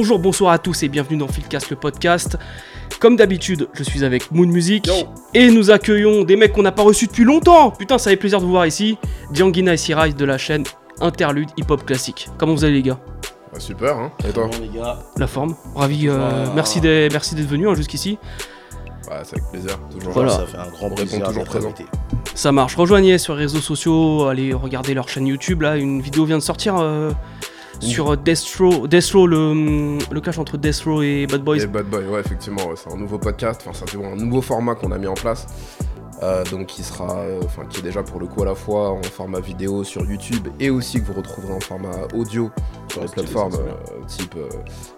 Bonjour, bonsoir à tous et bienvenue dans Philcast le podcast. Comme d'habitude, je suis avec Moon Music et nous accueillons des mecs qu'on n'a pas reçus depuis longtemps. Putain, ça fait plaisir de vous voir ici. Djangina et Sirai de la chaîne Interlude Hip Hop Classique. Comment vous allez les gars? Bah, super, hein Et toi? Bon, les gars, La forme Ravi, euh, Ah. merci d'être merci d'être venu hein, jusqu'ici. Bah, c'est avec plaisir, toujours. Voilà. ça fait un grand plaisir toujours présent. Ça marche. Rejoignez sur les réseaux sociaux, allez regarder leur chaîne YouTube. Là, une vidéo vient de sortir euh, sur euh, Death Row, Death Row, le, le clash entre Death Row et Bad Boys. Et Bad Boy, ouais, effectivement, ouais, c'est un nouveau podcast, enfin, c'est un nouveau format qu'on a mis en place. Euh, donc qui sera, euh, enfin qui est déjà pour le coup à la fois en format vidéo sur YouTube et aussi que vous retrouverez en format audio sur les plateformes euh, type euh,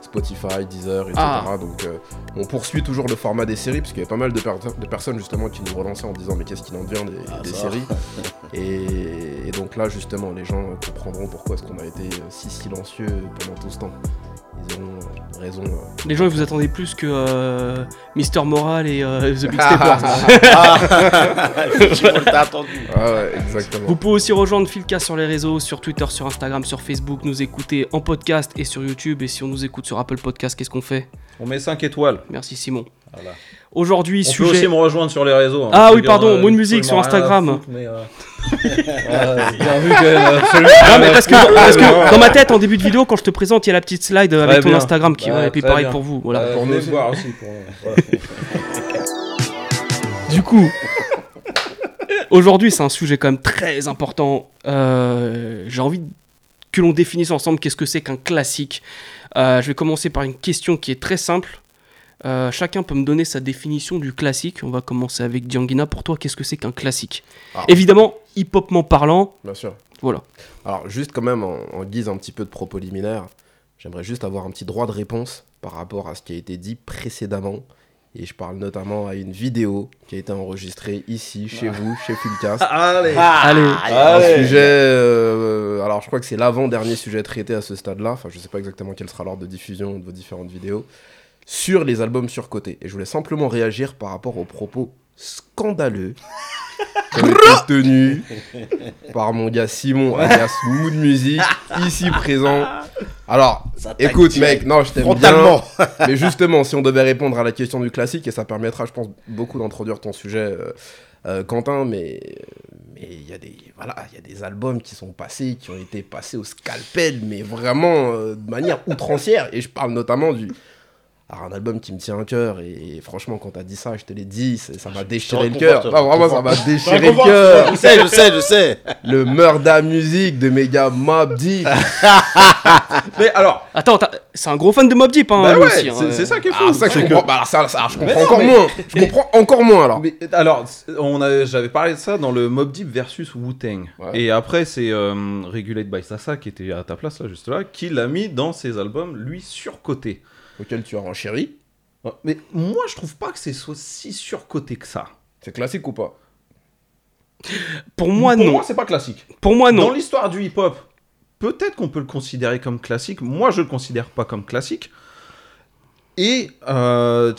Spotify, Deezer, etc. Ah. Donc euh, on poursuit toujours le format des séries parce qu'il y a pas mal de, per- de personnes justement qui nous relançaient en disant mais qu'est-ce qu'il en devient des, Ah, des séries et, et donc là justement les gens comprendront pourquoi est-ce qu'on a été si silencieux pendant tout ce temps. Ils auront euh, raison. euh, Les gens, ils vous attendaient plus que euh, Mister Moral et euh, The Big Steppers. Ah. Ah ouais, exactement. Vous pouvez aussi rejoindre Philcast sur les réseaux, sur Twitter, sur Instagram, sur Facebook, nous écouter en podcast et sur YouTube. Et si on nous écoute sur Apple Podcast, qu'est-ce qu'on fait? On met 5 étoiles. Merci Simon. Voilà. Aujourd'hui, On peut sujet. aussi me rejoindre sur les réseaux. hein. Ah oui, pardon, euh, Moon Music sur Instagram. mais, euh, euh, Non, mais parce que, parce que dans ma tête, en début de vidéo, quand je te présente, il y a la petite slide avec ton bien. Instagram qui Ouais. Et puis pareil bien. pour vous. Voilà. Euh, Pour nous voir aussi. Pour... Du coup, aujourd'hui, c'est un sujet quand même très important. Euh, J'ai envie que l'on définisse ensemble qu'est-ce que c'est qu'un classique. Euh, je vais commencer par une question qui est très simple. Euh, chacun peut me donner sa définition du classique. On va commencer avec Djangina. Pour toi, qu'est-ce que c'est qu'un classique Ah. Évidemment, hip-hopment parlant, Bien sûr. voilà. Alors, juste quand même, en, en guise un petit peu de propos liminaire, j'aimerais juste avoir un petit droit de réponse par rapport à ce qui a été dit précédemment. Et je parle notamment à une vidéo qui a été enregistrée ici, chez vous, chez Fulcast. Allez. Allez. Un Allez. sujet. euh, alors, je crois que c'est l'avant-dernier sujet traité à ce stade-là. Enfin, je sais pas exactement quel sera l'ordre de diffusion de vos différentes vidéos. Sur les albums surcotés. Et je voulais simplement réagir par rapport aux propos scandaleux tenus par mon gars Simon, alias Mood Music, ici présent. Alors, écoute, mec, non, je t'aime bien. Mais justement, si on devait répondre à la question du classique, et ça permettra, je pense, beaucoup d'introduire ton sujet, euh, euh, Quentin, mais mais il y a des voilà, il y a des albums qui sont passés, qui ont été passés au scalpel, mais vraiment euh, de manière outrancière. Et je parle notamment du alors, un album qui me tient à cœur et, franchement quand t'as dit ça je te l'ai dit ça m'a déchiré le cœur Ah, vraiment ça m'a déchiré le cœur Je sais, je sais, je sais. le Murda Music de Mega Mob Deep Mais alors, Attends, c'est un gros fan de Mob Deep, hein, Bah ouais, aussi. hein, c'est euh. ça qui est fou. ah ça je que- comprends bah, alors, ça, ça, je comprends non, encore mais- moins je comprends encore moins alors Mais, alors, on a, j'avais parlé de ça dans le Mob Deep versus Wu-Tang. Ouais. Et après, c'est euh, Regulate by Sasa qui était à ta place là, juste là, qui l'a mis dans ses albums, lui, surcoté. Auquel tu as renchéri Mais moi, je trouve pas que c'est soit si surcoté que ça. c'est classique ou pas? Pour moi, Pour non. moi, c'est pas classique. Pour moi, Dans non. l'histoire du hip-hop, peut-être qu'on peut le considérer comme classique. Moi, je le considère pas comme classique. Et euh,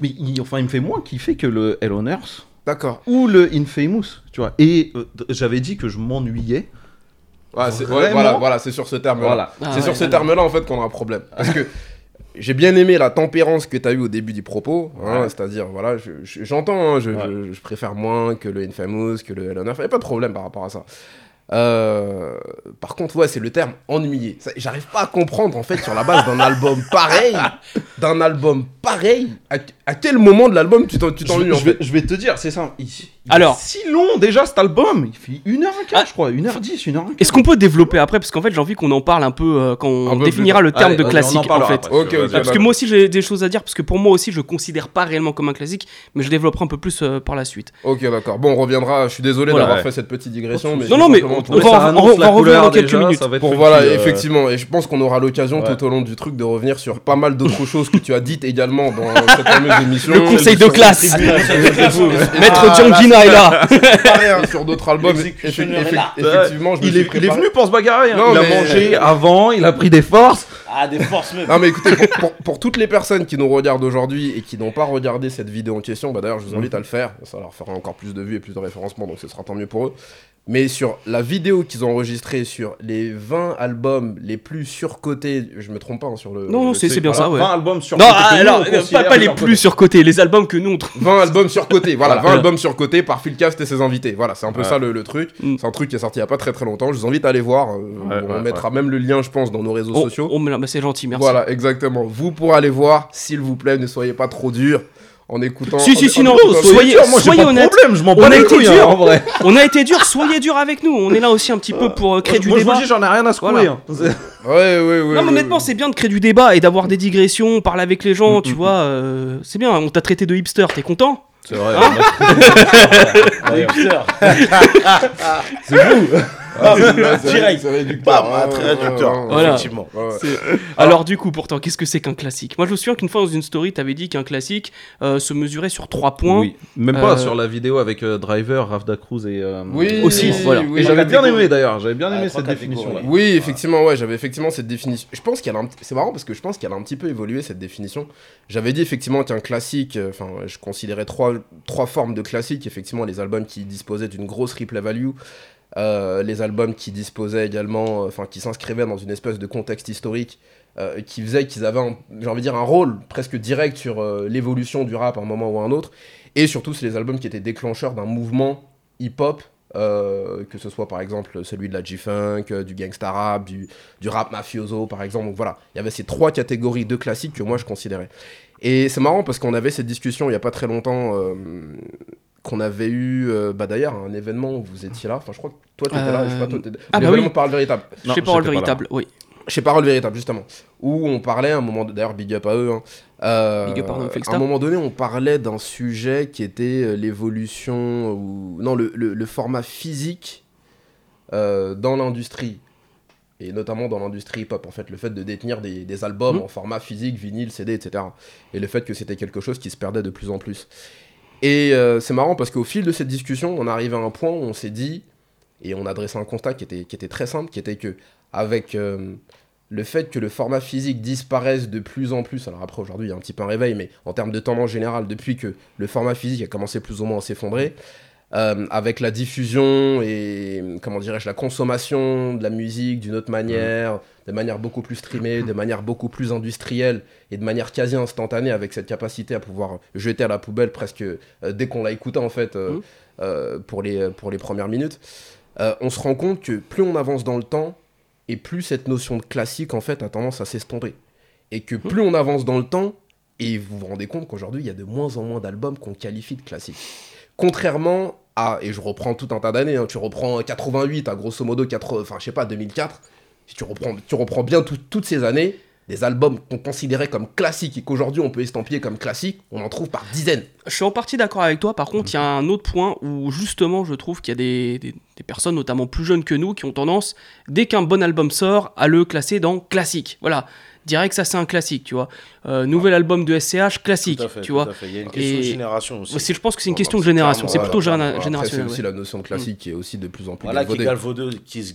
mais il, enfin, il me fait moins kiffer que le Hell on Earth d'accord ou le Infamous, tu vois. Et euh, j'avais dit que je m'ennuyais. Ouais, c'est- ouais, voilà, voilà, c'est sur ce terme-là. Voilà. Ah c'est ouais, sur ce terme-là en fait qu'on a un problème. Parce que j'ai bien aimé la tempérance que tu as eue au début du propos. hein, Ouais. C'est-à-dire, voilà, je- je- j'entends, hein, je, Ouais. je- préfère moins que le Infamous, que le Earth. Il n'y a pas de problème par rapport à ça. Euh, par contre, ouais, c'est le terme ennuyé. J'arrive pas à comprendre en fait sur la base d'un album pareil, d'un album pareil. À, à quel moment de l'album tu t'ennuies en je vais, fait? je vais te dire, c'est ça. Il, il Alors. si long déjà cet album. Il fait 1h15, Ah. je crois. 1h10, 1h15. Est-ce qu'on peut développer après? Parce qu'en fait, j'ai envie qu'on en parle un peu euh, quand on peu définira le terme Allez, de classique. en En fait. parce que moi aussi j'ai des choses à dire, parce que pour moi aussi je considère pas réellement comme un classique, mais je développerai un peu plus euh, par la suite. Ok, d'accord. Bon, on reviendra. Je suis désolé Voilà. d'avoir Ouais. fait cette petite digression. Mais Non, non, mais on va- on la revenir dans quelques déjà, minutes. Pour voilà, euh, effectivement, et je pense qu'on aura l'occasion tout au long du truc de revenir sur pas mal d'autres choses que tu as dites également dans cette fameuse émission. Le conseil de classe Maître Est là Pareil, sur d'autres albums. Est là. Effectivement, je me il, suis est, il est préparé. venu pour se bagarrer. hein. Non, il a mangé avant, il a pris des forces. Ah, des forces même. Non mais écoutez, pour, pour- pour toutes les personnes qui nous regardent aujourd'hui et qui n'ont pas regardé cette vidéo en question, bah d'ailleurs je vous invite à le faire, ça leur fera encore plus de vues et plus de référencement, donc ce sera tant mieux pour eux. Mais sur la vidéo qu'ils ont enregistrée sur les 20 albums les plus surcotés, je me trompe pas hein, sur le. Non, le c'est- truc, bien voilà. ça, ouais. 20 albums sur Non, ah, alors, euh, pas, les plus surcotés, les albums que nous on trouve. 20 albums surcotés, voilà, 20 Voilà. albums surcotés par Philcast et ses invités. Voilà, c'est un peu Ouais. ça le, le truc. Mm. C'est un truc qui est sorti il y a pas très très longtemps. Je vous invite à aller voir. euh, Ouais, on ouais, mettra même le lien, je pense, dans nos réseaux On- sociaux. on me l'a- bah, c'est gentil, merci. Voilà, exactement. Vous pourrez aller voir, s'il vous plaît, ne soyez pas trop dur en écoutant. Si, si, en- si, en non, soyez- dur, moi soyez pas de honnête. problème, je m'en On bats a les été couilles, hein, dur. en vrai. On a été dur, soyez dur avec nous. On est là aussi un petit peu pour euh, créer du moi, je débat. vous dis, j'en ai rien à secouer. Voilà. hein. Ouais, ouais, ouais. non, ouais, mais honnêtement, ouais. c'est bien de créer du débat et d'avoir des digressions, parler avec les gens, Mm, tu mm, vois. euh, c'est bien, on t'a traité de hipster, t'es content C'est vrai. Ouais, putain. C'est vous Ah, c'est- Direct. C'est réducteur. Bam, très réducteur. ouais, ouais, Voilà. Effectivement. ouais, ouais. Alors, du coup, pourtant, qu'est-ce que c'est qu'un classique? Moi, je me souviens qu'une fois dans une story, t'avais dit qu'un classique euh, se mesurait sur trois points. Oui, même pas Euh, sur la vidéo avec euh, Driver, Rafda Cruz et. euh, Oui, Aussi, voilà. oui, Et j'avais bien aimé d'ailleurs, j'avais bien aimé cette définition. Oui, effectivement, ouais, j'avais effectivement cette définition. Je pense qu'elle a un... c'est marrant parce que je pense qu'elle a un petit peu évolué cette définition. J'avais dit effectivement qu'un classique, enfin, je considérais trois, trois formes de classiques. Effectivement, les albums qui disposaient d'une grosse replay value, euh, les albums qui disposaient également, euh, enfin, qui s'inscrivaient dans une espèce de contexte historique. euh, qui faisait qu'ils avaient, j'ai envie de dire, un rôle presque direct sur l'évolution du rap à un moment ou à un autre. Et surtout, c'est les albums qui étaient déclencheurs d'un mouvement hip-hop, que ce soit par exemple celui de la G-Funk, du gangsta rap, du, du rap mafioso par exemple. Donc voilà, il y avait ces trois catégories de classiques que moi je considérais. Et c'est marrant parce qu'on avait cette discussion il y a pas très longtemps, qu'on avait eu, euh, bah d'ailleurs, un événement où vous étiez là. Enfin, je crois que toi tu étais là, je sais pas, toi t'étais. ah bah oui. Parole véritable. Non, Chez Parole. Véritable, oui. Chez Parole Véritable, justement. Où on parlait à un moment, de- d'ailleurs, big up à eux. hein, euh, Big up à un moment donné, on parlait d'un sujet qui était euh, l'évolution, ou non, le, le- le format physique euh, dans l'industrie. Et notamment dans l'industrie hip-hop, en fait, le fait de détenir des, des albums Mhm. en format physique, vinyle, CD, etc. Et le fait que c'était quelque chose qui se perdait de plus en plus. Et euh, c'est marrant parce qu'au fil de cette discussion, on arrive à un point où on s'est dit, et on a dressé un constat qui était, qui était très simple, qui était que avec euh, le fait que le format physique disparaisse de plus en plus, alors après aujourd'hui il y a un petit peu un réveil, mais en termes de tendance générale, depuis que le format physique a commencé plus ou moins à s'effondrer, euh, avec la diffusion et comment dirais-je la consommation de la musique d'une autre manière, de manière beaucoup plus streamée, de manière beaucoup plus industrielle et de manière quasi instantanée avec cette capacité à pouvoir jeter à la poubelle presque euh, dès qu'on l'a écouté en fait euh, Mhm. euh, pour, les, pour les premières minutes, on se rend compte que plus on avance dans le temps et plus cette notion de classique en fait a tendance à s'estomper. Et que plus on avance dans le temps, et vous vous rendez compte qu'aujourd'hui il y a de moins en moins d'albums qu'on qualifie de classiques. Contrairement à, et je reprends tout un tas d'années, hein, tu reprends 88 à grosso modo, 80, enfin je sais pas, 2004, si tu reprends, tu reprends bien tout- toutes ces années, des albums qu'on considérait comme classiques et qu'aujourd'hui on peut estampiller comme classiques, on en trouve par dizaines. Je suis en partie d'accord avec toi. Par contre, il y a un autre point où justement, je trouve qu'il y a des personnes, notamment plus jeunes que nous, qui ont tendance, dès qu'un bon album sort, à le classer dans classique. Voilà. Direct, ça c'est un classique, tu vois. Euh, nouvel album de SCH, classique, Tout à fait, tu tout vois. à fait. Il y a une question de génération aussi. C'est- Je pense que c'est une question de génération. C'est plutôt générationnel. C'est aussi ouais. la notion de classique qui est aussi de plus en plus Voilà, qui qui se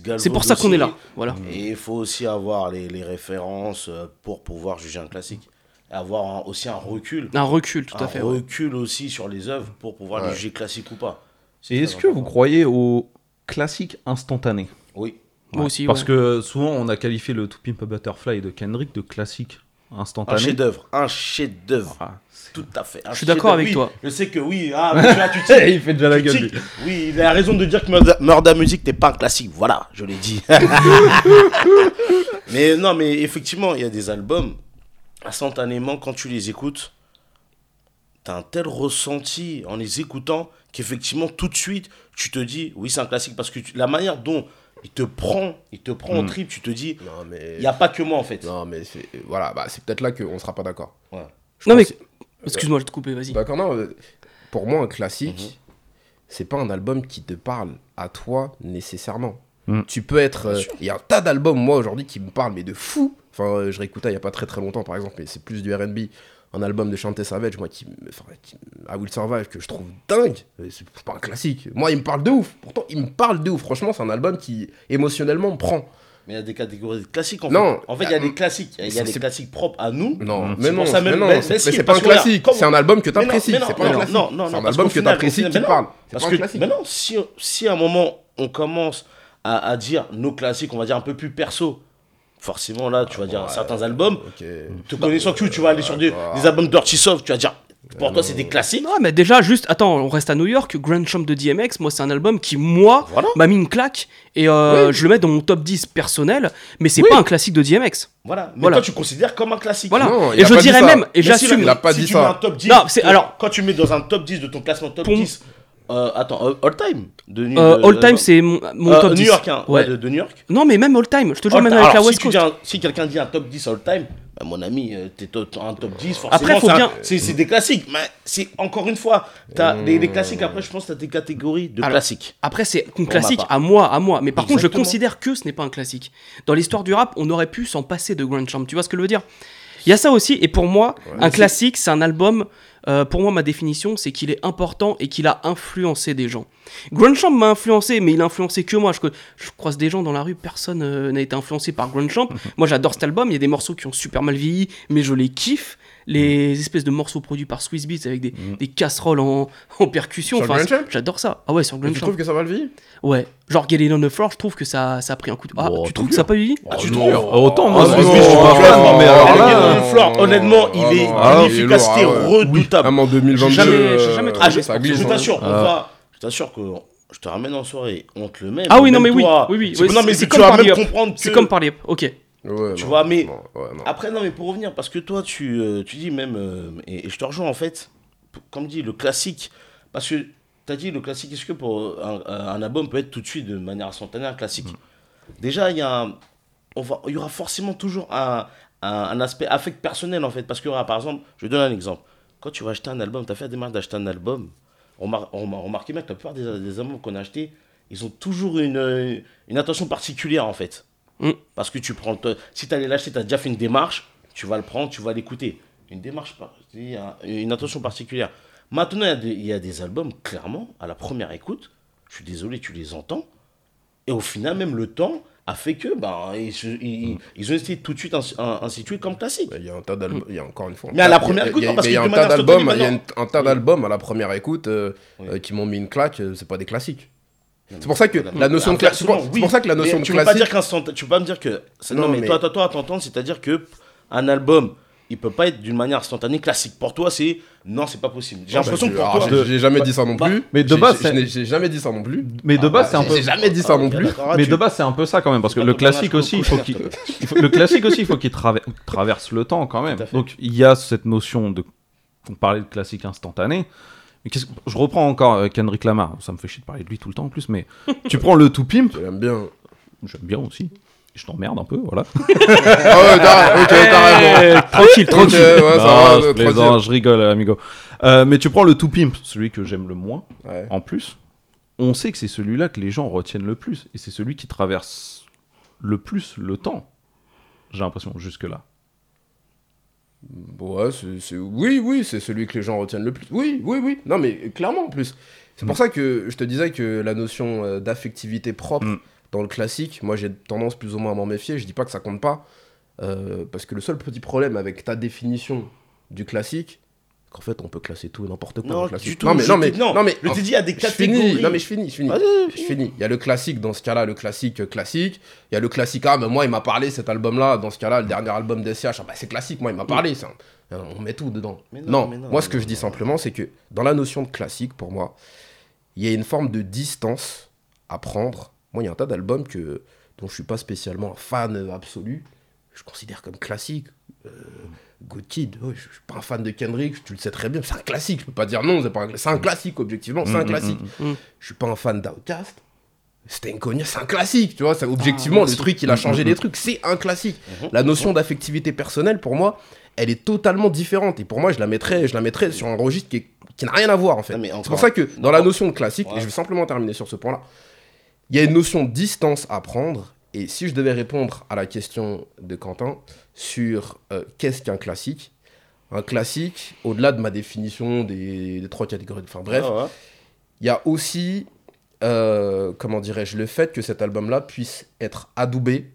galvaude C'est pour ça qu'on est là. Voilà. Et il faut aussi avoir les, les références euh, pour pouvoir juger un classique. Et avoir un- aussi un recul. Un recul, tout un à fait. ouais. recul aussi sur les œuvres pour pouvoir Ouais. les juger classiques ou pas. Et très est-ce que vous croyez au classique instantané? Moi aussi. Parce ouais. que souvent on a qualifié le To Pimp a Butterfly de Kendrick de classique Un instantané. chef-d'œuvre. Un chef-d'œuvre. Ah, c'est- Tout à fait. Un Je suis d'accord chef-d'œuvre. avec Oui, toi. Je sais que oui. Ah, mais tu tiques. il fait déjà la gueule. Oui, il a raison de dire que Murda, Murda Music n'est pas un classique. Voilà, je l'ai dit. mais non, mais effectivement, il y a des albums, instantanément, quand tu les écoutes, t'as un tel ressenti en les écoutant qu'effectivement, tout de suite, tu te dis, oui, c'est un classique. Parce que tu- la manière dont il te prend, il te prend en Mm. trip, tu te dis, Non, mais. il n'y a pas que moi, en fait. Non, mais c'est- voilà, bah, c'est peut-être là qu'on sera pas d'accord. Ouais. Non, mais- Excuse-moi, je te couper, vas-y. D'accord, non, euh, pour moi, un classique, Mhm. c'est pas un album qui te parle à toi nécessairement. Mm. Tu peux être. Bien euh, sûr. Il y a un tas d'albums, moi, aujourd'hui, qui me parlent, mais de fou. Enfin, euh, je réécoutais il y a pas très très longtemps, par exemple, mais c'est plus du RB. Un album de Chanté Savage, moi, qui. I Will Survive, que je trouve dingue. C'est c'est pas un classique. Moi, il me parle de ouf. Pourtant, il me parle de ouf. Franchement, c'est un album qui, émotionnellement, me prend. Mais il y a des catégories de classiques, en Non. fait. En fait, il y a des classiques. Il y a C'est- des c'est- classiques propres à nous. Non, mais C'est non, ça même- mais- c'est- mais mais c'est pas un classique. C'est un album que t'apprécies. C'est pas un non, classique. non, non, C'est non, un parce album que t'apprécies qui parle. C'est Parce un que, mais non, si, à un moment, on commence à, à dire nos classiques, on va dire un peu plus perso, forcément là, tu vas dire certains albums. Ok. Te connaissant que tu vas aller sur des, des albums Dirty Soft, tu vas dire, pour toi, c'est des classiques. Non, mais déjà, juste, attends, on reste à New York. Grand Champ de DMX, moi, c'est un album qui, moi, Voilà. m'a mis une claque. Et euh, Oui. je le mets dans mon top 10 personnel. Mais c'est Oui. pas un classique de DMX. Voilà. Mais Voilà. toi, tu considères comme un classique. Voilà. Non, et a je dirais même, et si, j'assume. il a pas si dit tu ça. mets un top 10, Non, c'est- euh, alors- quand tu mets dans un top 10 de ton classement top Pour- 10, euh, attends, euh, all time de, New- Euh, all de- time, c'est mon, mon euh, top New 10. York, hein, Ouais. de, de New York. Non, mais même all time. Je te jure, même time. avec Alors, la si, West tu Coast. un- si quelqu'un dit un top 10 all time, bah, mon ami, t'es to- un top 10, forcément, Après, faut c'est un- bien- c'est c'est des classiques. Mais c'est encore une fois, t'as les, les classiques, après, je pense que t'as des catégories de Alors, classiques. Après, c'est ma classique à moi, à moi. Mais par contre, je considère que ce n'est pas un classique. Dans l'histoire du rap, on aurait pu s'en passer de Grand Champ. Tu vois ce que je veux dire? Il y a ça aussi. Et pour moi, un classique, c'est un album. euh, pour moi, ma définition, c'est qu'il est important et qu'il a influencé des gens. Grand Champ m'a influencé, mais il a influencé que moi. Je, je croise des gens dans la rue, personne euh, n'a été influencé par Grand Champ. moi, j'adore cet album. Il y a des morceaux qui ont super mal vieilli, mais je les kiffe. Les espèces de morceaux produits par Swiss Beats avec des, des casseroles en, en percussion. Sur Enfin, j'adore ça. Ah ouais, sur Et Grand tu trouves que ça va le vivre Ouais, genre Get It on the Floor, je trouve que ça, ça a pris un coup de. Ah, Oh, tu trouves que ça a pas vieilli Ah, tu non. trouves Ah, Autant, moi, Ah, Swiss Beats, je suis pas fan, non, mais alors Get là, It on the Floor, honnêtement, non, il est ah, d'une il est efficacité ah redoutable. Même en 2022. J'ai jamais- euh, jamais Ah, trouvé je, ça je glisse, t'assure, on Ah. va. Je t'assure que je te ramène en soirée, on te le met. Ah oui, non, mais oui, toi, oui, oui, non, mais c'est comme par que. C'est comme parler. Ok. Ouais, Tu non, vois, mais- non, ouais, non. Après, non, mais pour revenir, parce que toi, tu, euh, tu dis même, euh, et, et je te rejoins en fait, comme dit, le classique, parce que tu as dit le classique, est-ce que pour un, un album peut être tout de suite de manière instantanée un classique? Déjà, il y, a un- on va, il y aura forcément toujours un, un, un aspect affect personnel en fait, parce que regarde, par exemple, je vais donner un exemple. Quand tu vas acheter un album, tu as fait la démarche d'acheter un album, on m'a remarqué bien que la plupart des, des albums qu'on a achetés, ils ont toujours une, une attention particulière en fait. Mm. Parce que tu prends. te- Si tu allais l'acheter, tu as déjà fait une démarche, tu vas le prendre, tu vas l'écouter. Une démarche, une attention particulière. Maintenant, il y a des- il y, a des albums, clairement, à la première écoute, je suis désolé, tu les entends. Et au final, même le temps a fait que ben, ils, ont été tout de suite ins- ins- institués comme classiques. Il y a un tas d'albums, il y a encore une fois. Mais à la première écoute, parce mais il y a un tas d'albums, spontanée, il y a une- un tas Oui. d'albums à la première écoute euh, euh, qui m'ont mis une claque, euh, c'est pas des classiques. C'est pour ça que la notion de classique, c'est pour, ça que la notion de tu peux pas dire tu peux pas me dire que non, mais, toi toi toi à t'entendre c'est-à-dire que un album il peut pas être d'une manière instantanée classique pour toi c'est non c'est pas possible j'ai Ah, l'impression bah, que je- pour toi j'ai- jamais dit ça non plus. mais de J'ai- base, j'ai- jamais dit ça non plus. Mais de base, c'est un J'ai peu. j'ai jamais dit ça non Ok, plus. ah, Mais de base, c'est un peu ça quand même, parce que le classique aussi, il faut qu'il, le classique aussi, il faut qu'il traver- traverse le temps quand même. Donc il y a cette notion de, on parlait de classique instantané. Mais je reprends encore euh, Kendrick Lamar. Ça me fait chier de parler de lui tout le temps en plus, mais tu prends le tout pimp, J'aime bien. j'aime bien aussi. Je t'emmerde un peu, voilà. Ah ouais, t'as- ok, carrément. Eh, tranquille, Ok, tranquille. ouais, ça Non, va, je tranquille. rigole, amigo. Euh, mais tu prends le tout pimp, celui que j'aime le moins, Ouais. en plus. On sait que c'est celui-là que les gens retiennent le plus, et c'est celui qui traverse le plus le temps. J'ai l'impression jusque-là. Ouais, c'est, oui, oui, c'est celui que les gens retiennent le plus. Oui, oui, oui. Non, mais clairement en plus. C'est pour ça que je te disais que la notion euh, d'affectivité propre Mm. dans le classique, moi j'ai tendance plus ou moins à m'en méfier. Je dis pas que ça compte pas. euh, parce que le seul petit problème avec ta définition du classique, qu'en fait on peut classer tout et n'importe quoi non le du classique. tout non, mais, non, non non, il y a des finis, catégories non mais je finis, je finis. Je finis. Il y a le classique, dans ce cas-là, le classique euh, classique. Il y a le classique, ah, mais moi, il m'a parlé cet album-là. Dans ce cas-là, le dernier album d'SCH, ah, bah, c'est classique, moi, il m'a parlé. ça. Euh, On met tout dedans. Mais non, mais moi, ce que je dis simplement, c'est que dans la notion de classique, pour moi, il y a une forme de distance à prendre. Moi, il y a un tas d'albums que, dont je suis pas spécialement un fan absolu. Je considère comme classique. Euh, Good Kid, ouais, je je suis pas un fan de Kendrick, tu le sais très bien, c'est un classique, je peux pas dire non, c'est pas un, c'est un classique objectivement, c'est un Mm, mm, classique. mm. Je suis pas un fan d'Outkast. Stenkonia, c'est un classique, tu vois, c'est objectivement le merci. truc, il a changé des trucs, c'est un classique. La notion d'affectivité personnelle, pour moi, elle est totalement différente. Et pour moi, je la mettrais, je la mettrais sur un registre qui, est- qui n'a rien à voir, en fait. C'est pour ça que dans la notion de classique, Ouais. et je vais simplement terminer sur ce point-là, il y a une notion de distance à prendre. Et si je devais répondre à la question de Quentin sur euh, qu'est-ce qu'un classique, un classique, au-delà de ma définition des, des trois catégories, enfin bref, Ah ouais. il y a aussi, euh, comment dirais-je, le fait que cet album-là puisse être adoubé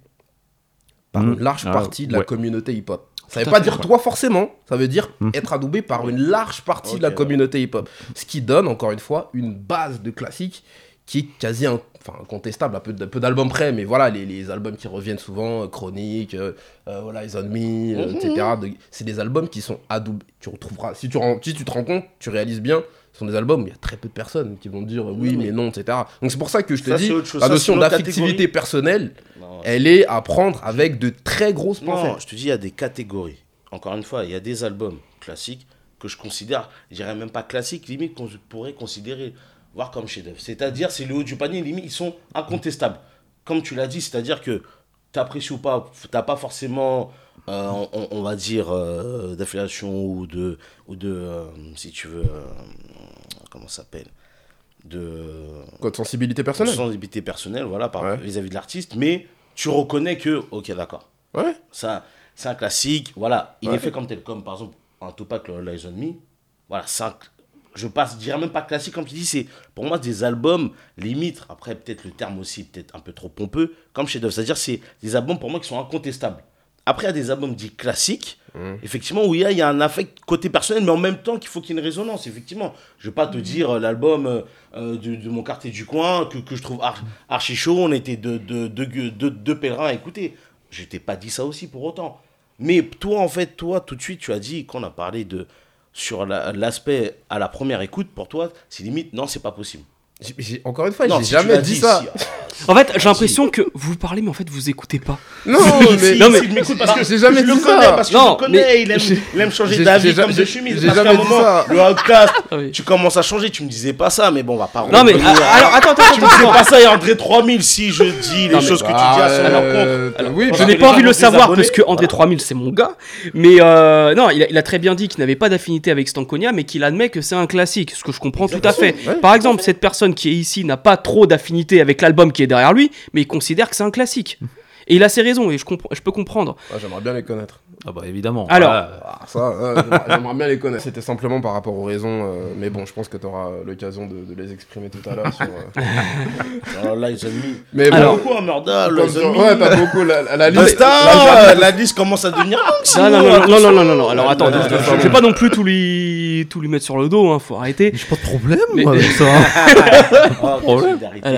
par Mhm. une large Ah, partie de la communauté hip-hop. Ça veut Tout à pas dire toi forcément, ça veut dire Mhm. être adoubé par une large partie de la communauté hip-hop. Ce qui donne, encore une fois, une base de classique qui est quasi un- enfin, incontestable, un peu, d'albums près, mais voilà, les, les albums qui reviennent souvent, euh, Chronique, euh, euh, voilà, Eyes on Me, euh, Mhm. etc. de- c'est des albums qui sont à double. Tu retrouveras, si tu, si tu te rends compte, tu réalises bien, ce sont des albums où il y a très peu de personnes qui vont dire oui, mais mais- non, etc. Donc c'est pour ça que je te Ça, dis, la notion d'affectivité personnelle, Non, elle est à prendre avec de très grosses Non, pincettes. je te dis, il y a des catégories. Encore une fois, il y a des albums classiques que je considère, je dirais même pas classiques, limite qu'on pourrait considérer, voir comme chef-d'œuvre. C'est-à-dire, c'est le haut du panier, limite, ils sont incontestables. Comme tu l'as dit, c'est-à-dire que tu apprécies ou pas, t'as pas forcément, euh, on, on va dire, euh, d'affiliation ou de, ou de euh, si tu veux, euh, comment ça s'appelle de Quoi de sensibilité personnelle sensibilité personnelle, voilà, Ouais. vis-à-vis de l'artiste, mais tu reconnais que, ok, d'accord, Ouais. ça, c'est un classique, voilà, il Ouais. est fait comme tel, comme par exemple un Tupac, le Lies on Me, voilà, c'est un- je passe, je dirais même pas classique, comme tu dis, c'est pour moi des albums limite, après peut-être le terme aussi, peut-être un peu trop pompeux, comme chef d'œuvre, c'est-à-dire c'est des albums pour moi qui sont incontestables. Après, il y a des albums dits classiques, Mhm. effectivement, où il y a, il y a un affect côté personnel, mais en même temps qu'il faut qu'il y ait une résonance, effectivement. Je vais pas te dire euh, l'album euh, euh, de, de mon quartier du coin, que, que je trouve ar- archi chaud, on était deux, gueux- deux- deux pèlerins à écouter. Je t'ai pas dit ça aussi pour autant. Mais toi, en fait, toi, tout de suite, tu as dit, quand on a parlé de sur la- l'aspect à la première écoute, pour toi, c'est limite, non, c'est pas possible. J'ai- encore une fois, j'ai si jamais dit ça. si. En fait, j'ai l'impression que vous parlez, mais en fait, vous écoutez pas. Non, mais si, non, mais- parce que j'ai jamais je le dit connais, ça. parce que Non, je le connais, mais il aime, il aime changer d'avis comme de chemise. j'ai jamais un dit moment, ça. le outcast, Ah oui. tu commences à changer, tu me disais pas ça, mais bon, on va pas Non, mais alors, attends, attends, tu me disais pas ça et André 3000 si je dis les choses que tu dis Bah, à son encontre. euh, oui, Je bah, n'ai pas envie de le savoir parce que André 3000 c'est mon gars. Mais euh, non, il a, il a très bien dit qu'il n'avait pas d'affinité avec Stankonia, mais qu'il admet que c'est un classique, ce que je comprends tout à fait. Par exemple, cette personne qui est ici n'a pas trop d'affinité avec l'album qui est derrière lui, mais il considère que c'est un classique. Et il a ses raisons, et je, peux comprendre. ah, j'aimerais bien les connaître. Ah bah évidemment. Alors- Voilà. Ah, ça, euh, j'aimerais- bien les connaître. C'était simplement par rapport aux raisons, euh, mais bon, je pense que tu auras l'occasion de, de les exprimer tout à l'heure. sur, euh, Alors là, ils ont mis. Mais bon, Alors- beaucoup un Murda, ouais, t'as beaucoup la, la, la liste. La- la liste commence à devenir longue, Non, non, non, non, non, non, non, non. Alors attends, je, vais pas non plus tout lui, tout lui mettre sur le dos, hein, faut arrêter. J'ai pas de problème Mais- moi, avec ça. Ah, problème. solidarité.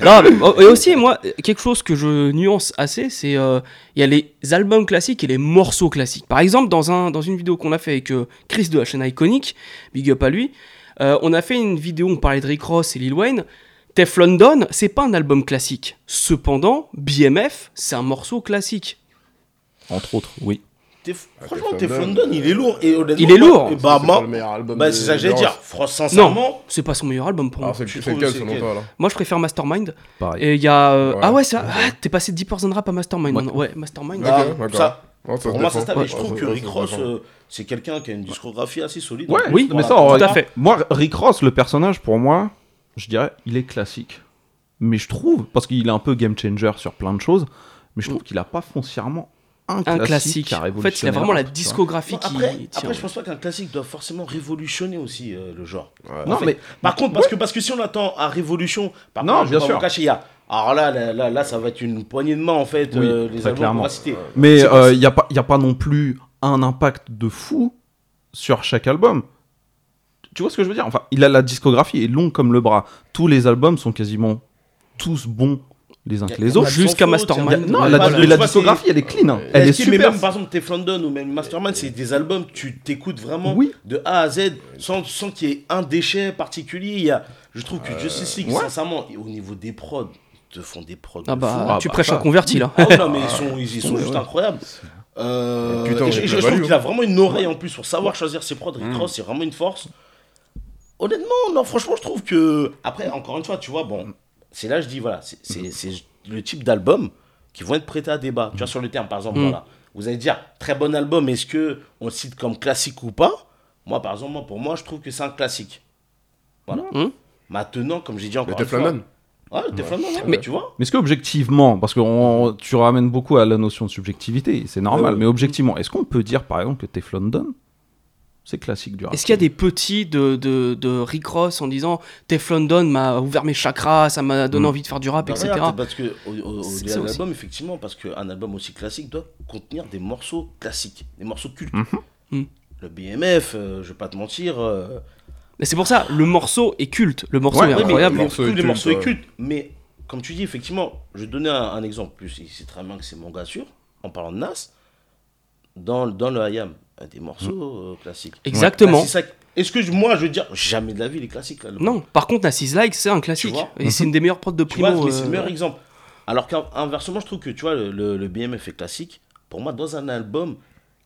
Voilà. Non, mais, oh, et aussi, moi, quelque chose que je nuance assez, c'est euh, il y a les albums classiques et les morceaux classiques. Par exemple, dans, un, dans une vidéo qu'on a fait avec euh, Chris de la chaîne Iconic, big up à lui, euh, on a fait une vidéo, on parlait de Rick Ross et Lil Wayne. Tef London, c'est pas un album classique. Cependant, BMF, c'est un morceau classique. Entre autres, oui. T'es- Franchement, Tef Tef London. London, il est lourd. Et honnêtement, Il est moi- lourd. et Bah, c'est moi- pas le meilleur album bah, de- c'est ça que j'allais de dire. Sincèrement, C'est pas son meilleur album pour moi. Alors, c'est lequel selon toi là Moi, je préfère Mastermind. Pareil. Et il y a. euh, Ouais. Ah ouais, ça. ah, T'es passé de 10% rap à Mastermind Ouais. Mastermind. ça, pour moi, ça se Ouais, je trouve ouais, que Rick Ross, euh, c'est quelqu'un qui a une discographie assez solide. Ouais, Oui, mais Voilà. ça, tout à fait. Moi, Rick Ross, le personnage, pour moi, je dirais, il est classique. Mais je trouve, parce qu'il est un peu game changer sur plein de choses, mais je trouve qu'il a pas foncièrement un, Un classique. classique. qui a En fait, il a vraiment la discographie Non, qui après, tient. après, je pense pas qu'un classique doit forcément révolutionner aussi euh, le genre. Ouais. Non, En fait, mais Par contre, parce que, parce que si on attend à révolution, par Non, contre, bien sûr. cacher, il y a. Alors là, là, là, là, ça va être une poignée de main en fait, Oui, euh, les albums qu'on clairement. va citer. Mais C'est il n'y a, pas- y a pas non plus un impact de fou sur chaque album. Tu vois ce que je veux dire? Enfin, il a la discographie est longue comme le bras. Tous les albums sont quasiment tous bons les uns que les autres. Jusqu'à Mastermind. Non, la, tu discographie, elle est clean. hein. Elle est super. même, par exemple, Tef London ou même Mastermind, c'est des albums, tu t'écoutes vraiment Oui. de A à Z sans, sans qu'il y ait un déchet particulier. Il y a, je trouve que Justice League, ouais. sincèrement, au niveau des prods, te font des prods. Ah bah, fou. Ah tu bah, prêches un converti là. Ah ouais, non, mais ils sont, juste ouais. incroyables. Euh, Putain, je, trouve qu'il a vraiment une oreille en plus pour savoir choisir ses prods. Mm. Rick Ross, c'est vraiment une force. Honnêtement, non, franchement, je trouve que. Après, encore une fois, tu vois, bon, c'est là, je dis, voilà, c'est- c'est le type d'album qui vont être prêtés à débat. Tu vois, sur le terme, par exemple, voilà. Vous allez dire, très bon album, est-ce que on le cite comme classique ou pas? Moi, par exemple, moi, pour moi, je trouve que c'est un classique. Voilà. Mm. Maintenant, comme j'ai dit encore Le une Ouais, London, ouais, Mais- tu vois. Mais est-ce que objectivement, parce que on- tu ramènes beaucoup à la notion de subjectivité, c'est normal, Ouais. mais objectivement, est-ce qu'on peut dire par exemple que Tef London, c'est classique du rap Est-ce qu'il y a des petits de, de, de Rick Ross en disant Tef London m'a ouvert mes chakras, ça m'a donné Mm. envie de faire du rap, Bah, etc. regarde, parce que au, au- au- C'est delà ça de l'album, effectivement, parce qu'un album aussi classique doit contenir des morceaux classiques, des morceaux cultes. Mhm. Le BMF, euh, je vais pas te mentir, euh, Mais c'est pour ça, le morceau est culte. Le morceau Ouais, est ouais, mais incroyable. le morceau tous est les culte, morceaux ouais. est culte. Mais comme tu dis, effectivement, je vais donner un, un exemple. Plus, il sait très bien que c'est mon gars sûr. En parlant de Nas, dans, dans le IAM, a des morceaux euh, classiques. Exactement. Ça- Est-ce que je- moi, je veux dire, jamais de la vie les classiques là, le- Non, par contre, Nassis Like, c'est un classique. Et c'est une des meilleures prods de Primo. c'est euh, le meilleur exemple. Alors qu'inversement, je trouve que tu vois, le, le- le BMF est classique. Pour moi, dans un album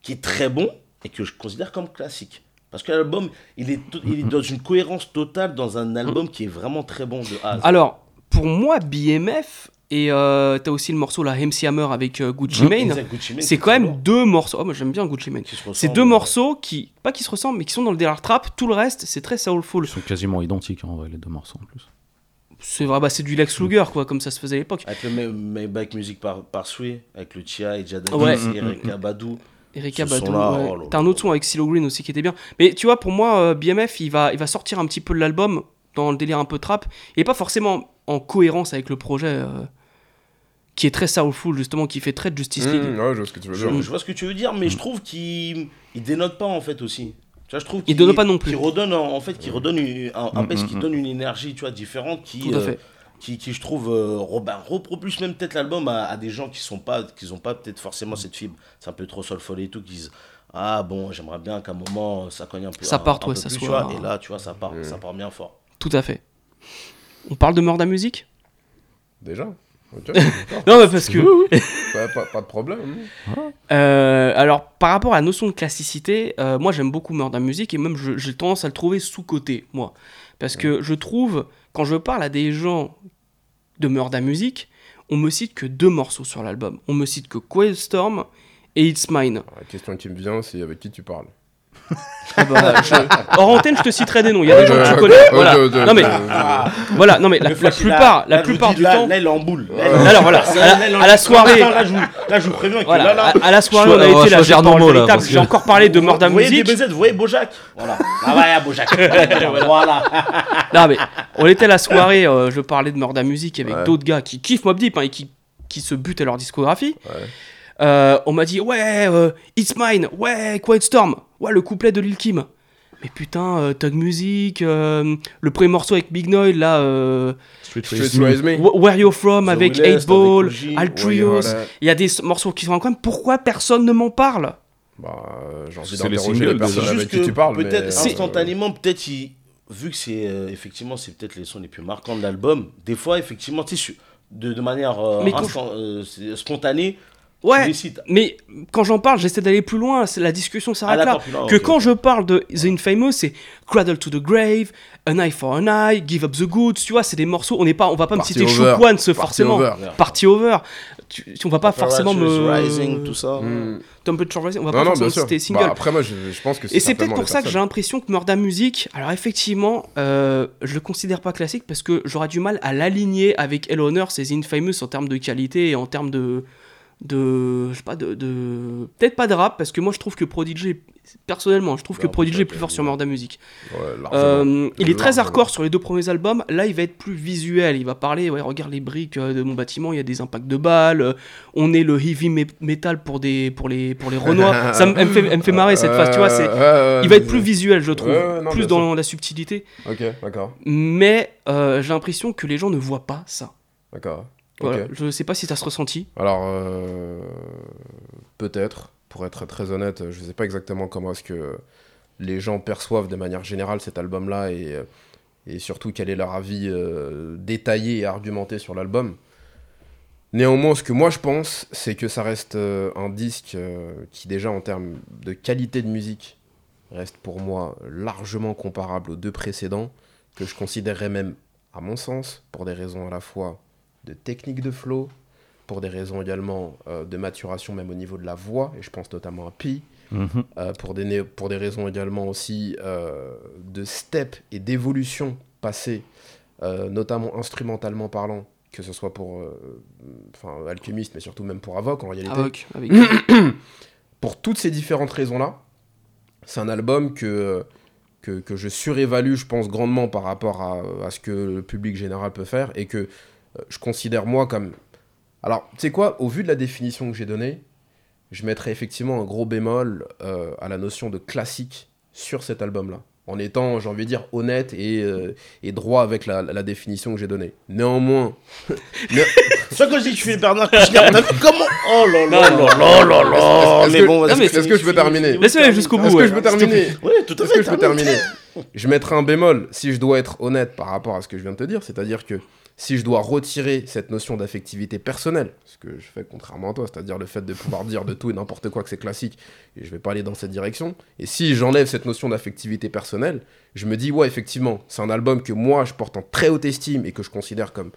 qui est très bon et que je considère comme classique. Parce que l'album, il est, il est dans une cohérence totale dans un album qui est vraiment très bon de A. Alors, pour moi, BMF, et euh, t'as aussi le morceau la MC Hammer avec euh, Gucci Mane, Exact, Gucci Mane, c'est quand même bon, deux morceaux. Oh, moi j'aime bien Gucci Mane. C'est deux morceaux qui, pas qui se ressemblent, mais qui sont dans le délire trap. Tout le reste, c'est très soulful. Ils sont quasiment identiques en vrai, les deux morceaux en plus. C'est vrai, bah, c'est du Lex Luger, quoi, comme ça se faisait à l'époque. Avec le May- Maybach Music par, par Sway, avec le Tia et Jada Ouais. Kiss, Eric Abadou. Erika Ce Badu. son-là, ouais. oh là T'as un autre son avec Silo Green aussi qui était bien. Mais tu vois, pour moi, euh, BMF, il va, il va sortir un petit peu de l'album dans le délire un peu trap. Et pas forcément en cohérence avec le projet euh, qui est très soulful, justement, qui fait très Justice League. Mmh, ouais, je vois ce que tu veux dire. je vois ce que tu veux dire, mais je trouve qu'il il dénote pas en fait aussi. Tu vois, je trouve Il qu'il dénote pas non plus. qu'il redonne en, fait, qui redonne une- un, un Mm, bass mm, qui donne une énergie, tu vois, différente, qui, Tout à euh, fait. qui, qui je trouve euh, ben, repropulse même peut-être l'album à, à des gens qui sont pas, qui ont pas peut-être forcément cette fibre. C'est un peu trop soulful et tout, qui disent ah bon, j'aimerais bien qu'à un moment ça cogne un peu. Ça un- parte, un ouais, peu ça plus, soit- Et là, tu vois, ça part, ça part bien fort. Tout à fait. On parle de Murda Music? Déjà Non, mais parce que. pas, pas- pas de problème. Euh, alors, par rapport à la notion de classicité, euh, moi j'aime beaucoup Murda Music et même j'ai tendance à le trouver sous-côté, moi. Parce que je trouve, quand je parle à des gens de Murda Music, on me cite que deux morceaux sur l'album. On me cite que Storm et It's Mine. Alors, La question qui me vient, c'est avec qui tu parles? Ah bah, je- Hors antenne, je te citerai des noms. Il y a des gens que tu connais. Voilà. Non mais, voilà, non mais la, la plupart, la vous plupart du temps. Là, il est en boule. Alors voilà, là, à la- la soirée- Là, je vous, vous préviens que Voilà, à, la soirée, on a été là, j'ai parlé là, j'ai encore parlé de Vous Murda voyez Music. DBZ, vous voyez Bojack Voilà. Ah ouais, Bojack. voilà. Non mais on était à la soirée, euh, je parlais de Murda Music avec d'autres gars qui kiffent Mob Deep hein, et qui, qui se butent à leur discographie. Ouais. Euh, on m'a dit ouais, euh, It's Mine, ouais, Quiet Storm, ouais, le couplet de Lil Kim. Mais putain, euh, Tug Music, euh, le premier morceau avec Big Noise là, euh, Street Me. Where You From The avec Realest, 8 Ball, avec Uji. Al Trios. Ouais, voilà. Il y a des morceaux qui sont incroyables. Pourquoi personne ne m'en parle? Bah, euh, j'ai envie C'est les d'interroger singles, la personne C'est déjà. avec juste qui que tu parles. peut-être mais, instantanément, peut-être il- vu que c'est euh, effectivement c'est peut-être les sons les plus marquants de l'album. Des fois, effectivement, tu de, de manière euh, quand instant- euh, spontanée, Ouais, mais quand j'en parle, j'essaie d'aller plus loin. c'est- La discussion s'arrête Ah, là. loin, que quand je parle de The Infamous, c'est Cradle to the Grave, An Eye for an Eye, Give Up the Goods. Tu vois, c'est des morceaux. On n'est pas, on va pas me citer. Shook forcément. Over. Party Over. Tu- on va pas forcément me. Rising, tout ça. Hmm. Temperature Rising. On va Non, pas non, forcément citer single. Bah, après, moi, je, je pense que Et c'est peut-être pour ça que j'ai l'impression que Murda Music, alors effectivement, euh, je le considère pas classique parce que j'aurais du mal à l'aligner avec Hell Honor, c'est Infamous en termes de qualité et en termes de. De je sais pas, de. de- Peut-être pas de rap parce que moi je trouve que Prodigy, personnellement, je trouve que Prodigy est plus fort sur Murda Music. Ouais. Euh, il est très hardcore sur les deux premiers albums. Là, il va être plus visuel. Il va parler, ouais, regarde les briques euh, de mon bâtiment, il y a des impacts de balles. euh, on est le heavy me- metal pour, des, pour, les, pour les Renois. Ça me fait, me fait marrer cette phase, tu vois. c'est il va être plus visuel, je trouve. Non, plus dans la subtilité. Ok, d'accord. Mais euh, j'ai l'impression que les gens ne voient pas ça. D'accord. Voilà. Ok. Je sais pas si ça se ressenti. Alors, euh, peut-être, pour être très honnête, je sais pas exactement comment est-ce que les gens perçoivent de manière générale cet album-là et, euh, et surtout quel est leur avis euh, détaillé et argumenté sur l'album. Néanmoins, ce que moi je pense, c'est que ça reste euh, un disque qui déjà en termes de qualité de musique reste pour moi largement comparable aux deux précédents, que je considérerais même, à mon sens, pour des raisons à la fois de technique de flow, pour des raisons également euh, de maturation même au niveau de la voix, et je pense notamment à Pi, Mhm. euh, pour, des, pour des raisons également aussi euh, de step et d'évolution passée, notamment instrumentalement parlant, que ce soit pour enfin, Alchemist, mais surtout même pour Avoc en réalité. Avoc, avec... Pour toutes ces différentes raisons-là, c'est un album que, que, que je surévalue, je pense, grandement par rapport à, à ce que le public général peut faire, et que je considère moi comme... Alors, tu sais quoi, au vu de la définition que j'ai donnée, je mettrais effectivement un gros bémol euh, à la notion de classique sur cet album-là. en étant, j'ai envie de dire, honnête et, euh, et droit avec la, la définition que j'ai donnée. Néanmoins, né- C'est ça que je dis, tu fais Bernard Kouchner. T'as vu comment Oh là là là là là là est-ce que- bon, est-ce vas-y, que- est-ce que je peux terminer finis. jusqu'au bout. est-ce que je peux terminer Oui, tout à Est-ce fait. que je peux termine. terminer Je mettrai un bémol si je dois être honnête par rapport à ce que je viens de te dire, c'est-à-dire que si je dois retirer cette notion d'affectivité personnelle, ce que je fais contrairement à toi, c'est-à-dire le fait de pouvoir dire de tout et n'importe quoi que c'est classique, et je vais pas aller dans cette direction, et si j'enlève cette notion d'affectivité personnelle, je me dis, ouais, effectivement, c'est un album que moi je porte en très haute estime et que je considère comme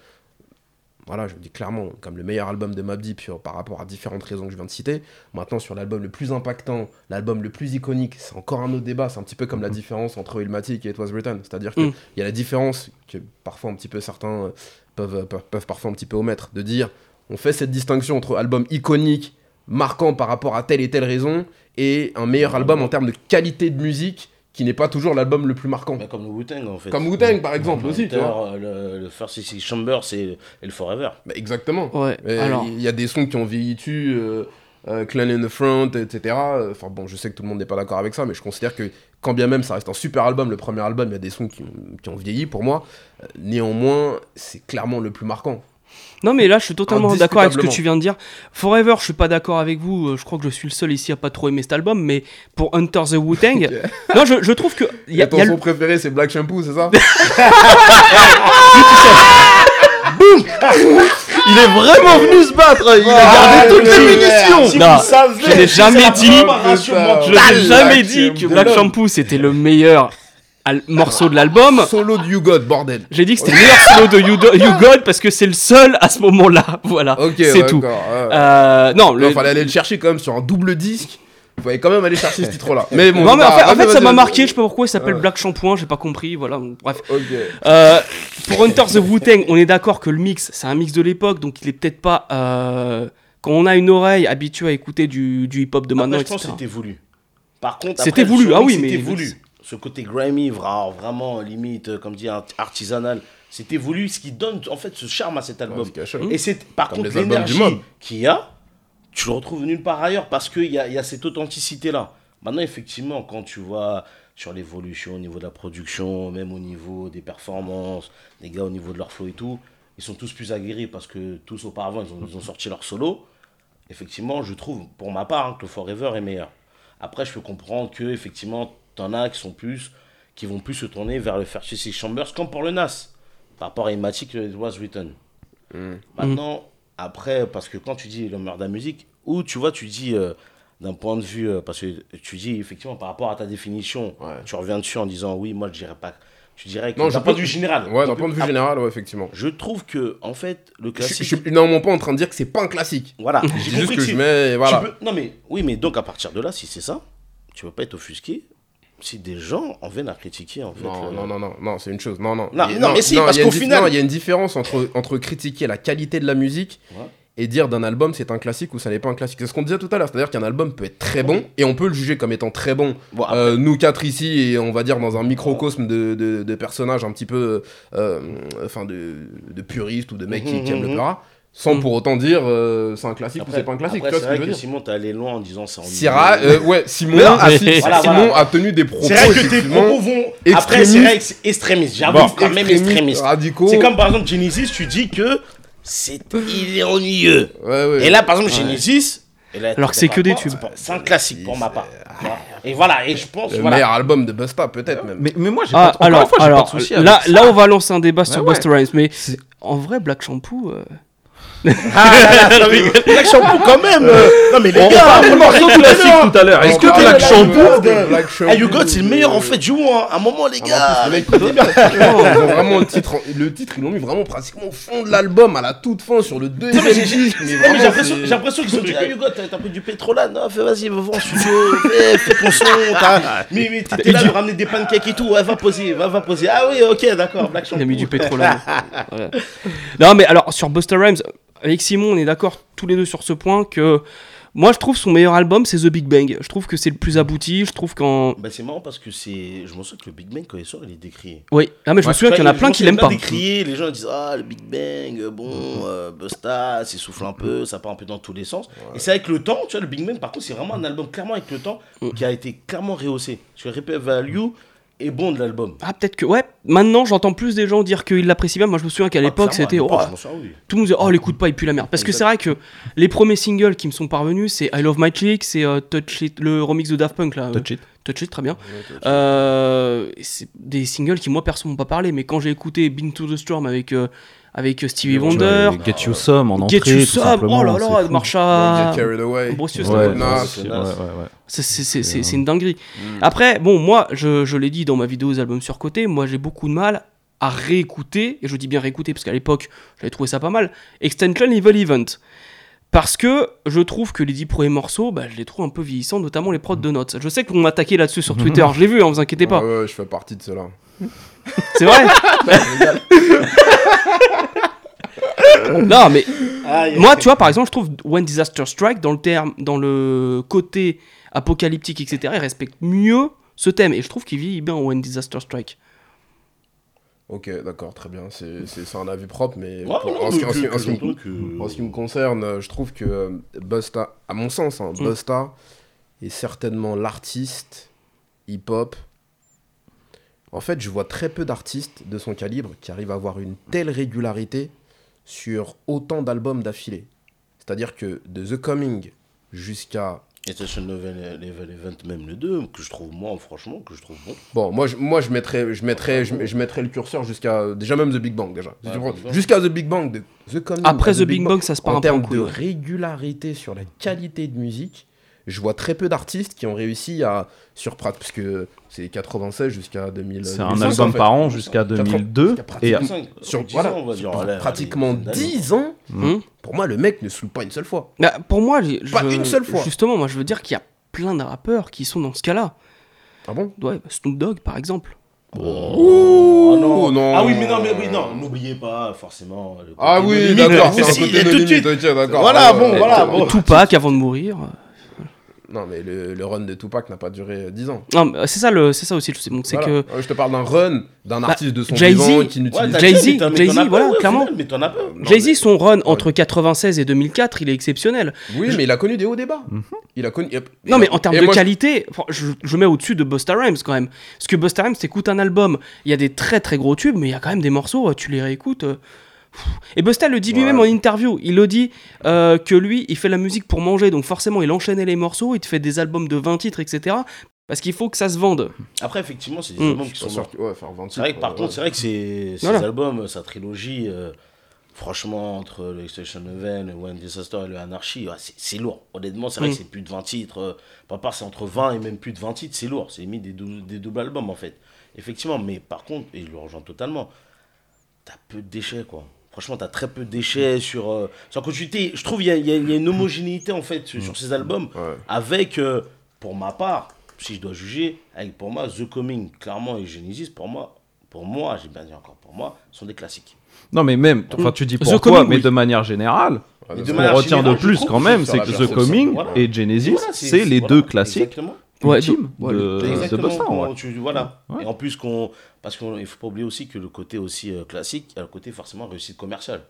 voilà, je le dis clairement, comme le meilleur album de Mobb Deep sur- par rapport à différentes raisons que je viens de citer. Maintenant, sur l'album le plus impactant, l'album le plus iconique, c'est encore un autre débat. C'est un petit peu comme la différence entre Illmatic et It Was Written. C'est-à-dire qu'il Mm. y a la différence que parfois un petit peu certains euh, peuvent, peuvent, peuvent parfois un petit peu omettre, de dire on fait cette distinction entre album iconique, marquant par rapport à telle et telle raison, et un meilleur album en termes de qualité de musique qui n'est pas toujours l'album le plus marquant. Comme le Wu-Tang en fait. Comme Wu-Tang, par exemple, aussi, tu Hunter, vois. euh, Le, le First Six Chamber c'est- et le Forever. Bah, exactement. Ouais, alors. Il y a des sons qui ont vieilli dessus, euh, euh, Clan in the Front, etc. Enfin bon, je sais que tout le monde n'est pas d'accord avec ça, mais je considère que quand bien même ça reste un super album, le premier album, il y a des sons qui ont, qui ont vieilli pour moi. Euh, néanmoins, c'est clairement le plus marquant. Non, mais là, je suis totalement d'accord avec ce que tu viens de dire. Forever, je suis pas d'accord avec vous. euh, Je crois que je suis le seul ici à pas trop aimer cet album. Mais pour Hunter the Wu-Tang, non, je, je trouve que. Y a, ton il y a son le- préféré, c'est Black Shampoo, c'est ça? Il est vraiment venu se battre. Il a gardé toutes les munitions. Si Non, savez, je n'ai c'est jamais dit- Je n'ai jamais dit que. Black Shampoo c'était le meilleur morceau de l'album. Solo de You God, bordel. J'ai dit que c'était le meilleur solo de You, Do- You God parce que c'est le seul à ce moment-là. Voilà, Ok, c'est tout. Euh, non, Il le- fallait aller le chercher quand même sur un double disque. Il fallait quand même aller chercher ce titre-là. Mais bon, non, mais en bah, fait, en vas-y, fait, ça m'a marqué. Je sais pas pourquoi il s'appelle Ouais. Black Shampoing. J'ai pas compris. Voilà. Bref. Ok. Euh, pour Hunter the Wu-Tang, on est d'accord que le mix, c'est un mix de l'époque, donc il est peut-être pas. euh, quand on a une oreille habituée à écouter du, du hip-hop de maintenant, Après, je pense que c'était voulu. Par contre, C'était voulu, ah oui, c'était mais- voulu. Ce côté grimy, vra- vraiment limite, euh, comme dit, art- artisanal, c'était voulu, ce qui donne en fait ce charme à cet album. Et c'est par Comme contre les l'énergie qu'il y a, tu le retrouves nulle part ailleurs parce qu'il y a, y a cette authenticité là. Maintenant, effectivement, quand tu vois sur l'évolution au niveau de la production, même au niveau des performances, des gars au niveau de leur flow et tout, ils sont tous plus aguerris parce que tous auparavant ils ont, ils ont sorti leur solo. Effectivement, je trouve pour ma part hein, que le Forever est meilleur. Après, je peux comprendre que effectivement, t'en as qui sont plus, qui vont plus se tourner vers le Six Chambers, comme pour le Nas, par rapport à Imatic, It Was Written. Mm. Maintenant, après, parce que quand tu dis le meilleur de la musique, ou tu vois, tu dis euh, d'un point de vue, euh, parce que tu dis effectivement par rapport à ta définition, Ouais. tu reviens dessus en disant oui, moi je dirais pas. Tu dirais que Non, d'un je point de vue général. Ouais, d'un point de vue général, ouais, effectivement. Je trouve que, en fait, le Je, classique. je suis néanmoins pas en train de dire que c'est pas un classique. Voilà, j'ai juste que que je mets. tu Voilà. peux- Non, mais oui, mais donc à partir de là, si c'est ça, tu peux pas être offusqué si des gens en viennent à critiquer en fait. Non, le- non, non, non, non, c'est une chose. Non, non. Non, Il mais si, parce qu'au final- il y a une différence entre, entre critiquer la qualité de la musique Ouais. et dire d'un album c'est un classique ou ça n'est pas un classique. C'est ce qu'on disait tout à l'heure. C'est-à-dire qu'un album peut être très bon et on peut le juger comme étant très bon. Bon, après, Euh, nous quatre ici et on va dire dans un microcosme de, de, de personnages un petit peu. euh, enfin, de, de puristes ou de mecs qui, qui aiment le Mhm. Sans Mhm. pour autant dire euh, c'est un classique ou après- c'est pas un classique. après, tu vois c'est ce que je vrai veux que dire Simon, t'es allé loin en disant ça. Syrah, euh, ouais, Simon, non, a, mais- si- Voilà, Simon voilà. a tenu des propos C'est vrai que tes propos vont. Après, c'est vrai que c'est extrémiste. J'avoue bon, quand même extrémiste. radicaux. C'est comme par exemple Genesis, tu dis que c'est il est ennuyeux. Ouais, ouais. Et là, par exemple, Genesis. et là, Alors que c'est que des tubes. c'est un classique pour ma part. Et voilà, et je pense. le voilà. meilleur album de Busta, peut-être même. Mais, mais moi, j'ai Ah, pas, encore alors, fois, alors pas de souci avec là, ça. là, on va lancer un débat sur Ouais, ouais. Busta Rhymes, mais en vrai, Black Shampoo. euh, Ah, là, là, Black Shampoo quand même. euh, Non, mais les On gars. on morceau classique tout à l'heure. tout à l'heure. Est-ce que Black Shampoo de- Black Shampoo, Eh, You God, c'est le meilleur en fait du monde. hein. À un moment, les Ah, gars. il vraiment le titre, le titre, ils l'ont mis vraiment pratiquement au fond de l'album, à la toute fin, sur le deuxième Non, mais j'ai- l'impression- qu'ils ont dit Ah, Hugo, t'as t'as pris du pétrole là Non, fais, vas-y, va voir en studio, fais, ton son. t'as- Mais, mais t'étais là de ramener des pancakes et tout. Ouais, va poser, va, va poser. Ah oui, ok, d'accord, Black Il Shampoo. a mis du pétrole là. Voilà. Non, mais alors, sur Busta Rhymes, avec Simon, on est d'accord tous les deux sur ce point que moi, je trouve son meilleur album, c'est The Big Bang. Je trouve que c'est le plus abouti. Je trouve qu'en. Bah, c'est marrant parce que c'est. Je m'en souviens que le Big Bang, quand il sort, il est décrié. Oui, ah, mais je me souviens qu'il y en a plein qui l'aiment pas. décrié, les gens disent Ah, le Big Bang, euh, bon, euh, Busta, ça souffle un peu, ça part un peu dans tous les sens. Et c'est avec le temps, tu vois, le Big Bang, par contre, c'est vraiment un album clairement avec le temps Mm. qui a été clairement rehaussé. Sur Repair Value, est bon de l'album. Ah, peut-être que. Ouais, maintenant j'entends plus des gens dire qu'ils l'apprécient bien. Moi je me souviens qu'à l'époque Ah, clairement, c'était. l'époque, oh, je m'en souviens, oui. tout le monde disait Oh, l'écoute pas, il pue la merde. Parce que c'est vrai que les premiers singles qui me sont parvenus, c'est I Love My Chick, c'est euh, Touch It, le remix de Daft Punk là. Touch it. Touch It, très bien. Euh, c'est des singles qui, moi, perso, m'ont pas parlé. Mais quand j'ai écouté Been to the Storm avec, euh, avec Stevie Wonder, Get You Some en entrée. Get You Some, simplement, oh là là, Nas. c'est une dinguerie. Après, bon, moi, je, je l'ai dit dans ma vidéo aux albums surcotés, moi j'ai beaucoup de mal à réécouter, et je dis bien réécouter parce qu'à l'époque j'avais trouvé ça pas mal, Extension Evil Event. Parce que je trouve que les 10 premiers morceaux, bah, je les trouve un peu vieillissants, notamment les prods de notes. Je sais qu'on m'a attaqué là-dessus sur Twitter, je l'ai vu, hein, vous inquiétez pas. Ouais, ouais, je fais partie de cela. C'est vrai Non, mais Aïe, moi, tu vois, par exemple, je trouve When Disaster Strike, dans le terme, dans le côté apocalyptique, etc., il respecte mieux ce thème. Et je trouve qu'il vit bien When Disaster Strike. Ok, d'accord, très bien. C'est un avis propre, mais Ouais, pour- non, en, ce qui- en ce en ce me- que j'entends que- en ce qui me concerne, je trouve que euh, Busta, à mon sens, hein, Mm. Busta est certainement l'artiste hip-hop. En fait, je vois très peu d'artistes de son calibre qui arrivent à avoir une telle régularité sur autant d'albums d'affilée. C'est-à-dire que de The Coming jusqu'à Et Level, Level Event, même le 2, que je trouve, moi, franchement, que je trouve bon. Bon, moi je, moi, je, mettrais, je, mettrais, je, je mettrais le curseur jusqu'à. Déjà, même The Big Bang, déjà. Ouais. Jusqu'à The Big Bang. de The Coming Après The Big Bang, ça se part En un peu en termes de régularité sur la qualité de musique, je vois très peu d'artistes qui ont réussi à surprendre. Parce que c'est 96 jusqu'à 2000. C'est un 2005, album en fait. par an jusqu'à 2002. jusqu'à Et Sur, 10 voilà, ans, on va sur dire, allez, pratiquement allez, allez. 10 ans, Hmm pour moi, le mec ne saoule pas une seule fois. Bah, pour moi, Pas je- une seule fois. Justement, moi, je veux dire qu'il y a plein de rappeurs qui sont dans ce cas-là. Ah bon? Ouais, Snoop Dogg, par exemple. Oh, non. non. Ah oui, mais non, mais oui, non, n'oubliez pas forcément. le côté Ah oui, d'accord, c'est un côté de limite, suite. ok, d'accord. Voilà, bon, voilà, bon. Tupac avant de mourir. Non, mais le, le run de Tupac n'a pas duré 10 ans. Non, mais c'est ça, le, c'est ça aussi. C'est bon, c'est Voilà. que Ouais, Je te parle d'un run d'un Bah, artiste de son Jay-Z- vivant qui n'utilise Jay-Z, Jay-Z, voilà, ouais, clairement. final, Mais t'en as pas. Non, Jay-Z, mais- son run entre 96 et 2004, il est exceptionnel. Oui, mais il a connu des hauts débats. Il a connu. Non, mais en termes Et de moi, qualité, je, je mets au-dessus de Busta Rhymes quand même. Parce que Busta Rhymes, t'écoutes un album, il y a des très très gros tubes, mais il y a quand même des morceaux, euh, tu les réécoutes. euh. Et Busta le dit lui-même en interview. Il le dit euh, que lui, il fait la musique pour manger, donc forcément, il enchaînait les morceaux, il te fait des albums de 20 titres, etc. Parce qu'il faut que ça se vende. Après, effectivement, c'est des Hmm. albums qui sont ouais, 20 C'est vrai que par ouais, contre, ouais. c'est vrai que Voilà. albums, sa trilogie, euh, franchement, entre le Extinction Event, le One Disaster et le Anarchy, ouais, c'est- lourd. Honnêtement, c'est vrai Mm. que c'est plus de 20 titres. euh, Papa, c'est entre 20 et même plus de 20 titres, c'est lourd. C'est mis des, dou- des doubles albums, en fait. Effectivement, mais par contre, et je le rejoins totalement, t'as peu de déchets, quoi. Franchement, t'as très peu de déchets sur. Euh, sur la continuité. Je trouve qu'il y, a- y y une homogénéité, en fait, sur, sur ces albums, Ouais. avec, euh, pour ma part, si je dois juger, avec pour moi, The Coming, clairement, et Genesis, pour moi, pour moi, j'ai bien dit encore pour moi, sont des classiques. Non, mais même, enfin, tu dis The pour toi, Coming, mais oui. de manière générale, Mais ce qu'on retient de plus quand même, c'est que The Coming Voilà. et Genesis, Voilà, c'est les voilà, deux classiques Exactement. Ouais, ultimes ouais, de, de comment ouais. tu- voilà. Ouais. Et en plus, qu'on, parce qu'il ne faut pas oublier aussi que le côté aussi euh, classique, il y a le côté forcément réussite commerciale.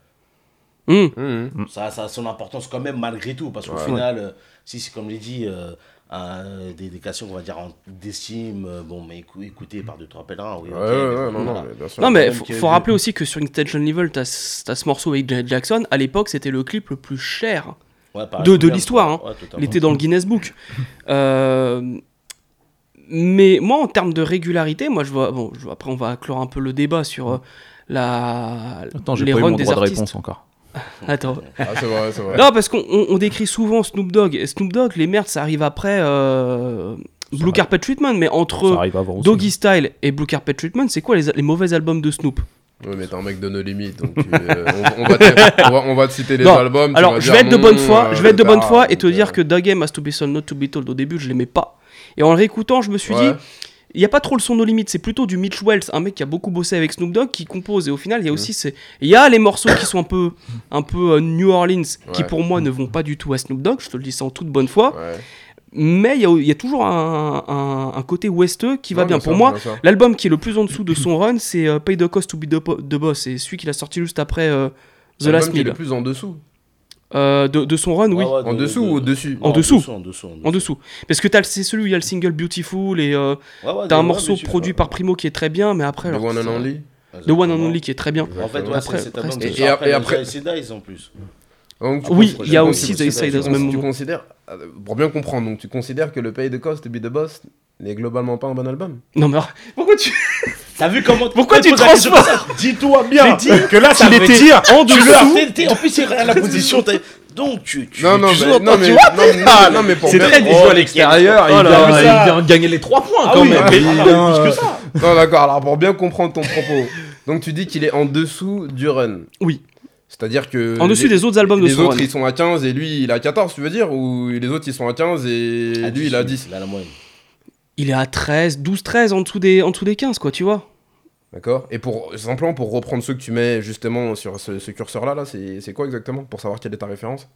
Mhm. Ça, ça a son importance quand même malgré tout, parce qu'au Ouais. final, euh, si c'est comme j'ai dit, euh, des, des questions qu'on va dire en- d'estime, euh, bon, mais écou- écoutez par deux, trois pèlerins, oui, Ouais, ouais, non, voilà. non. Non, mais faut, faut rappeler aussi que sur Intention Level, t'as ce t'as ce morceau avec Janet Jackson. À l'époque, c'était le clip le plus cher Ouais, de, de l'histoire. hein. ouais. Il était dans le Guinness Book. Euh, mais moi, en termes de régularité, moi, je vois. Bon, je vois- après, on va clore un peu le débat sur euh, la. Attends, j'ai les pas eu mon droit de artistes. réponse encore. Attends. Ah, c'est vrai, c'est vrai. Non, parce qu'on on- on décrit souvent Snoop Dogg. Et Snoop Dogg, les merdes, ça arrive après euh, Blue. Carpet Treatment. Mais entre. Doggy Style et Blue Carpet Treatment, c'est quoi les, les mauvais albums de Snoop? Ouais, mais t'es un mec de nos limites, donc euh, on, on va te, on, va, on va te citer les Non, albums. Alors, je vais être de bonne foi, je vais être de bonne foi et te dire que The Game Has to Be Sold, Not to Be Told, au début, je l'aimais pas. Et en le réécoutant, je me suis ouais. dit, il n'y a pas trop le son No Limit, c'est plutôt du Mitch Wells, un mec qui a beaucoup bossé avec Snoop Dogg, qui compose. Et au final, il y a aussi ces... Il y a les morceaux qui sont un peu, un peu euh, New Orleans, qui pour moi ne vont pas du tout à Snoop Dogg, je te le dis ça en toute bonne foi. Ouais. Mais il y a, il y a toujours un, un- un côté westeux qui va Non, bien. bien Pour moi, l'album qui est le plus en dessous de son run, c'est euh, Pay the Cost to Be the, Boss. C'est celui qu'il a sorti juste après euh, The Last qui est Meal. le plus en dessous. Euh, de, de son run, oui. Ouais, ouais, En de- dessous de- ou au-dessus En dessous. En dessous, en En dessous. Parce que t'as- c'est celui où il y a le single Beautiful et euh, Ouais, ouais, t'as un ouais, morceau produit par Primo qui est très bien, mais après. The alors, One and Only The One and Only qui est très bien. En fait, ouais, Après- c'est album après, et- et après en plus. Oui, il y a aussi The Siders considères- au même tu considères, pour bien comprendre, donc tu considères que le Pay the Cost be the Boss n'est globalement pas un bon album Non, mais pourquoi tu. T'as vu comment Pourquoi tu ça Dis-toi bien dit que là, ça veut dire en tu dessous. En plus, c'est la position. Donc, tu. tu Non, non, tu mais, non, mais, vois, non, non, non, mais pour C'est très Oh, à l'extérieur, il, Oh vient- gagner les 3 points Ah quand oui, même. mais Il non, vient, mais plus euh, que ça. Non, d'accord, alors pour bien comprendre ton propos, donc tu dis qu'il est en dessous du run. Oui. C'est-à-dire que. En dessus les, des autres albums de les autres ils sont à 15 et lui il est à 14, tu veux dire Ou les autres ils sont à 15 et lui il est à 10 Il a la moyenne. Il est à 13, 12, 13 en dessous des, en dessous des 15, quoi, tu vois. D'accord Et pour simplement pour reprendre ceux que tu mets justement sur ce, ce curseur-là, là, c'est c'est quoi exactement Pour savoir quelle est ta référence?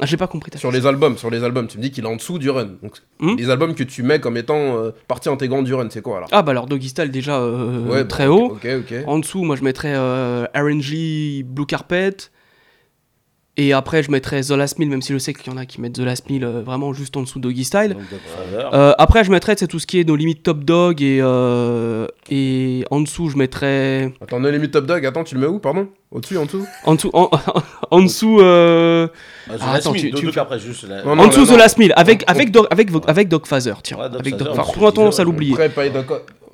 Ah, j'ai pas compris Sur les albums, sur les albums, tu me dis qu'il est en dessous du run. Donc, Hmm les albums que tu mets comme étant euh, partie intégrante du run, c'est quoi alors? Ah, bah alors Doggy Style déjà euh, Ouais, très bon, haut. En dessous, moi je mettrais euh, RNG Blue Carpet. Et après, je mettrais The Last Meal, même si je sais qu'il y en a qui mettent The Last Meal euh, vraiment juste en dessous de Doggy Style. Euh, après, je mettrais tout ce qui est nos limites Top Dog. Et, euh, et en dessous, je mettrais. Attends, No Limit Top Dog, attends, tu le mets où, pardon? Au-dessus, en dessous? En dessous. En, en dessous. euh, Ah, ah, attends, tu- tu- après, juste la- Non, non, en dessous The. Last Meal. Avec, avec, Dog, avec, avec Dog Father, tiens. Ouais, Dog avec Dog Father, Father. on Pour tendance disait, à l'oublier.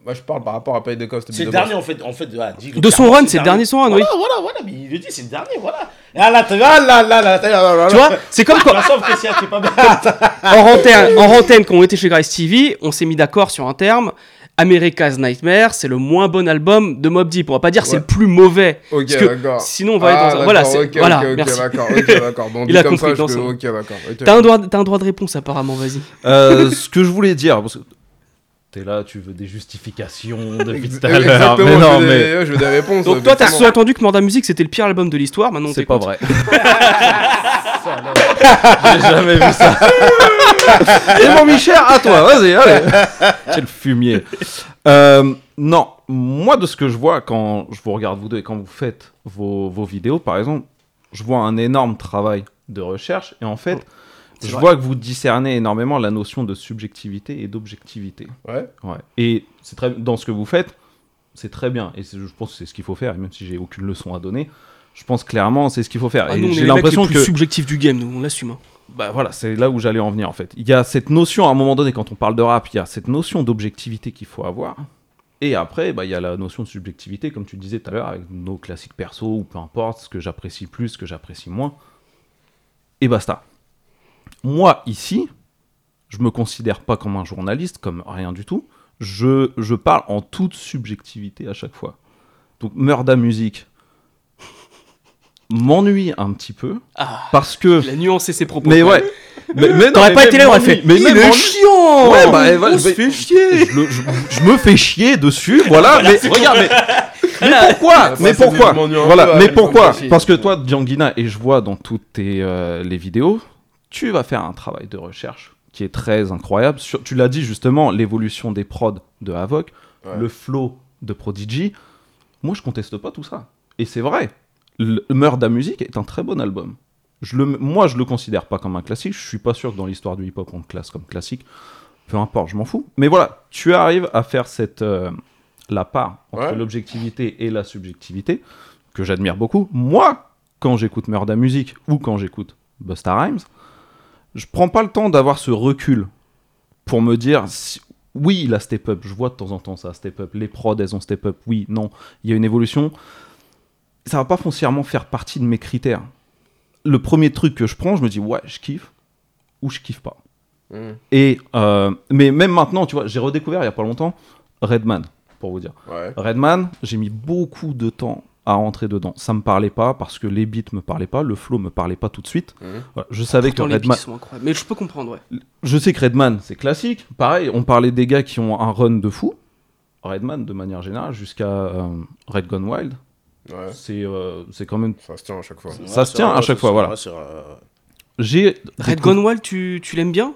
Moi, je parle par rapport à Pay the Cost. C'est le dernier en fait, en fait voilà, dis-le De son run, c'est le dernier son run, oui. Voilà, voilà, voilà, mais il le dit, c'est le dernier, voilà. Ah là, t'as- là, là, là, t'as- là, là, Tu vois, c'est comme quand. là. Sauf que si t'es pas bien. en antenne, en antenne, quand on était chez Grace TV, on s'est mis d'accord sur un terme. America's Nightmare, c'est le moins bon album de Mob Deep. On va pas dire c'est le plus mauvais. Ok, Parce que d'accord. sinon, on va Ah, être dans un. Voilà, c'est- ok, voilà ok, ok, merci. d'accord, ok, d'accord. Bon, Il a comme compris ça, dans peux- son- Ok, d'accord. T'as un, droit, t'as un droit de réponse apparemment, vas-y. Euh, ce que je voulais dire, parce que t'es là, tu veux des justifications depuis tout à l'heure. Mais non, je veux mais des- je veux des réponses. Donc toi, t'as sous-entendu que Morda Music c'était le pire album de l'histoire. Maintenant, c'est pas vrai. J'ai jamais vu ça. Et mon Michel, à toi, vas-y, allez. Quel fumier. Euh, non, moi de ce que je vois quand je vous regarde vous deux et quand vous faites vos, vos vidéos, par exemple, je vois un énorme travail de recherche et en fait, C'est je vrai. vois que vous discernez énormément la notion de subjectivité et d'objectivité. Ouais. Ouais. Et c'est très dans ce que vous faites, c'est très bien. Et je pense que c'est ce qu'il faut faire. Et même si j'ai aucune leçon à donner, je pense clairement c'est ce qu'il faut faire. Ah, et nous, on est j'ai l'impression plus que subjectifs du game, nous, on l'assume. hein. bah voilà, c'est là où j'allais en venir en fait. Il y a cette notion à un moment donné quand on parle de rap, il y a cette notion d'objectivité qu'il faut avoir. Et après, bah, il y a la notion de subjectivité, comme tu disais tout à l'heure, avec nos classiques perso ou peu importe, ce que j'apprécie plus, ce que j'apprécie moins. Et basta. Moi, ici, je me considère pas comme un journaliste, comme rien du tout. Je, je parle en toute subjectivité à chaque fois. Donc, Murda Music m'ennuie un petit peu, Ah, parce que... il a nuancé ses propos. Mais ouais. Mais, mais non, T'aurais mais pas même été là, aurait fait. Mais il est chiant Ouais, bah, ouais, On se mais- fait chier je, le- je- je me fais chier dessus, voilà. mais regarde, mais, mais pourquoi? Mais pourquoi? Voilà, mais pourquoi? Parce que toi, Djanguina, et je vois dans toutes tes euh, les vidéos, tu vas faire un travail de recherche qui est très incroyable. Sur- tu l'as dit justement, l'évolution des prods de Havoc, Ouais. le flow de Prodigy. Moi, je conteste pas tout ça. Et c'est vrai. Le Murda Music est un très bon album. Je le, moi, je le considère pas comme un classique. Je suis pas sûr que dans l'histoire du hip-hop, on le classe comme classique. Peu importe, je m'en fous. Mais voilà, tu arrives à faire cette euh, la part entre Ouais. l'objectivité et la subjectivité que j'admire beaucoup. Moi, quand j'écoute Murda Music ou quand j'écoute Busta Rhymes, je prends pas le temps d'avoir ce recul pour me dire si- oui, il a step up. Je vois de temps en temps ça step up. Les prods, elles ont step up. Oui, non, il y a une évolution. Ça va pas foncièrement faire partie de mes critères. Le premier truc que je prends, je me dis ouais, je kiffe ou je kiffe pas. Mmh. Et euh, mais même maintenant, tu vois, j'ai redécouvert il y a pas longtemps Redman, pour vous dire. Ouais. Redman, j'ai mis beaucoup de temps à rentrer dedans. Ça me parlait pas parce que les beats me parlaient pas, le flow me parlait pas tout de suite. Mmh. Voilà, je savais Pourtant, que les Redman, beats sont incroyables. Mais je peux comprendre, ouais. je sais que Redman c'est classique. Pareil, on parlait des gars qui ont un run de fou. Redman de manière générale jusqu'à euh, Red Gone Wild, Ouais. c'est euh, c'est quand même. Ça se tient à chaque fois. Ça se tient à chaque fois, voilà. euh, J'ai Red Gone Wild, tu, tu l'aimes bien?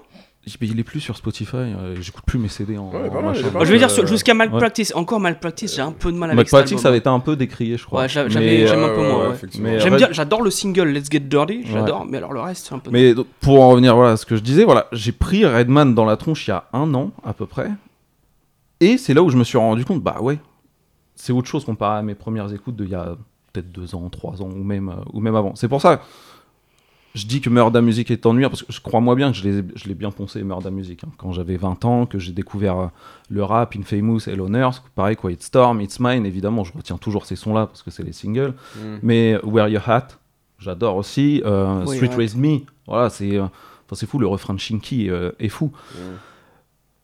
Il est plus sur Spotify, euh, j'écoute plus mes CD en, Ouais, en machin. Moi, je veux dire, Euh, jusqu'à ouais. Malpractice, encore Malpractice, j'ai un peu de mal avec Malpractice, cet ça avait été un peu décrié, je crois. Ouais, j'aime un peu ouais, moins, ouais, ouais. J'aime j'adore le single Let's Get Dirty, Ouais. j'adore, mais alors le reste, c'est un peu. Mais donc, pour en revenir voilà, à ce que je disais, voilà, j'ai pris Redman dans la tronche il y a un an à peu près. Et c'est là où je me suis rendu compte, bah ouais, c'est autre chose comparé à mes premières écoutes d'il y a peut-être deux ans, trois ans ou même, euh, ou même avant. C'est pour ça je dis que Murda Music est ennuyant parce que je crois moi bien que je l'ai bien poncé Murda Music hein. quand j'avais 20 ans, que j'ai découvert euh, le rap, Infamous et Loners, pareil Quiet Storm, It's Mine, évidemment je retiens toujours ces sons-là parce que c'est les singles. Mm. Mais Wear Your Hat, j'adore aussi. Euh, Oui, Street ouais. Raise Me, voilà, c'est euh, c'est fou, le refrain de Shinky euh, est fou. Mm.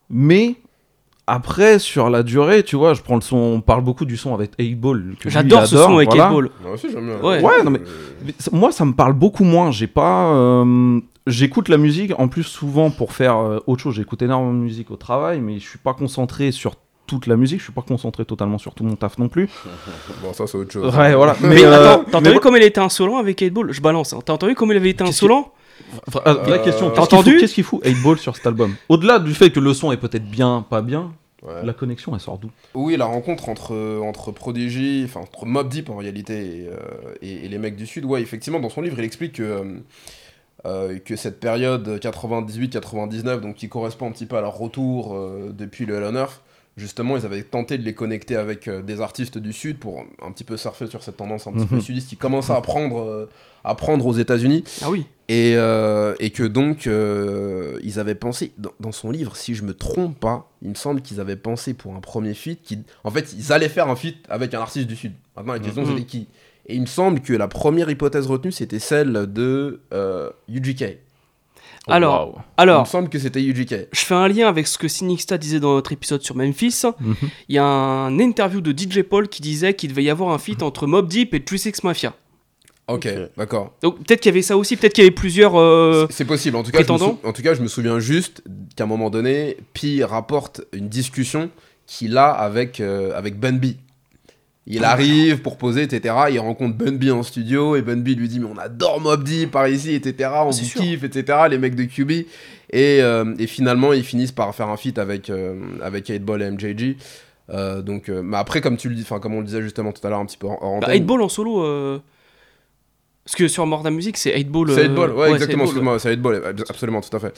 Mais après, sur la durée, tu vois, je prends le son, on parle beaucoup du son avec 8 Ball. J'adore ce adore, son avec voilà. 8 Ball. Moi aussi, j'aime bien. Ouais. Ouais, non, mais- Mais ça- moi, ça me parle beaucoup moins. J'ai pas. euh, J'écoute la musique en plus souvent pour faire euh, autre chose. J'écoute énormément de musique au travail, mais je suis pas concentré sur toute la musique. Je suis pas concentré totalement sur tout mon taf non plus. Bon, ça, c'est autre chose. Ouais, voilà. Mais, euh, attends, t'as mais entendu comme il était insolent avec 8 Ball? Je balance. hein. T'as entendu comme il avait été insolent? Enfin, euh, la question, T'as qu'est-ce qu'il entendu? fout- Qu'est-ce qu'il fout 8 Ball sur cet album? Au-delà du fait que le son est peut-être bien, pas bien, Ouais. la connexion elle sort d'où? Oui, la rencontre entre, entre Prodigy, enfin entre Mob Deep en réalité et, euh, et- et les mecs du Sud, ouais, effectivement, dans son livre, il explique que, euh, euh, que cette période 98-99, donc qui correspond un petit peu à leur retour euh, depuis le Hell on Earth, justement, ils avaient tenté de les connecter avec euh, des artistes du Sud pour un petit peu surfer sur cette tendance un petit peu Mhm. sudiste qui commençait à prendre, euh, à prendre aux États-Unis. Ah oui. Et, euh, et que donc, euh, ils avaient pensé, dans, dans son livre, si je me trompe pas, il me semble qu'ils avaient pensé pour un premier feat, qui, en fait, ils allaient faire un feat avec un artiste du Sud. Maintenant, la question, Mhm. c'était qui? Et il me semble que la première hypothèse retenue, c'était celle de euh, UGK. Alors. Il me semble que c'était UGK. je fais un lien avec ce que Sinixta disait dans notre épisode sur Memphis. Mhm. Il y a un interview de DJ Paul qui disait qu'il devait y avoir un feat entre Mob Deep et 36 Mafia. Ok, Ok. d'accord. Donc peut-être qu'il y avait ça aussi, peut-être qu'il y avait plusieurs. euh, C'est possible. En tout, cas, en tout cas, je me souviens juste qu'à un moment donné, Pi rapporte une discussion qu'il a avec, euh, avec Bun B. Il arrive pour poser, etc. Il rencontre Bun B en studio et Bun B lui dit Mais on adore Mob Deep par ici, etc. On sûr. kiffe, etc. Les mecs de QB. Et, euh, et finalement, ils finissent par faire un feat avec, euh, avec 8ball et MJG. Euh, donc, mais après, comme tu le dis, enfin comme on le disait justement tout à l'heure un petit peu en, bah, antenne, 8 Ball en solo. Parce que sur Morda Music, c'est 8 Ball. C'est euh, 8 ball, ouais, ouais, exactement, c'est 8 ball. excuse-moi, c'est 8 ball, ab- absolument, tout à fait.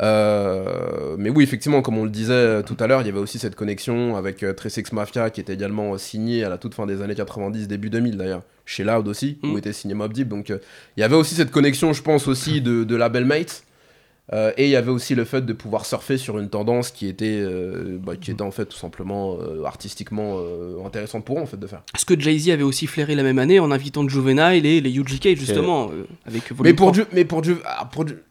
Euh, mais oui, effectivement, comme on le disait euh, tout à l'heure, il y avait aussi cette connexion avec euh, 36 Mafia qui était également euh, signé à la toute fin des années 90, début 2000 d'ailleurs, chez Loud aussi, Mm. où était signé Mob Deep. Donc euh, il y avait aussi cette connexion, je pense, aussi de, de label mates. Euh, et il y avait aussi le fait de pouvoir surfer sur une tendance qui était, bah, qui était en fait tout simplement artistiquement intéressante pour eux en fait de faire. Ce que Jay-Z avait aussi flairé la même année en invitant Juvenile et les UGK justement. avec Volume Mais pour, 3. Ju- mais pour, Ju- ah, pour, Ju-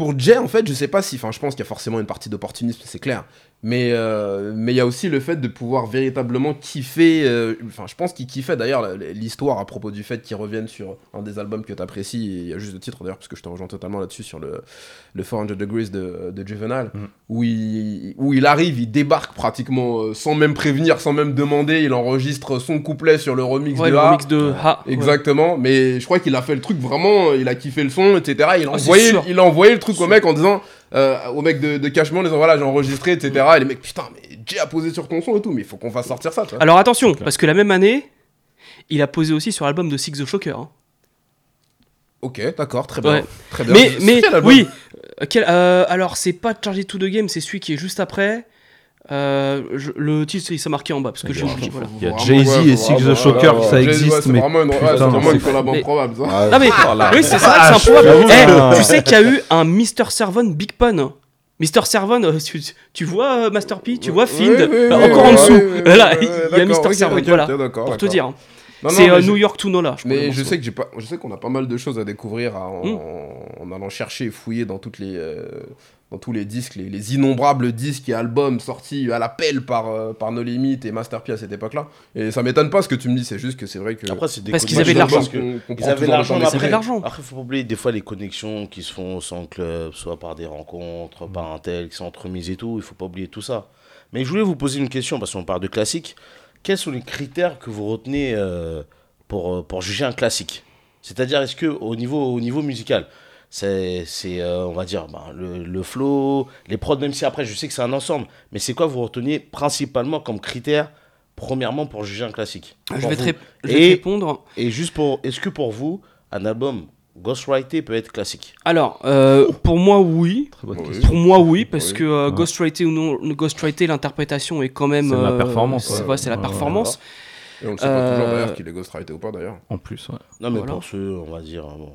pour Jay, en fait, je sais pas si. Enfin, je pense qu'il y a forcément une partie d'opportunisme, c'est clair. Mais euh, mais il y a aussi le fait de pouvoir véritablement kiffer. euh, Enfin, je pense qu'il kiffait d'ailleurs la- l'histoire à propos du fait qu'il revienne sur un des albums que tu apprécies. Et il y a juste le titre d'ailleurs, parce que je te rejoins totalement là-dessus sur le, le 400 Degrees de, de Juvenile, Mm. où, il, où il arrive, il débarque pratiquement euh, sans même prévenir, sans même demander. Il enregistre son couplet sur le remix Ouais, de le A. remix de Ha. ouais. Exactement, mais je crois qu'il a fait le truc vraiment, il a kiffé le son, etc. Il a, Ah, c'est envoyé, sûr. il a envoyé le truc au mec en disant, euh, au mec de, de Cashman, en disant voilà, j'ai enregistré, etc. Et les mecs, putain, mais Jay a posé sur ton son et tout, mais il faut qu'on fasse sortir ça, tu vois. Alors attention, parce que la même année, il a posé aussi sur l'album de Six the Shocker. hein. Ok, d'accord, très bien. Ouais. Très bien. Mais, mais quel album? oui, euh, quel- euh, alors c'est pas Charged to the Game, c'est celui qui est juste après. Euh, je- le titre, il s'est marqué en bas parce que j'ai oublié. Voilà. Il y a Jay-Z et Six the Shocker, ça existe, ouais, c'est mais vraiment une, putain, c'est vraiment une collab mais- improbable, ça. Ah, Non mais Oh la oui, c'est ça, c'est improbable. j'avoue. Eh, tu sais qu'il y a eu un Mr. Servon Big Pun. Mr. Servon, euh, tu, tu vois euh, Master P, tu vois Find, Oui, oui, oui, encore oui, en dessous. oui, oui, Voilà, oui, il y a Mr. Servon, voilà, pour te dire. Non, C'est mais euh, New York to Nola. je Mais je sais que j'ai pas, je sais qu'on a pas mal de choses à découvrir à- en, Mm. en allant chercher et fouiller dans toutes les, euh, dans tous les disques, les, les innombrables disques et albums sortis à la pelle par euh, par No Limit et Master P à cette époque-là. Et ça m'étonne pas ce que tu me dis, c'est juste que c'est vrai que Après, c'est des Parce qu'ils avaient de l'argent. Ils avaient l'argent, de l'argent. Après, il faut pas oublier des fois les connexions qui se font sans club, soit par des rencontres, par un tel qui sont entremises et tout. Il faut pas oublier tout ça. Mais je voulais vous poser une question parce qu'on parle de classique. Quels sont les critères que vous retenez euh, pour, euh, pour juger un classique? C'est-à-dire, est-ce que au niveau, au niveau musical, c'est, c'est euh, on va dire, ben, le, le flow, les prods, même si après, je sais que c'est un ensemble. Mais c'est quoi vous retenez principalement comme critère, premièrement, pour juger un classique? Je vais, te je vais répondre. Et juste pour, est-ce que pour vous, un album Ghostwriter peut être classique? Alors, euh, pour moi, oui. Très bonne Oui. question. Pour moi, oui, parce Oui. que euh, Ouais. Ghostwriter ou non, Ghostwriter, l'interprétation est quand même. C'est la euh, performance, C'est ouais. ouais, c'est la performance. Et on ne sait pas toujours Euh, d'ailleurs qu'il est ghostwriter ou pas d'ailleurs. En plus, ouais. Non, mais Voilà. pour ceux, on va dire. Bon.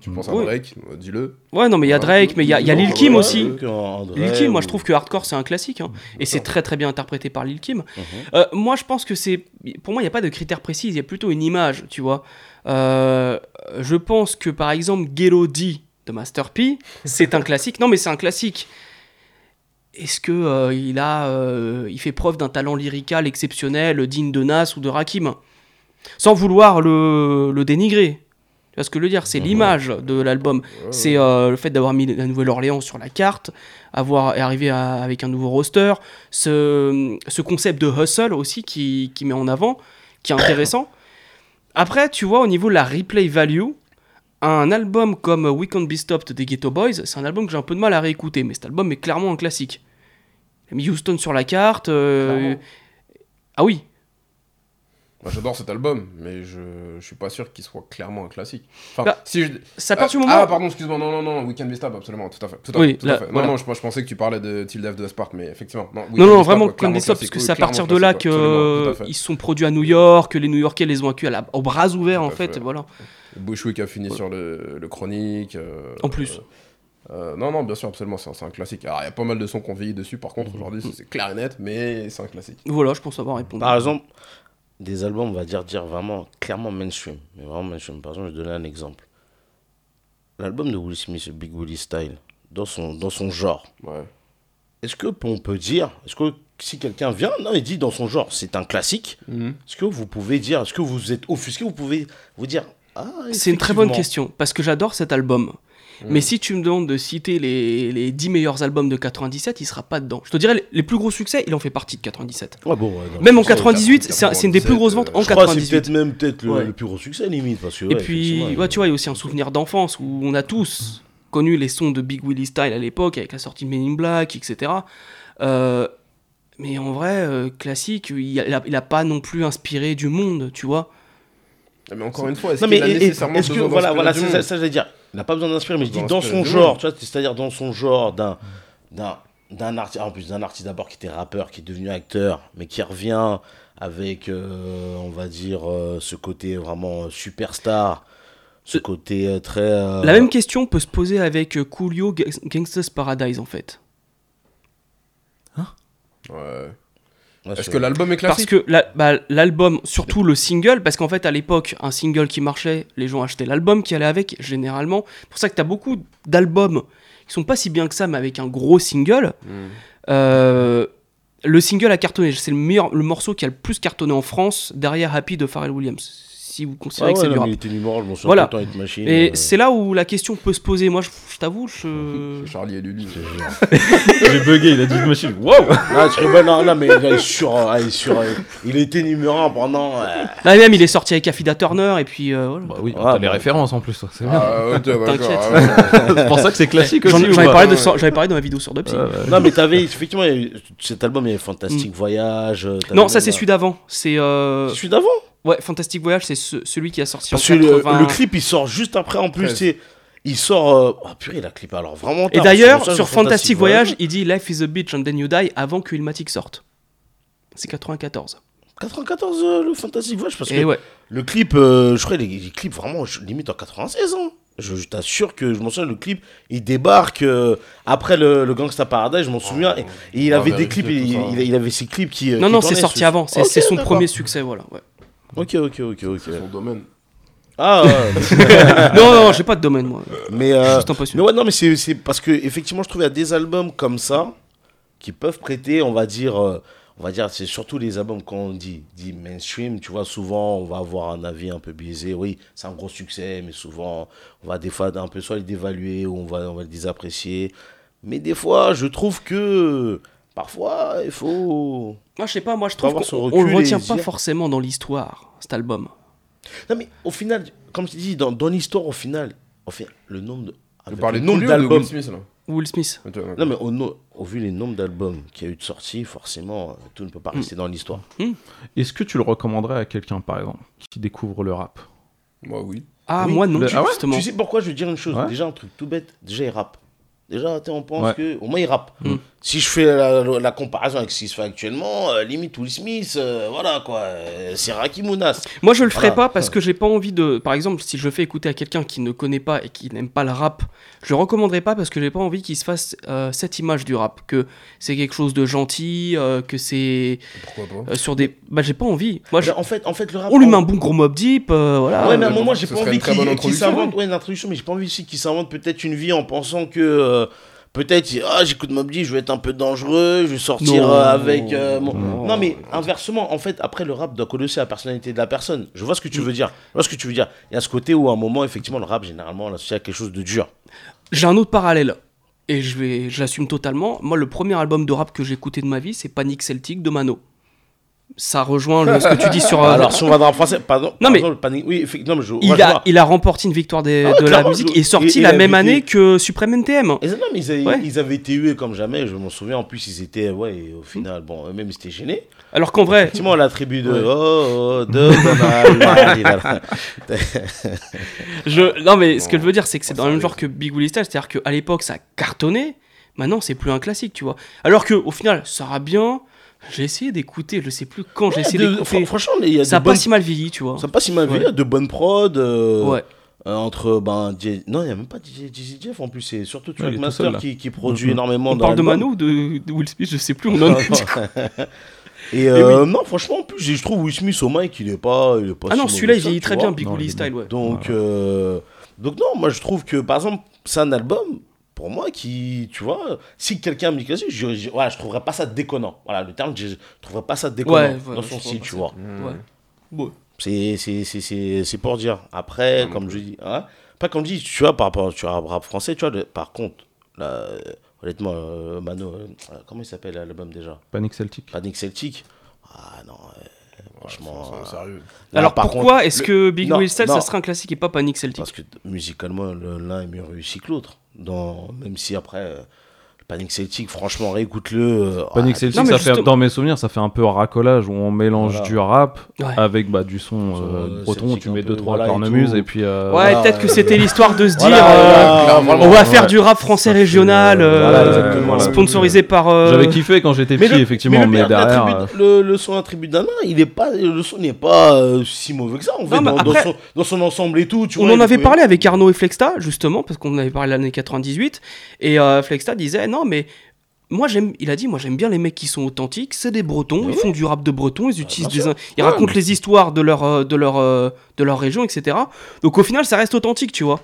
Tu penses à Oui. Drake, euh, dis-le. Ouais, non, mais il y a. Drake, mais il y a, y a Non, Lil Kim ouais, aussi. Lil Kim, moi je ou- trouve que Hardcore c'est un classique, hein. et c'est très très bien interprété par Lil Kim. Mhm. Euh, moi je pense que c'est. Pour moi il n'y a pas de critères précis, il y a plutôt une image, tu vois. Euh, je pense que par exemple D de Master P, c'est un classique. Non mais c'est un classique. Est-ce que euh, il a, euh, il fait preuve d'un talent lyrical exceptionnel, digne de Nas ou de Rakim, sans vouloir le, le dénigrer. Ce que je veux dire? C'est Mhm. l'image de l'album. C'est euh, le fait d'avoir mis la Nouvelle-Orléans sur la carte, avoir arrivé à- avec un nouveau roster, ce, ce concept de hustle aussi qui, qui met en avant, qui est intéressant. Après, tu vois, au niveau de la replay value, un album comme We Can't Be Stopped des Ghetto Boys, c'est un album que j'ai un peu de mal à réécouter, mais cet album est clairement un classique. Il a mis Houston sur la carte. euh. Ah oui, Moi j'adore cet album, mais je, je suis pas sûr qu'il soit clairement un classique. Enfin, Bah, si je. ça part ah, du moment. Ah, pardon, excuse-moi, non, non, non, Weekend Stop, absolument, tout à fait. Tout à Oui, fait, tout à fait. Non, voilà. non, je, je pensais que tu parlais de Till Death de Spark, mais effectivement. Non, Non, Weekend non, vraiment, Stopped, classique, parce que c'est à partir de là qu'ils sont produits à New York, que les New Yorkais les ont accueillis aux bras ouverts, en fait, fait. voilà. Bushwick a fini sur le, le chronique. euh, En plus. euh, non, non, bien sûr, absolument, c'est un, c'est un classique. Alors, il y a pas mal de sons qu'on vieillit dessus, par Mhm. contre, aujourd'hui, c'est- c'est clair et net, mais c'est un classique. Voilà, je pense avoir répondu. Par exemple, des albums, on va dire, dire vraiment clairement mainstream. Mais vraiment mainstream. Par exemple, je vais donner un exemple. L'album de Will Smith, Big Willie Style, dans son, dans son genre, Ouais. est-ce que on peut dire, est-ce que si quelqu'un vient, non, il dit dans son genre, c'est un classique, est-ce que vous pouvez dire, est-ce que vous êtes offusqué, vous pouvez vous dire, ah, C'est une très bonne question, parce que j'adore cet album. Mais si tu me demandes de citer les, les 10 meilleurs albums de 97, il sera pas dedans. Je te dirais, les, les plus gros succès, il en fait partie de 97. Ouais, bon, ouais, non, Même en je pense- 98, c'est un- c'est une des plus grosses ventes en je crois que c'est 98. peut-être même peut-être le, Ouais. le plus gros succès limite parce que Et puis, tu vois, il y a aussi un souvenir d'enfance où on a tous connu les sons de Big Willie Style à l'époque, avec la sortie de Men in Black, etc. Euh, mais en vrai, euh, classique, il a, il a- pas non plus inspiré du monde, tu vois. Mais encore une fois, est-ce qu'il a nécessairement que voilà voilà monde ça, ça je veux dire il n'a pas besoin d'inspirer mais je dis dans son genre tu vois c'est-à-dire dans son genre d'un d'un d'un artiste en plus d'un artiste d'abord qui était rappeur qui est devenu acteur mais qui revient avec euh, on va dire euh, ce côté vraiment euh, superstar ce côté euh, très euh, La même question peut se poser avec Coolio Ga- Gangsta's Paradise, en fait. Ouais. ouais, Est-ce c'est- que l'album est Parce classique que la- bah, l'album, surtout le single, parce qu'en fait à l'époque, un single qui marchait, les gens achetaient l'album qui allait avec, généralement. C'est pour ça que tu as beaucoup d'albums qui sont pas si bien que ça, mais avec un gros single. Hmm. Euh, le single a cartonné, c'est le, meilleur, le morceau qui a le plus cartonné en France, derrière Happy de Pharrell Williams. Si vous Ah considérez ouais, que c'est du rap. il était numéro, je m'en souviens Voilà. tout le temps, Hit Machine, Et euh, c'est là où la question peut se poser. Moi, je, je t'avoue, je. Charlie et Lulu. J'ai bugué, il a dit une machine. Wow Non, je rigole, non, non, mais il est sur, euh, il est sur, euh, il était numéro un pendant. euh, Là même, il est sorti avec Affida Turner, et puis. euh, voilà. Bah oui, Ah, t'as bah. les références en plus, toi, c'est bien. Ah, ouais, d'accord, T'inquiète. ah, ouais. C'est pour ça que c'est classique J'en- aussi. J'avais pas parlé, j'avais parlé dans ma vidéo sur Dubsy. Non, mais t'avais, effectivement, cet album, il y avait Fantastic Voyage. euh, Non, ça c'est euh, celui d'avant. C'est. euh, C'est celui d'avant? Ouais, Fantastic Voyage, c'est ce- celui qui a sorti Parce en que le, 80. le clip, il sort juste après, en plus, 13. c'est. Il sort. euh, Oh purée, la clip, alors vraiment. Et d'ailleurs, que sur Fantastic Voyage, il dit Life is a bitch and then you die avant que Ilmatic sorte. C'est 94. 94, euh, le Fantastic Voyage, parce que Et ouais. le clip, euh, je crois, les, les clips vraiment, je- limite en 96 ans. Je, je t'assure que je m'en souviens, le clip, il débarque euh, après le, le Gangsta Paradise, je m'en souviens. et, et il avait des vérifier clips, il, ça. il- il avait ses clips qui. euh, Non, qui non, c'est sorti avant. C'est son premier succès, voilà. ouais. Ok, ok, ok, ok. C'est son domaine. Ah, ouais. non, non, j'ai pas de domaine, moi. mais. euh, Juste un Mais ouais, non, mais c'est c'est parce que effectivement, je trouve qu'il y a des albums comme ça qui peuvent prêter, on va dire, euh, on va dire, c'est surtout les albums qu'on dit, dit mainstream. Tu vois, souvent, on va avoir un avis un peu biaisé. Oui, c'est un gros succès, mais souvent, on va des fois un peu soit les dévaluer ou on va, on va les désapprécier. Mais des fois, je trouve que parfois, il faut. Moi, je sais pas, moi, je trouve qu'on le et retient pas dire- forcément dans l'histoire, cet album. Non, mais au final, comme tu dis, dans, dans l'histoire, au final, final, le nombre de Tu parlais le de nombre d'albums. Will Smith là Will Smith. D'accord. Non, mais au, no- au vu les nombres d'albums qu'il y a eu de sorties, forcément, tout ne peut pas rester dans l'histoire. Est-ce que tu le recommanderais à quelqu'un, par exemple, qui découvre le rap? Moi, oui. Ah, Oui. moi non, Le- ah ouais? justement. Tu sais pourquoi je veux dire une chose? Ouais. Déjà, un truc tout bête, déjà, il rappe. Déjà, tu sais, on pense Ouais. que au moins il rappe. Mm. Si je fais la, la comparaison avec ce qui se fait actuellement, euh, limite Will Smith, euh, voilà quoi, euh, c'est Raki Mounas. Moi, je le ferai Voilà. pas parce que j'ai pas envie de. Par exemple, si je le fais écouter à quelqu'un qui ne connaît pas et qui n'aime pas le rap, je le recommanderai pas parce que j'ai pas envie qu'il se fasse euh, cette image du rap, que c'est quelque chose de gentil, euh, que c'est Pourquoi pas? euh, sur des. Bah, j'ai pas envie. Moi, je- En fait, en fait, le rap. on lui met un bon gros mob deep, euh, voilà. Ouais, mais à un moment, j'ai pas envie qu'il s'invente. Ouais, une introduction, mais j'ai pas envie aussi qu'il s'invente peut-être une vie en pensant que. Peut-être, ah, j'écoute Mob Deep, je vais être un peu dangereux, je vais sortir Non. euh, avec euh, mon... Non. Non, mais inversement, en fait, après, le rap doit à la personnalité de la personne. Je vois ce que tu veux dire. Je vois ce que tu veux dire. Il y a ce côté où, à un moment, effectivement, le rap, généralement, on l'associe à quelque chose de dur. J'ai un autre parallèle. Et je vais, je l'assume totalement. Moi, le premier album de rap que j'ai écouté de ma vie, c'est Panic Celtic de Mano. Ça rejoint le- ce que tu dis sur. euh, Alors, va dans le français, pardon. Non, mais-. Oui, effectivement, mais je. il, a, il a remporté une victoire des- Ah ouais, de la musique je- et est sorti et- et la même année été- que Supreme NTM. Et non, mais ils avaient, Ouais. ils avaient été hués comme jamais, je m'en souviens. En plus, ils étaient, ouais, au final, bon, eux-mêmes, ils étaient gênés. Alors qu'en vrai, Effectivement, la tribu de. Ouais. Oh, oh, de je, non mais ce que je veux dire, c'est que c'est dans le même genre que Big Willie Style, c'est-à-dire qu'à l'époque ça cartonnait, maintenant c'est plus un classique, tu vois. Alors que au final, ça va bien. J'ai essayé d'écouter, je sais plus quand j'ai essayé De- d'écouter. fr- Franchement, il y a Ça a bonnes... pas si mal vieilli, tu vois. Ça a pas si mal Ouais. il y a de bonnes prods. euh, Ouais. euh, entre ben DJ non il n'y a même pas DJ, DJ Jeff en plus c'est surtout Ouais, est tout Master seul, qui, qui produit Mhm. énormément On dans parle de. Mano ou de, de Will Smith, je sais plus. On en est- et euh, non franchement en plus je trouve Will Smith au mic il est pas il est pas Ah si non, celui-là il vieillit très vois. bien, Big Non, Willie Style, ouais. Donc, euh, donc non, moi je trouve que par exemple, c'est un album, pour moi, qui, tu vois, si quelqu'un me dit classique, je, je, voilà, je trouverais pas ça déconnant. Voilà, le terme, je, je trouverais pas ça déconnant Ouais, ouais, dans son style, tu vois. Ouais. Ouais. C'est, c'est, c'est, c'est, c'est pour dire. Après, comme je dis, hein, pas comme je dis, tu vois, par rapport tu vois, au rap français, tu vois, par contre, là, euh, honnêtement, euh, Mano, euh, comment il s'appelle l'album déjà? Panic Celtic. Panic Celtic. Ah non, euh, franchement. C'est- c'est euh, sérieux. là, Alors par pourquoi contre, est-ce le- que Big Willie Style ça serait un classique et pas Panic Celtic Parce que musicalement, le- l'un est mieux réussi que l'autre. Dans... Même si après, euh, Panic Celtic, franchement, réécoute-le. euh, Panic ah, Celtic, non, ça fait, dans mes souvenirs, ça fait un peu racolage où on mélange Voilà. du rap Ouais. avec bah, du son euh, euh, breton. Tu un mets peu, deux trois voilà, et cornemuses et puis. euh, Ouais, voilà, peut-être que c'était l'histoire de se dire euh, on va ouais. faire du rap français régional, sponsorisé par. euh, J'avais kiffé quand j'étais petit, le- effectivement, mais, derrière. le, le son attribut d'un nain, il est pas, le son n'est pas euh, si mauvais que ça. En fait, dans, son, dans son ensemble et tout. Tu On en avait parlé avec Arnaud et Flexta, justement, parce qu'on en avait parlé l'année 98. Et Flexta disait Non, mais moi, j'aime, il a dit Moi, j'aime bien les mecs qui sont authentiques, c'est des Bretons, ils font du rap de Breton, ils utilisent bien des. Ils Ouais, racontent mais- les histoires de leur, euh, de, leur, euh, de leur région, etc. Donc au final, ça reste authentique, tu vois.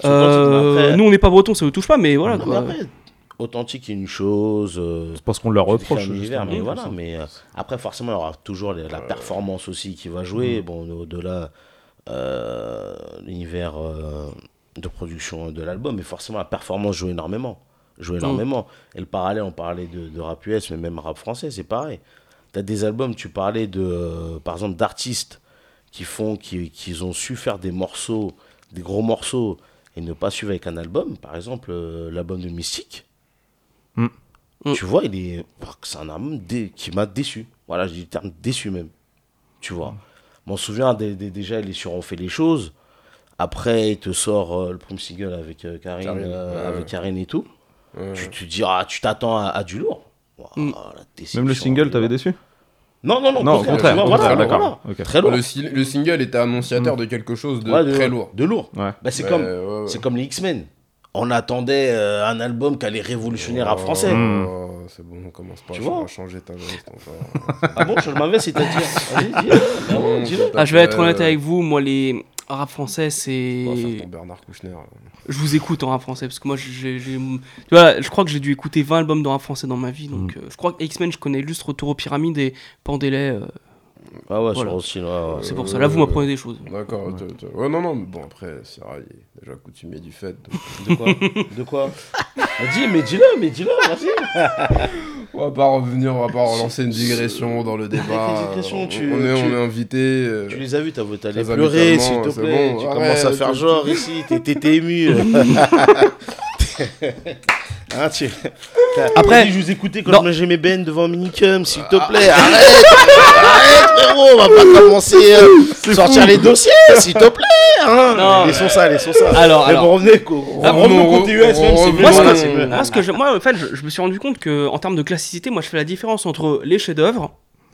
C'est Euh, authentique, mais après- nous, on n'est pas Bretons, ça ne touche pas, mais voilà. Non, quoi. mais après, authentique est une chose. euh, C'est parce qu'on leur reproche. univers, mais voilà, mais euh, après forcément il y aura toujours les- la performance aussi qui va jouer. Bon, au-delà euh, l'univers euh, de production de l'album, mais forcément la performance joue énormément, joue énormément. Et le parallèle, on parlait de, de rap US, mais même rap français, c'est pareil. T'as des albums, tu parlais de, euh, par exemple, d'artistes qui font, qui, qui ont su faire des morceaux, des gros morceaux, et ne pas suivre avec un album. Par exemple, euh, l'album de Mystique. Mm. Mm. Tu vois, il est, c'est un album dé- qui m'a déçu. Voilà, je dis le terme déçu même. Tu vois. Je m'en souviens, dé- dé- déjà, il est sur On fait les choses. Après, il te sort euh, le premier single avec euh, Karine, Karine, euh, ouais, avec ouais. Karine et tout. Ouais. Tu te dis, ah, tu t'attends à, à du lourd. Ouah, Mm. Même le single, tu t'avais vois. déçu? Non, non, non, Non, au contraire, tu vois, au voilà, contraire, voilà. d'accord. Ok. Très lourd. Le, le single était annonciateur de quelque chose de Ouais, très lourd. De lourd. Ouais. Bah, c'est comme, ouais, ouais. c'est comme les X-Men. On attendait euh, un album qui allait révolutionner le rap français. Oh, c'est bon, on commence pas Tu à vois à changer ta veste encore. Ah bon, je m'avais, c'est-à-dire. Vas-y, dis-le. Ah. Ah, je vais être Euh, honnête avec vous, moi, les rap français, c'est. Bernard Kouchner. Je vous écoute en rap français parce que moi j'ai, je crois que j'ai dû écouter 20 albums de rap français dans ma vie donc euh, je crois que X-Men je connais juste Retour aux pyramides et Pandélé euh, Ah ouais, Voilà. sur aussi, ouais, ouais. c'est pour ça là vous m'apprenez des choses D'accord. Ouais. t'as- t'as- Ouais, non, non, mais bon, après, c'est vrai, il est déjà coutumier du fait. donc- De quoi De quoi Bah, Dis, mais dis-le, mais dis-le, vas-y. On va pas revenir, on va pas relancer une digression dans le débat. Les on, tu- on est, tu- on est invité. euh, Tu les as vus, Très pleurer, s'il te plaît. bon, tu arrête, commences à faire genre ici, t'es- t'es t'es ému. Hein, tu- Après- je vous écoutais quand Non. je mangeais mes bennes devant Minicum, s'il te plaît. Arrête, arrête, frérot, on va pas commencer à sortir les dossiers, s'il te plaît. Hein. Non. Laissons ça, laissons ça. Alors, Mais alors. bon, revenez, Ah, revenons côté US, même, c'est mieux. Moi, ce que- c'est mieux. Moi, ce que je, moi, en fait, je, je me suis rendu compte que en termes de classicité, moi, je fais la différence entre les chefs-d'œuvre,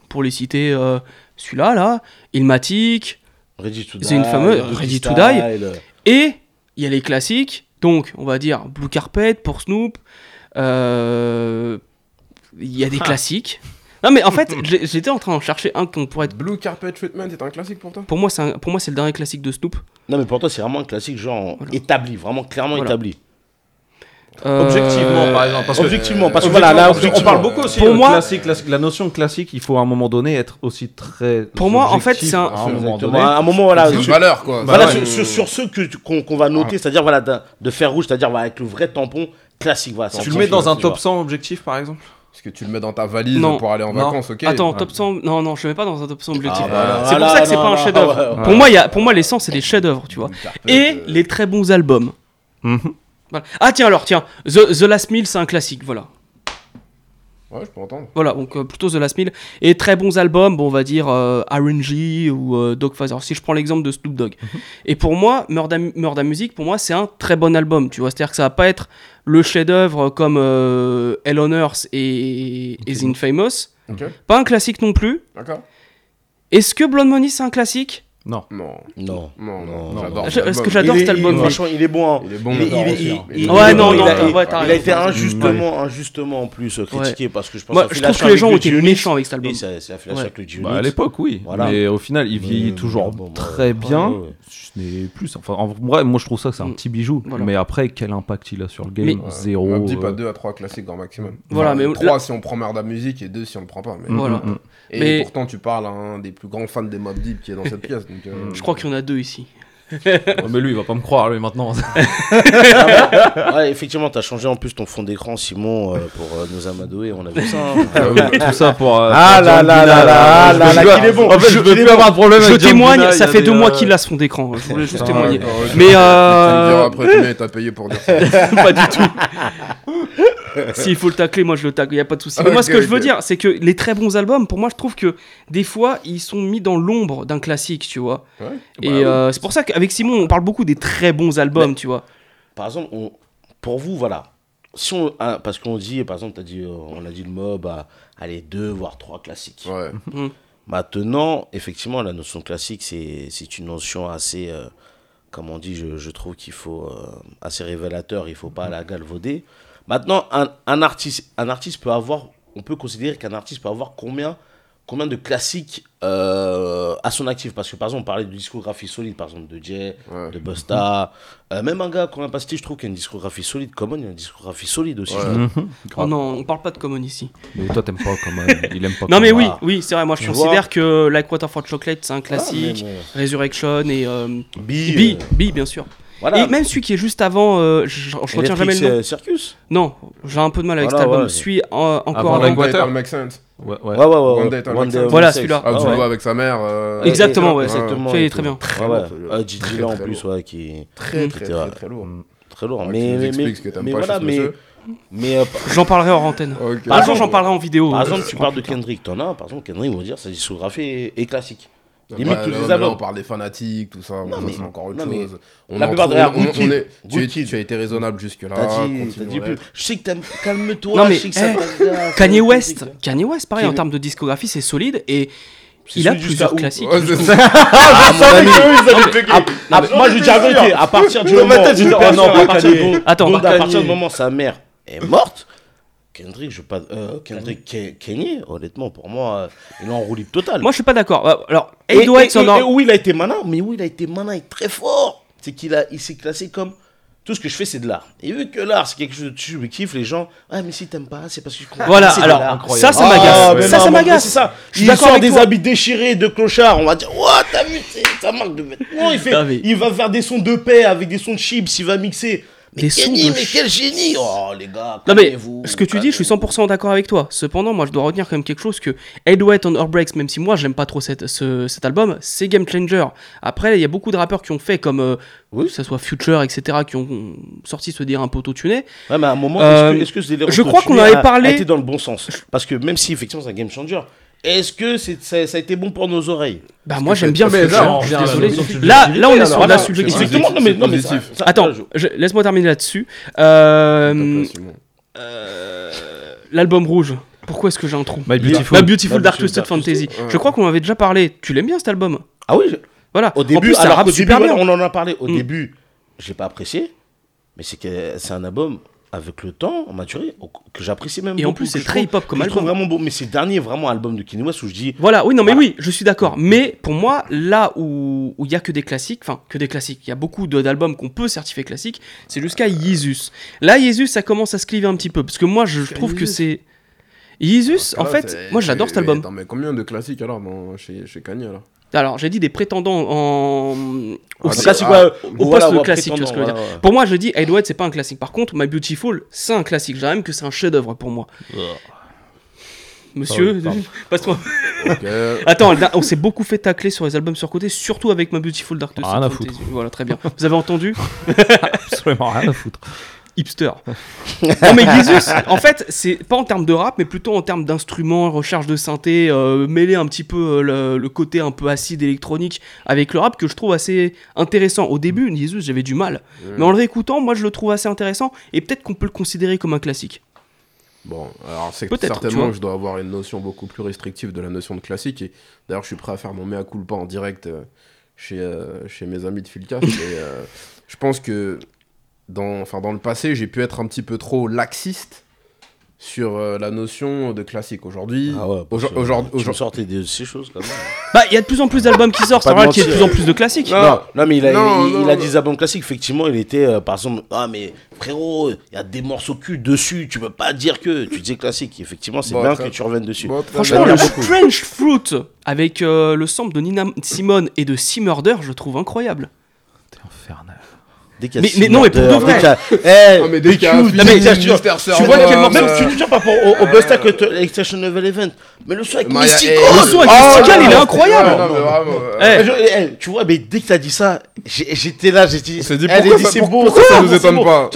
pour les citer, euh, celui-là, là, Ilmatic, Ready to C'est une Die, fameuse- Ready to Style. et il y a les classiques, donc, on va dire Blue Carpet pour Snoop. euh, Il y a des Ah. classiques. Non, mais en fait, j'étais en train de chercher un qu'on pourrait être. Blue Carpet Treatment est un classique pour toi? Pour moi, c'est un- pour moi, c'est le dernier classique de Snoop. Non, mais pour toi, c'est vraiment un classique, genre Voilà. établi, vraiment clairement Voilà. établi. Euh, Objectivement, par exemple. Parce que, Objectivement, parce que voilà, là, objectivement. parle beaucoup aussi Pour de moi- classique, la, notion de classique, il faut à un moment donné être aussi très. Pour moi, en fait, c'est un- à un moment voilà. C'est une sur- valeur, quoi. Voilà, Bah sur, ouais. sur, sur ceux qu'on va noter, c'est-à-dire voilà, de, de fer rouge, c'est-à-dire voilà, avec le vrai tampon classique. Voilà, Tu le mets dans un top vois. 100 objectif, par exemple Parce que tu le mets dans ta valise Non. pour aller en Non. vacances, ok Attends, top 100. Non, non, je ne mets pas dans un top 100 objectif. Ah. C'est pour ça que c'est non, pas un chef-d'œuvre. ouais, ouais. Pour moi, il y a, pour moi, les 100, c'est des chefs-d'œuvre, tu vois. Et euh, les très bons albums. Mhm. Voilà. Ah tiens alors tiens. The, The Last Meal c'est un classique voilà. Ouais, je peux entendre. voilà donc euh, plutôt The Last Meal. Et très bons albums bon on va dire euh, R&G ou euh, Dogfather. Si je prends l'exemple de Snoop Dogg. Et pour moi Murda, Murda Music pour moi c'est un très bon album tu vois. C'est à dire que ça va pas être le chef d'œuvre comme euh, Hell on Earth et, et The Infamous. Pas un classique non plus. D'accord. est-ce que Blonde Money c'est un classique? Non. Non, Non. non, non, non, cet Est-ce que j'adore cet album? il- oui. Franchement, il est bon. hein. Il est bon, Il il est- hein. il- Ouais, non, il non, a- ouais, a été injustement, injustement en plus critiqué parce que je pense moi que je trouve que les gens ont été méchants avec cet album Oui, c'est c'est affiliation Ouais. avec. Bah, à l'époque, oui. Voilà. Mais au final, il vieillit toujours bon, très ouais, bien. ouais, ouais. Ce n'est plus. Enfin, en vrai, moi, je trouve ça que c'est un Mm. petit bijou. Voilà. Mais après, quel impact il a sur le game? Ouais. Zéro. On dit pas euh, 2 à 3 classiques grand maximum. Voilà, mais trois si on prend Murda Music et 2 si on le prend pas. Voilà. mm, mm. Et pourtant, tu parles à un des plus grands fans des Mob Deep qui est dans cette pièce. Donc, euh, je crois qu'il y en a deux ici Ouais, mais lui, il va pas me croire, lui, maintenant. Ouais, effectivement, t'as changé en plus ton fond d'écran, Simon, euh, pour euh, nous amadouer. On a vu ça. hein. Ah oui, Tout ça pour. euh, Ah pour là John là là là je là veux là, plus- qu'il est bon. En fait, je Je- veux plus avoir de problème je avec John témoigne Cena, il y ça a fait des, deux mois qu'il a ce fond d'écran je voulais juste Ah, témoigner mais Tu me euh... après combien t'as payé pour dire ça. pas du tout. S'il faut le tacler, moi je le tacle, il n'y a pas de souci. Mais moi, ce que je veux dire, c'est que les très bons albums, pour moi, je trouve que des fois, ils sont mis dans l'ombre d'un classique, tu vois. Ouais. Et Bah oui. euh, c'est pour ça qu'avec Simon, on parle beaucoup des très bons albums, tu vois. Par exemple, on- pour vous, voilà. Si on, hein, parce qu'on dit, par exemple, as dit, euh, on a dit le mob à allez, deux, voire trois classiques. Ouais. Maintenant, effectivement, la notion classique, c'est c'est une notion assez, euh, comme on dit, je, je trouve qu'il faut, euh, assez révélateur, il faut pas la galvauder. Maintenant, un, un, artiste, un artiste peut avoir, on peut considérer qu'un artiste peut avoir combien, combien de classiques euh, à son actif? Parce que par exemple, on parlait de discographie solide, par exemple de Jay, Ouais. de Busta, euh, même un gars qu'on a pas cité, je trouve qu'il y a une discographie solide. Common, il y a une discographie solide aussi. Ouais. Mhm. Oh non, on parle pas de Common ici. Mais toi, t'aimes pas même. Il aime pas Non, mais oui, oui, c'est vrai. Moi, je Tu considère vois que Like Water for Chocolate, c'est un Voilà, classique. Resurrection et euh, Bi, B, euh, B, bien sûr. Voilà. Et même celui qui est juste avant, euh, je, je retiens jamais le nom. Circus Non, j'ai un peu de mal avec Voilà, cet album. ouais. Suis euh, encore Avant Water. Make Sense. Ouais, ouais. Ouais, ouais, ouais. One It'll One Sense. Voilà, celui-là. Ah, tu Ah, le vois avec sa mère. euh, Exactement, ouais. Exactement. Fait et très bien. Ouais, ouais. Très, Euh, Gigi très, là en très plus, lourd. ouais, qui est Très, Mm. très, très, très lourd. très lourd. Mais, mais, mais, voilà, mais, mais euh, J'en parlerai hors antenne. Ok. Par exemple, j'en parlerai en vidéo. par euh, exemple, tu parles de. Kendrick, t'en as, par exemple, Kendrick, ils vont dire sa discographie est, est classique. Limite tous les albums. on parle des fanatiques, tout ça. ça, mais- c'est encore autre non, chose. On la plupart tu as été raisonnable jusque-là. Je sais que t'aimes. Calme-toi. Non, mais, je sais que ça eh, Kanye West. Kanye West, pareil, en termes de discographie, c'est solide et il a plusieurs classiques. Ouais. Ah. Ah, Ah, moi, je dis la vérité. À partir du moment. non, Attends, à partir du moment où sa mère est morte, Kendrick, je pas. euh, Kendrick Ke- Kanye, honnêtement, pour moi, euh, il est en roue totale. Moi, je suis pas d'accord. Euh, Alors, Et, 808 et- où il a été malin, mais où il a été malin et très fort, c'est qu'il a, il s'est classé comme tout ce que je fais, c'est de l'art. Et vu que l'art, c'est quelque chose de subjectif, les gens, ah, mais si t'aimes pas, c'est parce que je comprends. Voilà, alors, ça, ça Ah, m'agace. mais Ça, non, ça m'agace. C'est ça. Je suis d'accord des toi. habits déchirés de clochard. On va dire, ouah, t'as vu, ça marque de vêtements. Il, fait, il va faire des sons de paix avec des sons de chips. Il va mixer Mais des sons Kenny, de mais quel génie Oh, les gars, Non mais calmez-vous, ce que tu dis, je suis calmez-vous. 100% d'accord avec toi. Cependant, moi je dois retenir quand même quelque chose que Headweight on Heartbreaks, même si moi j'aime pas trop cette- ce- cet album, c'est game changer. Après, il y a beaucoup de rappeurs qui ont fait comme euh, Oui. que ça soit Future, etc., qui ont sorti se dire un peu auto-tuné. Ouais, mais à un moment, Euh, est-ce que, est-ce que ce je crois qu'on avait parlé- a été dans le bon sens? Parce que même si effectivement c'est un game changer, est-ce que c'est, ça, ça a été bon pour nos oreilles? Bah moi j'aime bien mais Future. là, Là, on est sur la subjectivité. Exactement, non mais, non, mais ça- positif. ça- Attends, je- laisse-moi terminer là-dessus. Euh, euh, L'album rouge. Pourquoi est-ce que j'ai un trou My Beautiful. Ma Beautiful My Dark Twisted Dark Fantasy. Ouais. Je crois qu'on en avait déjà parlé. Tu l'aimes bien cet album? Ah oui, je- Voilà. au en début, plus, ça alors rappe au début, super voilà, bien. on en a parlé. Au Mm. début, j'ai pas apprécié, mais c'est que c'est un album avec le temps, maturé, que j'apprécie même Et en plus, c'est très hip-hop comme que je trouve album. vraiment beau. Mais c'est le dernier vraiment album de Kanye West où je dis Voilà, oui, non, mais Voilà. oui, je suis d'accord. Mais pour moi, là où où il y a que des classiques, enfin, que des classiques, il y a beaucoup d'albums qu'on peut certifier classiques, c'est jusqu'à Jesus. Là, Jesus, ça commence à se cliver un petit peu. Parce que moi, je trouve que Jesus. c'est. Jesus, en Là, fait, moi j'adore cet album. Attends, mais combien de classiques alors dans- chez, chez Kanye alors? Alors, j'ai dit des prétendants en. au Ah, si- classique, ah, ouais, au voilà, poste classique, tu vois ce que je veux dire. Pour moi, je dis Headweight, c'est pas un classique. Par contre, My Beautiful, c'est un classique. Même que c'est un chef-d'œuvre pour moi. Monsieur, Pardon, passe-moi. Ok. Attends, on s'est beaucoup fait tacler sur les albums surcotés, surtout avec My Beautiful Dark Twisted Rien à Fantasy. Voilà, très bien. Vous avez entendu Absolument rien à foutre. Hipster. non mais Jesus, en fait, c'est pas en termes de rap, mais plutôt en termes d'instruments, recherche de synthé, euh, mêler un petit peu euh, le, le côté un peu acide électronique avec le rap que je trouve assez intéressant. Au début, Jesus, j'avais du mal, mais en le réécoutant, moi je le trouve assez intéressant et peut-être qu'on peut le considérer comme un classique. Bon, alors c'est certainement je dois avoir une notion beaucoup plus restrictive de la notion de classique. Et d'ailleurs, je suis prêt à faire mon mea culpa en direct euh, chez, euh, chez mes amis de euh, je pense que dans, enfin, dans le passé, j'ai pu être un petit peu trop laxiste sur euh, la notion de classique. Aujourd'hui, Ah ouais, aujourd- aujourd'hui- sortais de ces choses quand même. Bah, il y a de plus en plus d'albums qui sortent, c'est vrai qu'il y a de plus en plus de classiques. Non. Non, non, mais il a, Non, il, non, il a non. des albums classiques. Effectivement, il était, euh, par exemple, ah, mais frérot, il y a des morceaux cul dessus. Tu peux pas dire que tu disais classique. Effectivement, c'est Bon, bien que tu reviennes dessus. Bon, Franchement, bien. le Strange Fruit avec euh, le sample de Nina Simone et de Sea Murder, je trouve incroyable. T'es infernal. Dès qu'il y a Mais- mais non, mais pour de vrai. dès qu'il y a- Eh, Ah, mais dès qu'il y a un tu- non, tiens, vois- Tu vois Servant, quel morceau euh, Tu vois par rapport au, au Busta que Extinction Level Event. Mais le son avec eh, Le son avec Mystical, non, il est non, incroyable. ouais, non, mais vraiment, euh, Eh, Eh, je- eh, tu vois, mais dès que t'as dit ça, j'ai- j'étais là, j'ai dit. On s'est dit, elle pourquoi c'est pourquoi beau, ça c'est nous étonne c'est pas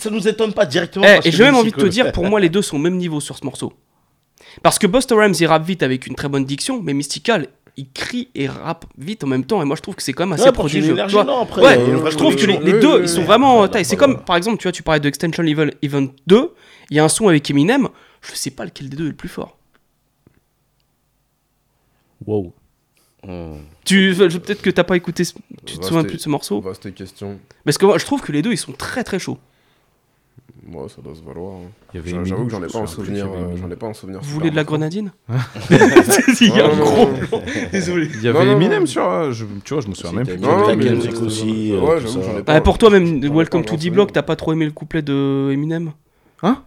ça, nous étonne pas directement. Eh, et que j'ai même envie de te dire, pour moi, les deux sont au même niveau sur ce morceau. Parce que Busta Rhymes, il rappe vite avec une très bonne diction, mais Mystical, il crie et rappe vite en même temps. Et moi, je trouve que c'est quand même assez Ouais, prodigieux. une énergie, tu vois. non, après, ouais, vraie je trouve que les, deux, ils sont vraiment Ouais, taille. C'est comme, par exemple, tu vois, tu parlais de Extension Level Event 2, il y a un son avec Eminem, je sais pas lequel des deux est le plus fort. Wow. Hmm. Tu, peut-être que t'as pas écouté, ce- tu te Vaste- souviens plus de ce morceau. Vaste question. Parce que moi, je trouve que les deux, ils sont très très chauds. Moi, ça doit se valoir. hein. J'avoue que j'en ai pas plus souvenir. euh. J'en ai pas. Vous voulez de la grenadine Il y a un gros blanc. Désolé. Il y avait Eminem non. sur. euh, je- tu vois, je me souviens même plus. C'était Non, Black mais- Music aussi. Ouais, tout j'avoue, ça. j'en ai pas. Ah, pour toi, même Welcome to D-Block, t'as pas trop aimé le couplet de Eminem Hein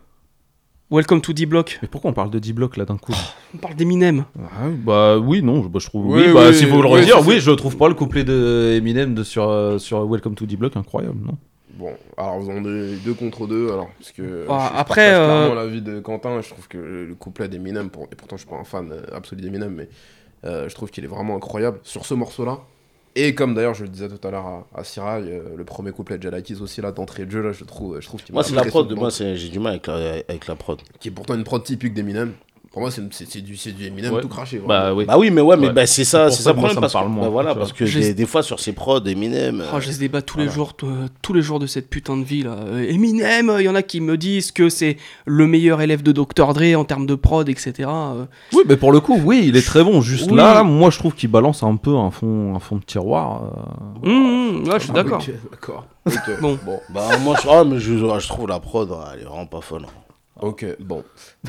Welcome to D-Block. Mais pourquoi on parle de D-Block là d'un coup On parle d'Eminem. Ah, Bah oui, non, je, bah, je trouve. Oui, Oui, bah oui, si vous le redire, oui, je trouve pas le couplet de Eminem de, sur, euh, sur Welcome to D-Block incroyable, non Bon, alors vous en avez deux contre deux, alors, parce que Ah, je, je après, partage euh, clairement l'avis de Quentin, je trouve que le couplet d'Eminem, pour- et pourtant je suis pas un fan euh, absolu d'Eminem, mais euh, je trouve qu'il est vraiment incroyable sur ce morceau-là. Et comme d'ailleurs je le disais tout à l'heure à, à Sirai, euh, le premier couplet de Jalakis aussi là d'entrée de jeu là, je trouve, je trouve qu'il Moi, c'est la prod. Moi, c'est- j'ai du mal avec la, avec la prod. qui est pourtant une prod typique d'Eminem. Pour moi, c'est du, c'est du Eminem Ouais. tout craché. Bah oui. Bah oui, mais ouais, mais Ouais. bah, c'est ça, pour c'est ça le problème. ça Parce, parle que- moins, bah voilà, parce que des, des fois, sur ces prods, Eminem. Oh, euh, j'ai ce débat tous les jours, euh, tous les jours de cette putain de vie là. Euh, Eminem, il y en a qui me disent que c'est le meilleur élève de Dr Dre en termes de prod, etc. euh. Oui, mais pour le coup, oui, il est très bon. Juste Oui. là, moi, je trouve qu'il balance un peu un fond, un fond de tiroir. euh. Hum, hum, ouais, je suis Ah, d'accord. Bon. bon. Bah, moi, je, ah, mais je, je trouve la prod, ah, elle est vraiment pas folle. Ok, bon.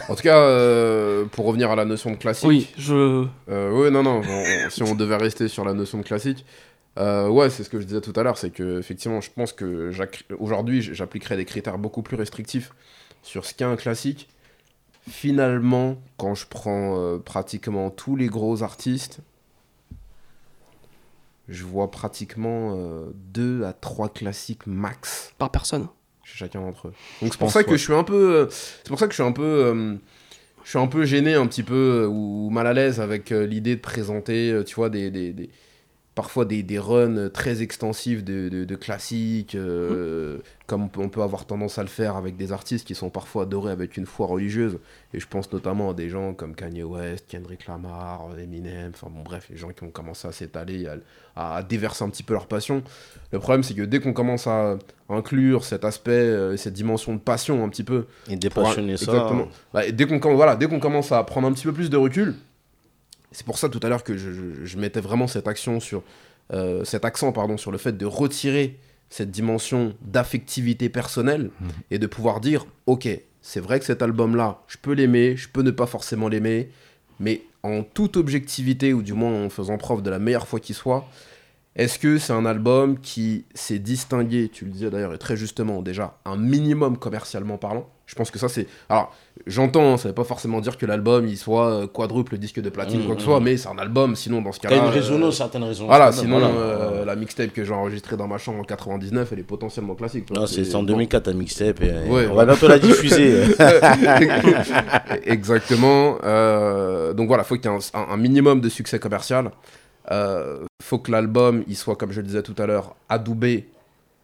En tout cas, euh, pour revenir à la notion de classique. Oui, je. Euh, oui, non, non, on- on- si on devait rester sur la notion de classique, euh, ouais, c'est ce que je disais tout à l'heure, c'est que effectivement, je pense que aujourd'hui, j- j'appliquerais des critères beaucoup plus restrictifs sur ce qu'est un classique. Finalement, quand je prends pratiquement tous les gros artistes, je vois pratiquement 2 à 3 classiques max Par personne. Chez chacun d'entre eux. Donc c'est pour ça que je suis un peu, euh, c'est pour ça que je suis un peu, euh, je suis un peu gêné un petit peu euh, ou mal à l'aise avec euh, l'idée de présenter, euh, tu vois, des, des, des- parfois des, des runs très extensifs de, de, de classiques, euh, comme on peut, avoir tendance à le faire avec des artistes qui sont parfois adorés avec une foi religieuse. Et je pense notamment à des gens comme Kanye West, Kendrick Lamar, Eminem, enfin bon bref, les gens qui ont commencé à s'étaler, à, à déverser un petit peu leur passion. Le problème c'est que dès qu'on commence à inclure cet aspect, euh, cette dimension de passion un petit peu, Et dépassionner ça. Exactement. Bah, et dès qu'on com- voilà, dès qu'on commence à prendre un petit peu plus de recul, c'est pour ça tout à l'heure que je, je- je mettais vraiment cette action sur euh, cet accent pardon sur le fait de retirer cette dimension d'affectivité personnelle et de pouvoir dire ok c'est vrai que cet album là je peux l'aimer je peux ne pas forcément l'aimer mais en toute objectivité ou du moins en faisant preuve de la meilleure foi qui soit est-ce que c'est un album qui s'est distingué, tu le disais d'ailleurs et très justement déjà, un minimum commercialement parlant Je pense que ça c'est... Alors j'entends, hein, ça veut pas forcément dire que l'album il soit euh, quadruple disque de platine ou Mmh, quoi que ce mmh. soit, mais c'est un album, sinon dans ce T'as cas-là... une résonance, euh, certaines résonances. Voilà, sinon voilà. euh, la mixtape que j'ai enregistrée dans ma chambre en 99, elle est potentiellement classique. Non, c'est c'est en bon. 2004 ta mixtape. Et, Ouais, on va bientôt la diffuser. Exactement. euh, donc voilà, faut qu'il y ait un, un- un minimum de succès commercial. Faut que l'album, il soit, comme je le disais tout à l'heure, adoubé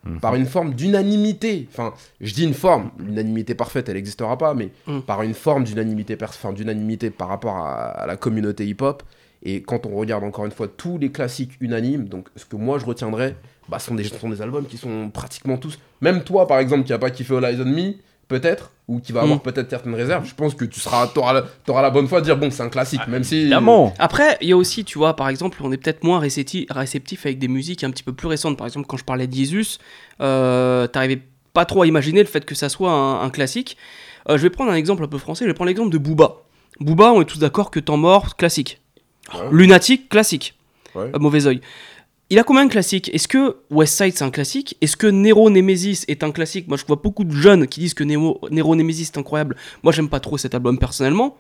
Mhm. par une forme d'unanimité. Enfin, je dis une forme, l'unanimité parfaite, elle n'existera pas, mais Mhm. par une forme d'unanimité, enfin, d'unanimité par rapport à, à la communauté hip-hop. Et quand on regarde encore une fois tous les classiques unanimes, donc ce que moi je retiendrai, bah, sont, des, sont des albums qui sont pratiquement tous. Même toi, par exemple, qui a pas kiffé All Eyes on Me, peut-être, ou qui va avoir Mm. peut-être certaines réserves, je pense que tu seras, auras, la, t'auras la bonne foi de dire bon, c'est un classique, même si. Évidemment. Après, il y a aussi, tu vois, par exemple, on est peut-être moins récepti- réceptif avec des musiques un petit peu plus récentes. Par exemple, quand je parlais de Jesus, euh, t'arrivais pas trop à imaginer le fait que ça soit un, un classique. Euh, je vais prendre un exemple un peu français, je vais prendre l'exemple de Booba. Booba, on est tous d'accord que Temps mort, classique. Ouais. Lunatique, classique. Ouais. À mauvais oeil. Il a combien de classiques? Est-ce que West Side c'est un classique? Est-ce que Nero Nemesis est un classique? Moi je vois beaucoup de jeunes qui disent que Nero, Nero Nemesis est incroyable. Moi j'aime pas trop cet album personnellement.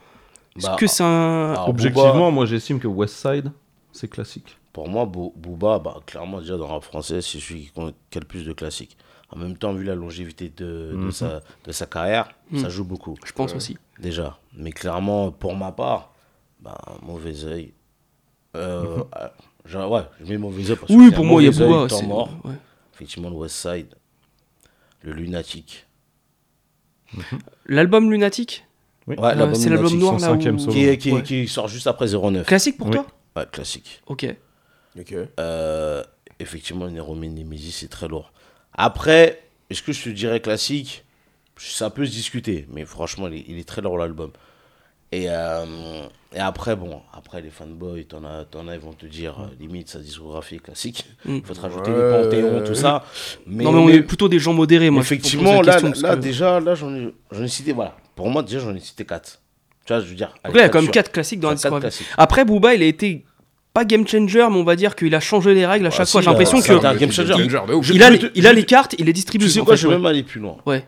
Est-ce Bah, que c'est un. alors, Objectivement, moi j'estime que West Side, c'est classique. Pour moi, Booba, bah, clairement, déjà dans le rap français, c'est celui qui, a le plus de classiques. En même temps, vu la longévité de, de Mhm. sa, de sa carrière, Mhm. ça joue beaucoup, Je pense aussi. déjà. Mais clairement, pour ma part, bah, mauvais oeil. Euh, ah, genre, ouais, je mets mauvais oeil parce Oui, que pour moi il y a Booba. Temps mort, ouais. effectivement, le West Side, le Lunatique. L'album Lunatique Oui. Ouais, Euh, C'est l'album noir là où... Qui, est- qui, Ouais. qui sort juste après 09. Classique pour Oui. toi? Ouais, classique. Ok. Ok. Euh, effectivement, Nero Nemesis, c'est très lourd. Après, est-ce que je te dirais classique? Ça peut se discuter, mais franchement, il est, il est très lourd l'album. Et, euh, et après, bon, après les fanboys, t'en as, t'en as, ils vont te dire, euh, limite, sa discographie est classique. Mm. Il faut te rajouter Ouais. les Panthéons, tout ça. Mais, non mais on est plutôt des gens modérés moi. effectivement, là, question, là que- déjà, là, j'en ai, j'en ai cité, voilà. Pour moi, déjà, j'en ai cité 4. Tu vois, je veux dire. Donc là il y a quand même sur- 4 classiques dans la discographie. Après Booba il a été pas game changer mais on va dire qu'il a changé les règles à chaque Ah, fois. si, J'ai l'impression que ça, c'est un game changer. il a, il a les te- cartes, il les distribue. Tu sais en quoi, fait, je vais même aller plus loin. Ouais.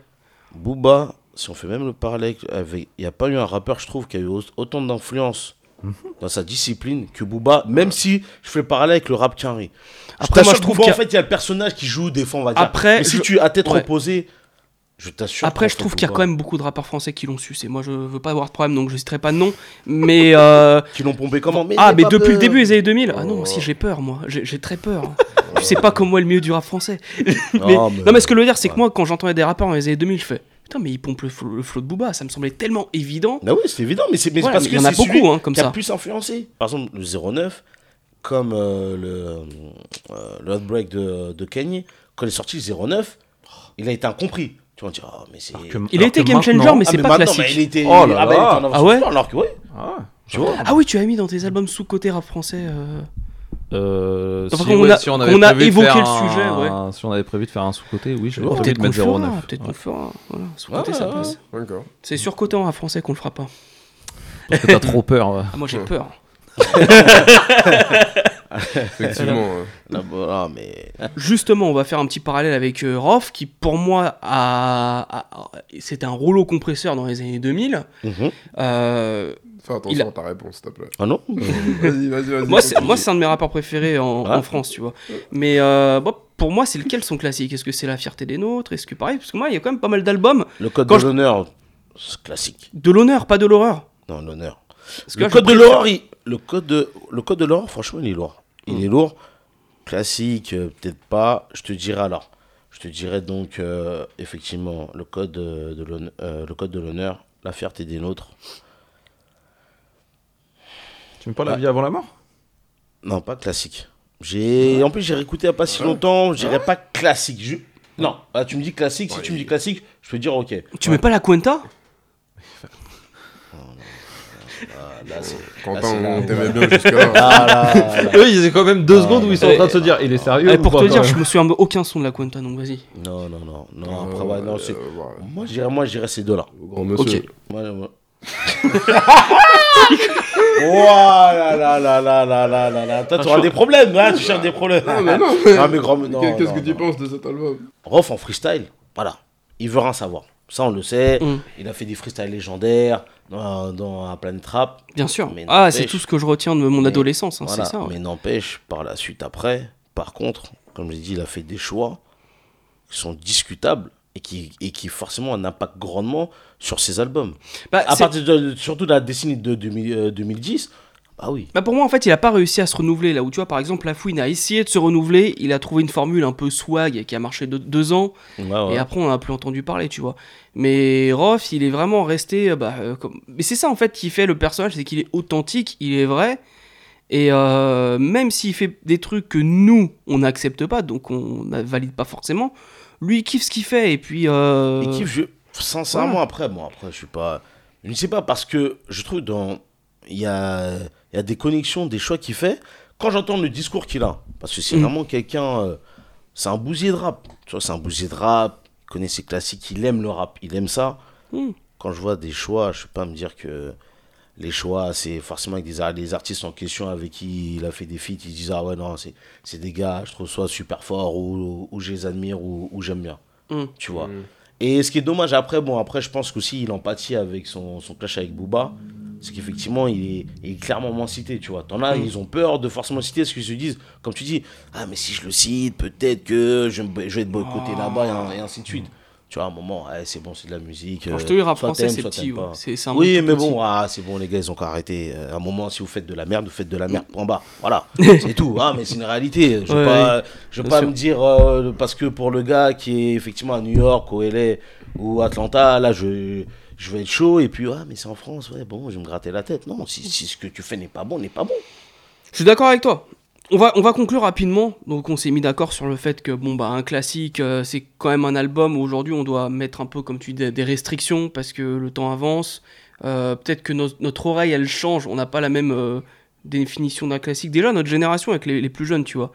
Booba, si on fait même le parallèle avec. Il n'y a pas eu un rappeur, je trouve, qui a eu au- autant d'influence Mhm. dans sa discipline que Booba, même si je fais le parallèle avec le rap Quinry. Après, moi, je trouve Booba, qu'il y en a- fait, il y a le personnage qui joue des fois, on va dire. Après, Mais si je- tu as tête ouais. reposée, je t'assure. Après, qu'en je trouve qu'il y a quand même beaucoup de rappeurs français qui l'ont su. C'est moi, je veux pas avoir de problème, donc je citerai pas de nom. Mais euh, Qui l'ont pompé comment mais ah, mais depuis le peur. début des années 2000, ah non, Oh. si j'ai peur, moi, j'ai très peur. tu sais pas comment est le milieu du rap français. mais, Non, mais- non, mais ce que je veux dire, c'est que moi, quand j'entendais des rappeurs dans les années 2000, je fais putain, mais ils pompent le, flo- le flow de Booba. Ça me semblait tellement évident. Bah oui, c'est évident, mais c'est Voilà, parce mais que il y en a c'est beaucoup, hein, comme qui a ça. le plus influencé. Par exemple, le 09, comme euh, le, euh, le Outbreak de, de Kanye, quand il est sorti le 09, il a été incompris. Tu vas me dire, oh, mais c'est. Il a été game changer, mais Ah, c'est pas classique. mais il était. Oh là ah, bah, il était là. en Ah ouais Alors que, ouais, Ah, tu vois. Ah oui, tu as mis dans tes albums sous-côté rap français. euh, euh, si, on ouais, a- si on avait on a prévu de évoqué faire le un- sujet, ouais. Si on avait prévu de faire un sous-côté, oui, je oh, Peut-être qu'on le fera. 09. Peut-être qu'on fera. Voilà, sous-côté, Ouais, ça passe. C'est surcoté en français qu'on le fera pas. Parce que t'as trop peur. ouais. Ah, moi, j'ai peur. Effectivement. Là, voilà, mais. Justement, on va faire un petit parallèle avec euh, Rof, qui pour moi a, a- a- c'était un rouleau compresseur dans les années 2000. Mhm. Euh, Fais attention a- à ta réponse, s'il te plaît. Ah non Vas-y, vas-y, vas-y. Moi, c'est, continue. moi, c'est un de mes rappeurs préférés en, Ah. en France, tu vois. Mais euh, bon, pour moi, c'est lequel son classique? Est-ce que c'est La fierté des nôtres? Est-ce que pareil Parce que moi, il y a quand même pas mal d'albums Le code Quand de je- l'honneur, c'est classique. de l'honneur, pas de l'horreur. Non, l'honneur. Parce que Le là, code de préfère- l'horreur, il- le code de le code de l'horreur, franchement, il est lourd. Il est lourd. Classique, euh, peut-être pas. Je te dirais alors. Je te dirais donc euh, effectivement le code de l'honneur, le code de l'honneur, la fierté des nôtres. Tu veux pas la Ouais. vie avant la mort Non, pas classique. J'ai en plus j'ai réécouté il y a pas si longtemps. Je dirais pas classique. Je- Non, ah, tu me dis classique. Si Ouais, tu me dis il- classique, je peux dire ok. Tu mets pas la Cuenta Ah, là, c'est- là, Quentin, c'est là on t'aimait bien jusque-là. Ah, là, là. Eux, ils étaient quand même deux Ah, secondes où ils sont en train de se dire il est sérieux Eh, ou Pour pas, te dire, je me souviens de aucun son de la Cuenta, donc vas-y. Non, non, non, non. Euh, Après, ouais, non, c'est. euh, ouais. Moi, je dirais, moi, je dirais ces deux-là. Grand monsieur. Ok. Moi, moi. Ouah, là, là, là, là, là, là, là, là. Toi, tu auras des problèmes, hein, tu cherches des problèmes. Non, mais non. Ah, mais grand, non, Qu'est- Qu'est-ce non, que tu penses de cet album? Rof en freestyle, voilà. Il veut rien savoir. Ça, on le sait. Mm. Il a fait des freestyles légendaires dans, dans Planet Trap. Bien sûr. Mais Ah, c'est tout ce que je retiens de mon Mais- adolescence, hein, Voilà. c'est ça. ouais. Mais n'empêche, par la suite, après, par contre, comme j'ai dit, il a fait des choix qui sont discutables et qui, et qui forcément un impact grandement sur ses albums. Bah, À partir de, surtout de la décennie de 2000, euh, 2010, bah oui. Bah pour moi en fait il a pas réussi à se renouveler là où tu vois par exemple La Fouine a essayé de se renouveler, il a trouvé une formule un peu swag qui a marché de- deux ans ouais. et après on en a plus entendu parler tu vois. Mais Roth il est vraiment resté euh, bah, euh, comme... Mais c'est ça en fait qui fait le personnage c'est qu'il est authentique, il est vrai et euh, même s'il fait des trucs que nous on n'accepte pas donc on ne valide pas forcément, lui il kiffe ce qu'il fait et puis... euh, Et kiffe, je, sincèrement, après, bon, après, je suis pas. Je ne sais pas, parce que je trouve dans. Il y a, il y a des connexions, des choix qu'il fait. Quand j'entends le discours qu'il a, parce que c'est Mm. vraiment quelqu'un. euh, c'est un bousier de rap. Tu vois, c'est un bousier de rap. Il connaît ses classiques, il aime le rap, il aime ça. Mm. Quand je vois des choix, je ne peux pas me dire que les choix, c'est forcément avec des, les artistes en question avec qui il a fait des feats, ils disent Ah ouais, non, c'est c'est des gars, je trouve soit super forts ou, ou je les admire ou, ou j'aime bien. Mm. Tu vois. Et ce qui est dommage après, bon, après, je pense qu'aussi il empathie avec son, son clash avec Booba. C'est qu'effectivement, il est, il est clairement moins cité, tu vois. T'en as, ils ont peur de forcément citer ce qu'ils se disent. Comme tu dis, ah, mais si je le cite, peut-être que je, je vais être boycotté là-bas et, un- et ainsi de suite. Tu vois, à un moment, c'est bon, c'est de la musique. Alors, je euh, te rap français, c'est petit, un Oui, mais bon, ah, c'est bon, les gars, ils ont qu'à arrêter. Euh, À un moment, si vous faites de la merde, vous faites de la merde, point bas. Voilà, c'est tout. Ah, mais c'est une réalité. Je ne Ouais, pas, je vais bien pas sûr. me dire, euh, parce que pour le gars qui est effectivement à New York, au LA ou Atlanta, là, je, je vais être chaud. Et puis, ah, mais c'est en France, ouais, bon, je vais me gratter la tête. Non, si, si ce que tu fais n'est pas bon, n'est pas bon. Je suis d'accord avec toi. On va, on va conclure rapidement. Donc, on s'est mis d'accord sur le fait que, bon, bah, un classique, euh, c'est quand même un album aujourd'hui on doit mettre un peu, comme tu dis, des, restrictions parce que le temps avance. Euh, Peut-être que notre oreille, elle change. On n'a pas la même euh, définition d'un classique. Déjà, notre génération avec les, les plus jeunes, tu vois.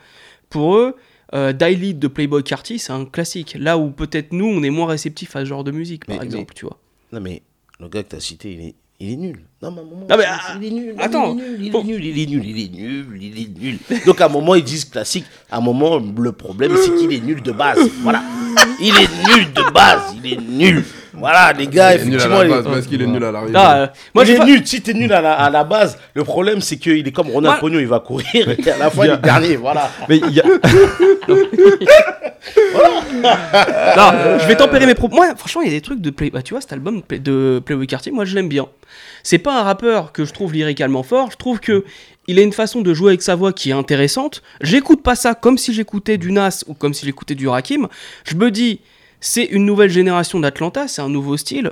Pour eux, Die Lead de Playboy Carty, c'est un classique. Là où peut-être nous, on est moins réceptifs à ce genre de musique, par Mais- exemple, mais- tu vois. Non, mais le gars que tu as cité, il est, il est nul. Non, mais à un moment, Non, mais, c'est- il est nul. attends, il est nul, il est faut- nul, il est nul, il est nul, il est nul. Donc, à un moment, ils disent classique. À un moment, le problème, c'est qu'il est nul de base. Voilà. Il est nul de base. Il est nul. Voilà, les gars, Il est nul à effectivement. la il est- base parce qu'il est nul à l'arrivée. Ah, euh, moi, il j'ai est pas- nul. Si t'es nul à la, à la base, le problème, c'est qu'il est comme Ronald Pognon, il va courir et à la fin, il est dernier. Voilà. Mais il y a... Non, je vais tempérer mes propos. Moi, franchement, il y a des trucs de Play. Bah, tu vois, cet album de Play- de Playboy Carty, moi, je l'aime bien. C'est pas un rappeur que je trouve lyricalement fort. Je trouve que il a une façon de jouer avec sa voix qui est intéressante. J'écoute pas ça comme si j'écoutais du Nas ou comme si j'écoutais du Rakim. Je me dis, c'est une nouvelle génération d'Atlanta, c'est un nouveau style.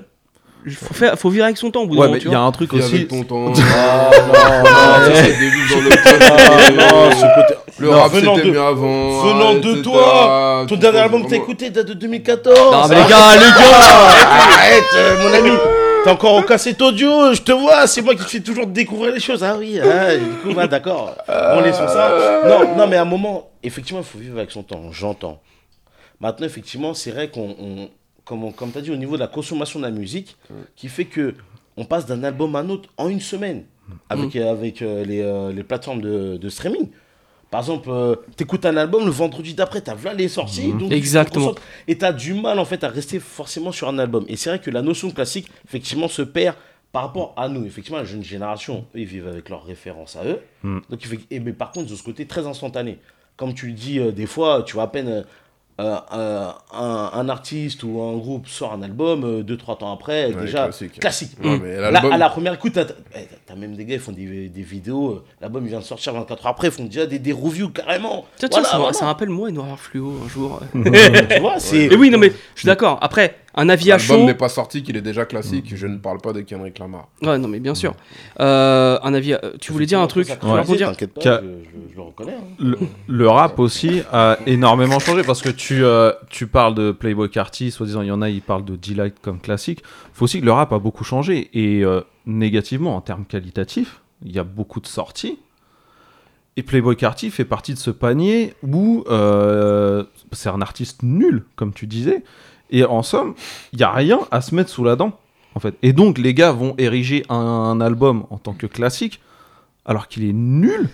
Il faut, faire, faut virer avec son temps au bout Ouais, il y a un truc aussi. avec ton temps. Ah, non, non, ça, c'est- c'est des vues dans le Ah, non, ce côté- Le Non, rap venant c'était de- mieux avant. Venant de toi, ton dernier album que t'as écouté date de 2014. Non, mais les Arrête, gars, les gars Arrête, euh, mon ami. T'es encore au cassette audio, je te vois, c'est moi qui te fais toujours découvrir les choses. Ah oui, ah, du coup, bah, d'accord. On laissons ça. Non, non, mais à un moment, effectivement, il faut vivre avec son temps, j'entends. Maintenant, effectivement, c'est vrai qu'on, on- comme, on- comme tu as dit, au niveau de la consommation de la musique, qui fait que on passe d'un album à un autre en une semaine avec, euh, avec euh, les, euh, les plateformes de, de streaming. Par exemple, euh, t'écoutes un album, le vendredi d'après, t'as voilà les sorties. donc tu te Exactement. et t'as du mal en fait à rester forcément sur un album. Et c'est vrai que la notion classique, effectivement, se perd par rapport à nous, effectivement, la jeune génération, eux, ils vivent avec leurs références à eux. Mm. Donc, il fait- et, mais par contre, de ce côté très instantané. Comme tu le dis, euh, des fois, tu vois à peine euh, euh, euh, un, un artiste ou un groupe sort un album, euh, deux, trois temps après, Ouais, déjà classique. classique. Ouais, mais Là, à la première écoute, t'as eh, t'as même des gars, ils font des, des vidéos. euh, L'album, il vient de sortir 24 heures après, ils font déjà des, des reviews carrément. Tiens, tiens, Voilà, ça, voilà. ça rappelle moi une horreur fluo un jour. tu vois, c'est. Mais oui, non, mais je suis d'accord. Après, un avis à L'album chaud. n'est pas sorti, qu'il est déjà classique. Je ne parle pas de Kendrick Lamar. Ouais, non, mais bien sûr. Euh, un avis. à- Tu voulais dire un truc crée, dire T'inquiète pas, je, je- je le reconnais. hein. Le, le rap aussi a énormément changé parce que tu, euh, tu parles de Playboy Carty, soi-disant il y en a, ils parlent de Delight comme classique. faut aussi que le rap a beaucoup changé et euh, négativement en termes qualitatifs, il y a beaucoup de sorties. Et Playboy Carty fait partie de ce panier où euh, c'est un artiste nul, comme tu disais. Et en somme, il n'y a rien à se mettre sous la dent. En fait. Et donc les gars vont ériger un, un album en tant que classique alors qu'il est nul.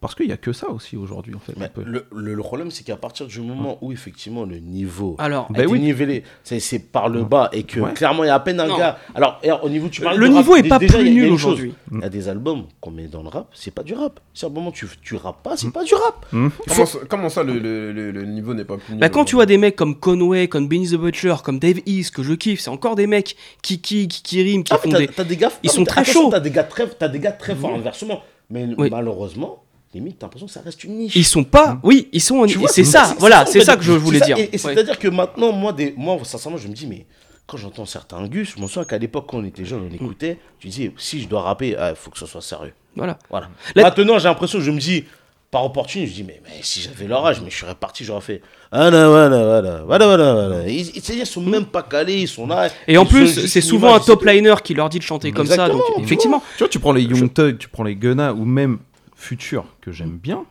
Parce qu'il n'y a que ça aussi aujourd'hui, en fait. Mais peu. le, le- le problème, c'est qu'à partir du moment où effectivement le niveau Alors, a Ben oui. nivelé, c'est- c'est par le bas et que Ouais. clairement il y a à peine un Non. gars. Alors, au niveau, tu parles le de rap, niveau est dé- pas déjà, plus y a nul aujourd'hui. Il y a des albums qu'on met dans le rap, c'est pas du rap. Si à un moment tu, tu rappes pas, c'est pas du rap. Comment, ça, comment ça, le, le- le- le niveau n'est pas plus Bah, nul quand tu vois des mecs comme Conway, comme Benny the Butcher, comme Dave East, que je kiffe, c'est encore des mecs qui qui qui, qui riment, qui Ah, font des. t'as des gars. Ils non, sont très chauds. T'as des gars très, t'as des gars très forts inversement. Mais Oui. malheureusement, limite, t'as l'impression que ça reste une niche. Ils sont pas. Oui, ils sont. C'est ça. Voilà, c'est ça que je c'est voulais dire. Et, et Ouais. c'est-à-dire que maintenant, moi, des, moi, sincèrement, je me dis, mais quand j'entends certains gus, je me souviens qu'à l'époque, quand on était jeune, on écoutait, tu disais, si je dois rapper, il faut que ce soit sérieux. Voilà. Voilà. Là- Maintenant, j'ai l'impression, je me dis, par opportunité, je dis, mais, mais si j'avais leur âge, mais je serais parti, j'aurais fait, ah là, voilà, voilà, voilà, voilà, voilà. Ils, ils- sont même pas calés, ils sont là. Et en plus, c'est souvent un top c'est liner qui leur dit de chanter comme ça. Donc, tu vois. effectivement. Tu vois, tu prends les Young Thug, tu prends les Gunna ou même Future, que j'aime bien.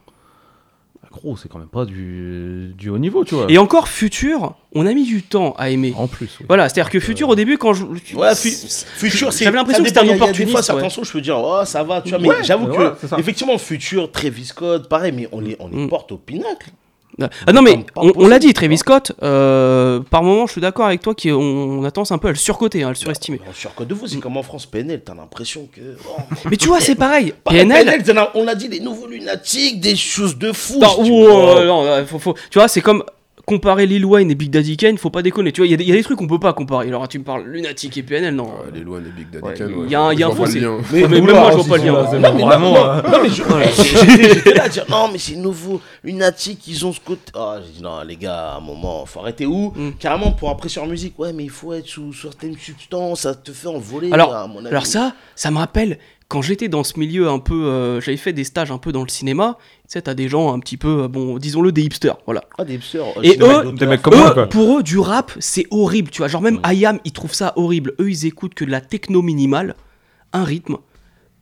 bah, Gros, c'est quand même pas du, du haut niveau, tu vois. Et encore Futur, on a mis du temps à aimer. En plus, oui. Voilà, c'est-à-dire que Futur au début, quand je. Ouais, fu- futur, c'est. J'avais l'impression que c'était un a Des opportuniste, fois, certains ouais. sons, je peux dire, oh, ça va, tu vois, mais Ouais, j'avoue mais que, effectivement, futur, Travis Scott, pareil, mais on les, on les Mm. porte au pinacle. Ah non mais on, on l'a dit, Travis. Scott, euh, par moment je suis d'accord avec toi qu'on on a tendance un peu à le surcoter, à le surestimer. Mais en surcode de vous, c'est comme en France, PNL, t'as l'impression que. oh, Mais tu vois, c'est pareil. PNL. on l'a dit, les nouveaux lunatiques, des choses de fou. Non, tu euh, non, euh, faut- faut- tu vois, c'est comme comparer Lil Wayne et Big Daddy Kane, faut pas déconner. Tu vois, il y, a des- il y a des trucs qu'on peut pas comparer. Alors tu me parles lunatique et PNL, non. Ouais, les lois des Big Daddy Ouais, Kane, il ouais, y a un- il y a un le lien. Mais même moi, je vois pas le lien. Non, mais Vraiment, non, hein. mais je- là à dire non, mais c'est nouveau, lunatiques, ils ont ce côté. Ah, j'ai dit non, les gars, à un moment, faut arrêter où Mm. Carrément, pour apprécier en musique, ouais, mais il faut être sous certaines substances, ça te fait envoler. Alors, à mon avis. alors ça, ça me rappelle quand j'étais dans ce milieu un peu, euh, j'avais fait des stages un peu dans le cinéma. Tu sais, t'as des gens un petit peu, euh, bon, disons-le, des hipsters, voilà. Ah, des hipsters, euh, Et eux, des mecs comme moi, Eux, quoi. pour eux, du rap, c'est horrible, tu vois. Genre même IAM, ils trouvent ça horrible. Eux, ils écoutent que de la techno minimale, un rythme,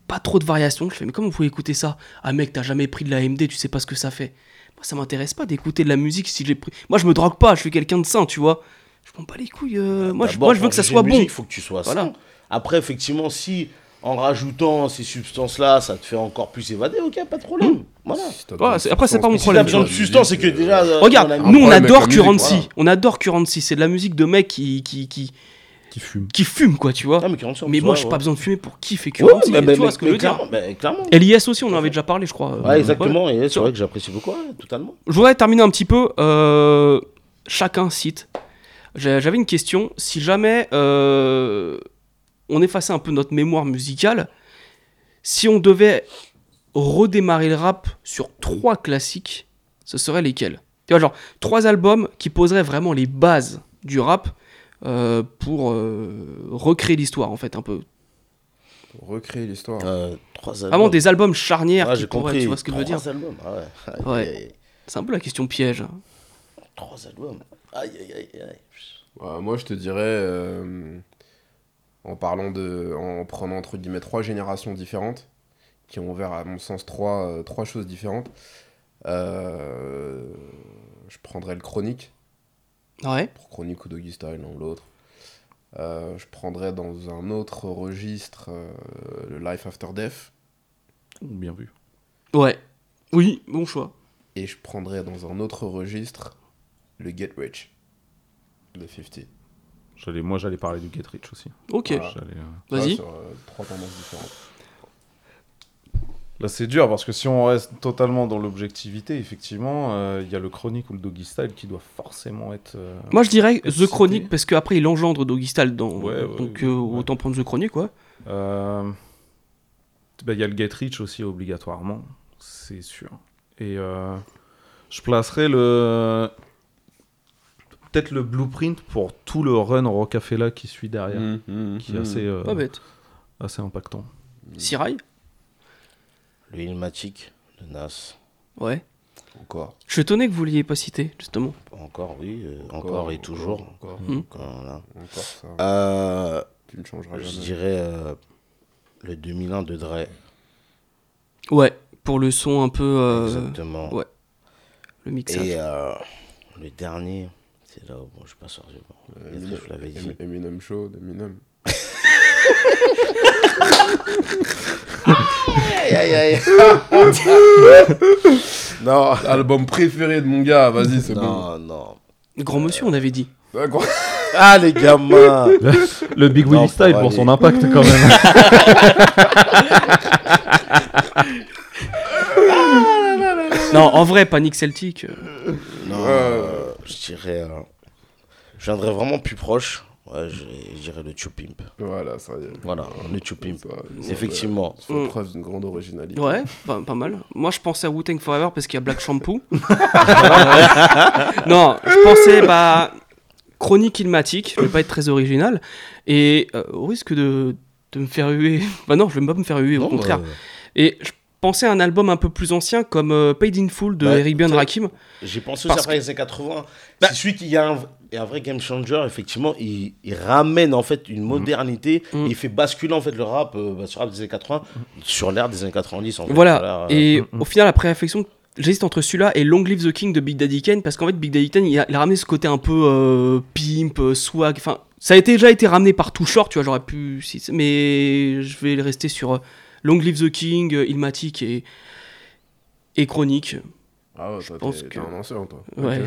pas trop de variations. Je fais, mais comment vous pouvez écouter ça? Ah mec, t'as jamais pris de la MD, tu sais pas ce que ça fait. Moi, ça m'intéresse pas d'écouter de la musique si j'ai pris. Moi, je me drogue pas, je suis quelqu'un de sain, tu vois. Je prends pas les couilles. euh, moi, je, moi, je veux que ça soit bon. Il faut que tu sois Voilà. sain. Après, effectivement, si en rajoutant ces substances-là, ça te fait encore plus évader, ok, pas de problème. Voilà. Si t'as Ouais, besoin de c'est- après, c'est pas mon substance, Si t'as problème, besoin de substance, c'est que déjà. euh, Regarde, on a mis- nous on problème adore Currency. voilà. On adore Currency. C'est de la musique de mecs qui, qui, qui, Qui fume. qui fument, quoi, tu vois. Ah, mais 40 mais moi, ouais, j'ai ouais. pas besoin de fumer pour kiffer Ouais, Currency. mais- tu mais- vois mais- ce que je veux dire clairement, clairement. LIS aussi, on en avait déjà parlé, je crois. euh, Ouais, exactement, voilà. et c'est vrai que j'apprécie beaucoup, ouais, totalement. Je voudrais terminer un petit peu. euh, chacun cite. J'avais une question. Si jamais euh, on effaçait un peu notre mémoire musicale, si on devait redémarrer le rap sur trois classiques, ce seraient lesquels? Tu vois, genre trois albums qui poseraient vraiment les bases du rap euh, pour euh, recréer l'histoire, en fait, un peu. Pour recréer l'histoire. Euh, trois albums. Vraiment des albums charnières Ah, qui j'ai pourraient- compris. tu vois ce que je veux dire? Trois albums, ah ouais. C'est un peu la question piège. hein. Trois albums. Aïe, aïe, aïe, aïe. Ouais, moi, je te dirais, euh, en parlant de, en prenant entre guillemets trois générations différentes, qui ont ouvert à mon sens trois, euh, trois choses différentes. euh, je prendrais le chronique, Ouais. pour chronique ou doggy style, l'un ou l'autre. Euh, je prendrais dans un autre registre euh, le Life After Death. Bien vu. Ouais. Oui, bon choix. Et je prendrais dans un autre registre le Get Rich de 50. J'allais, moi, j'allais parler du Get Rich aussi. Ok, Voilà. J'allais, euh, vas-y. Ouais, sur, euh, trois tendances différentes. Là, c'est dur parce que si on reste totalement dans l'objectivité, effectivement, euh, il y a le chronique ou le doggy style qui doit forcément être. euh, Moi je dirais The Cité. Chronic parce qu'après il engendre Doggy Style dans. Ouais, ouais, donc ouais. euh, autant prendre The Chronic quoi. Euh, bah, Il y a le Get Rich aussi, obligatoirement, c'est sûr. Et euh, je placerai le. Peut-être le blueprint pour tout le run Rocafella qui suit derrière, Mmh, mmh, qui est assez, euh, Pas bête. assez impactant. Sirai Le Ilmatic de Nas. Ouais. Encore. Je suis étonné que vous l'ayez pas cité justement. Encore, oui. euh, encore, et toujours. Encore, Hmm. Encore ça. Euh, Tu ne changeras je jamais. dirais euh, le 2001 de Dre. Ouais, pour le son un peu. euh, Exactement. ouais. le mixage. Et euh, le dernier, c'est là où bon, je suis pas sûr. bon, Eminem, je l'avais dit. Em- Eminem Show d'Eminem. Aïe, aïe, aïe. non. Album préféré de mon gars, vas-y, c'est bon. Non, non. Grand monsieur, on avait dit. Ah, les gamins Le Big Willie Style pour pour aller. son impact quand même. non, en vrai, Panic Celtic. euh, Non, euh, je dirais. euh, je viendrais vraiment plus proche. Ouais, je, dirais le Chupimp. Voilà, ça y est. Voilà, le Chupimp. Effectivement. Ça fait Mm. preuve d'une grande originalité. Ouais, pas, pas mal. Moi, je pensais à Wu-Tang Forever parce qu'il y a Black Shampoo. non, je pensais, bah, Chronique Ilmatic, je vais pas être très original. Et euh, au risque de, de me faire huer. Bah non, je vais pas me faire huer, au contraire. bah, Et je pensais à un album un peu plus ancien comme euh, Paid in Full de Bah, Eric t'sais- Rakim. J'ai pensé aussi après les années 80. Bah- c'est celui qui a un, vrai game changer, effectivement. Il, il ramène en fait une modernité Mhm. et il fait basculer en fait le rap, euh, bah, sur rap des années 80 sur l'ère des années 90. En fait. Voilà. Euh, Et mm, mm. au final, après réflexion, j'hésite entre celui-là et Long Live the King de Big Daddy Kane parce qu'en fait, Big Daddy Kane, il a, il a ramené ce côté un peu euh, pimp, swag. Enfin, ça a été, déjà été ramené par Too Short, tu vois, j'aurais pu. mais je vais rester sur Long Live the King, euh, Ilmatic et, et Chronique. Ah ouais, toi, pense que- t'es un ancien, toi. Ouais.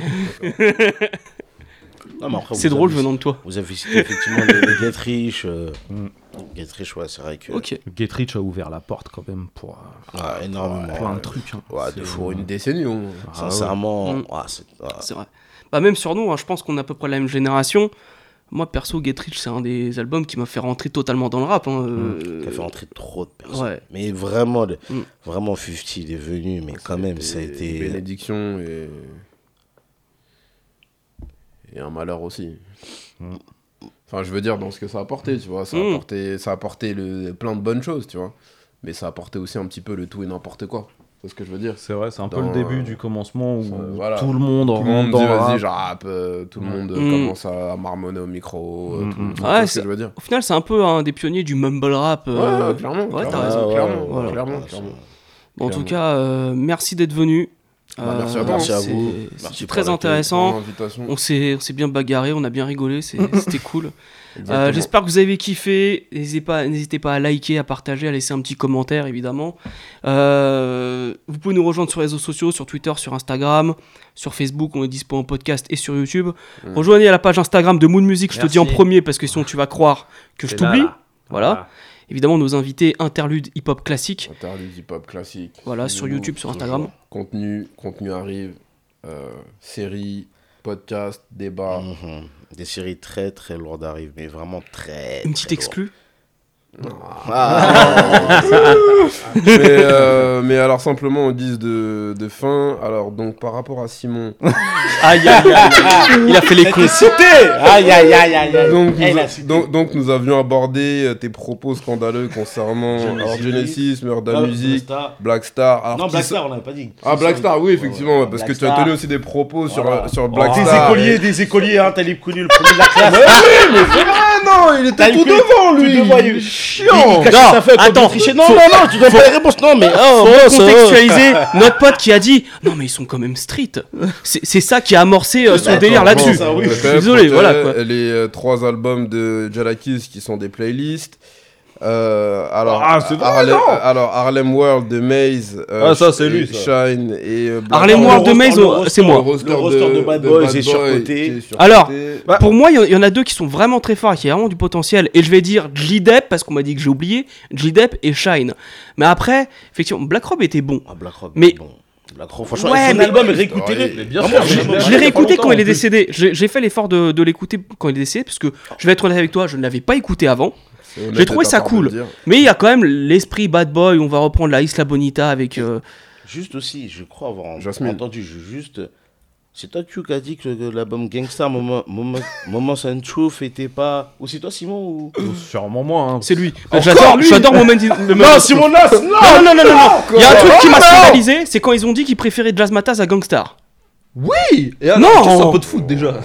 C'est drôle avez- venant de toi. Vous avez cité effectivement le, le Get Rich. euh, Mm. Get Rich, ouais, c'est vrai que. Ok. Get Rich a ouvert la porte quand même pour euh, énormément. plein de ouais. trucs. hein. Ouais, de fou. Pour une décennie, moins. Ah. Sincèrement, Mm. ouais, c'est- ouais. C'est vrai. Bah même sur nous, hein, je pense qu'on a à peu près la même génération. Moi perso, Get Rich, c'est un des albums qui m'a fait rentrer totalement dans le rap. hein, euh, qui a fait rentrer trop de personnes. Ouais. Mais vraiment, le- Mm. vraiment 50, il est venu, mais quand même, ça a été. Bénédiction et. Et un malheur aussi. Mm. Enfin, je veux dire, dans ce que ça a apporté, tu vois. Ça a Mm. apporté, ça a apporté le, plein de bonnes choses, tu vois. Mais ça a apporté aussi un petit peu le tout et n'importe quoi. C'est ce que je veux dire. C'est vrai, c'est un peu Dans, le début euh, du commencement où voilà. tout le monde Tout rentre le monde dans vas-y, rap. je rappe. euh, tout le monde Mm. commence à marmonner au micro. euh, Mm, tout- mm. tout- ce que je veux dire. Au final, c'est un peu un des pionniers du mumble rap. Ouais, euh, ouais, clairement. ouais, t'as clairement, raison. Clairement, Voilà. clairement, clairement. Bon, en tout cas, euh, merci d'être venu. Bah, merci à Merci vous. c'est Merci très intéressant. On s'est, bien bagarré, on a bien rigolé, c'était cool. Euh, j'espère que vous avez kiffé. N'hésitez pas, à liker, à partager, à laisser un petit commentaire évidemment. Euh, vous pouvez nous rejoindre sur les réseaux sociaux, sur Twitter, sur Instagram, sur Facebook, on est dispo en podcast et sur YouTube. Mm. Rejoignez à la page Instagram de Moon Music, je te dis en premier parce que sinon tu vas croire que je t'oublie. là. Voilà. Évidemment nos invités interludes hip-hop classique. Interlude hip-hop classique. Voilà, sur Nous, YouTube, sur toujours. Instagram. Contenu, contenu arrive. Euh, série, podcast, débat. Mhm. Des séries très très lourdes arrivent, mais vraiment très. Une petite exclue. Ah, mais, euh, mais alors simplement en guise de, de fin. Alors donc par rapport à Simon. Aïe aïe aïe. Il a fait les cons. Aïe aïe aïe aïe aïe. donc, Eh, nous, a- cité. donc, donc nous avions abordé euh, tes propos scandaleux concernant Genesis. alors, Genesis, Murder Ah, Music. Black Star. Alors, Non, Black Star, on n'avait pas dit. Ah Black Star, oui effectivement, Ouais, ouais, parce Black que tu as tenu aussi des propos sur, Voilà. euh, sur Black Des Star. écoliers, et- des écoliers, hein, t'as les connu le premier de la classe. Ah non, il était tout devant tout lui. Chiant. Il Non, attends, il trichait. Non, non, non, tu dois pas les réponses. Non, mais. Oh, Faut boss, euh, contextualiser notre pote qui a dit non mais ils sont quand même street. C'est ça qui a amorcé euh, son délire là-dessus. oui. Désolé, voilà quoi. Les euh, trois albums de Jalakis qui sont des playlists. Euh, alors, Ah, Harlem, non alors, Harlem World de Maze. euh, Ah, ça, c'est lui, ça. Shine et. euh, Black Harlem Le World de Maze, oh, c'est moi. Le roster, roster de Bad Boys est surcoté. Alors, Bah, Pour moi, il y en- il y, en a deux qui sont vraiment très forts, qui a vraiment du potentiel. Et je vais dire G-Dep, parce qu'on m'a dit que j'ai oublié, G-Dep et Shine. Mais après, effectivement, Black Rob était bon. Ah, Black Rock. Mais- bon. Franchement, Ouais, son mais- album, réécoutez-le. Je l'ai réécouté quand il est décédé. J'ai j'ai fait l'effort de, de l'écouter quand il est décédé, parce que je vais être honnête avec toi, je ne l'avais pas écouté avant. J'ai trouvé ça cool. Mais il y a quand même l'esprit bad boy, on va reprendre la Isla Bonita avec... euh, Juste aussi, je crois avoir Jasmine. entendu, juste. C'est toi Q qui a dit que l'album Gangsta Moment, Moment, Moments and Truth était pas. Ou c'est toi Simon ou. Sûrement moi. hein. C'est lui. J'adore Moment in- Non, Simon Nas, non Non, non, non, non, non. Il y a un truc qui m'a scandalisé, c'est quand ils ont dit qu'ils préféraient Jazz Matas à Gangstar. Oui Et alors, Non. un peu de foot déjà.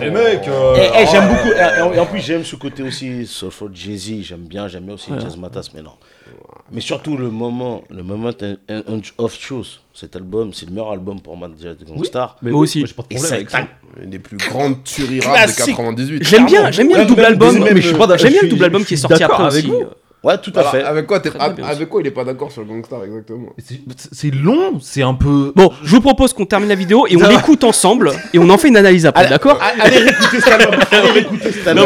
Les mecs. euh, Eh, eh, j'aime beaucoup. Et, et en- plus, j'aime ce côté aussi. Soulful Jay-Z, j'aime bien. J'aime bien aussi Jazz Matas, mais non. Mais surtout le moment, le moment of truth. Cet album, c'est le meilleur album pour moi déjà de Gangstar. mais Moi aussi. j'ai pas de problème avec ça. un Une des plus grandes tueries rap de Classique. 98. J'aime bien, j'aime bien le double album. même- mais je suis pas d'accord, J'aime bien le double album qui est sorti après avec aussi. Ouais, tout à fait. avec quoi, avec il est pas d'accord sur le Gangstar exactement C'est- long, c'est un peu. Bon, je vous propose qu'on termine la vidéo et on Ça l'écoute ensemble et on en fait une analyse après, d'accord Allez réécouter album. Allez réécouter cet Non,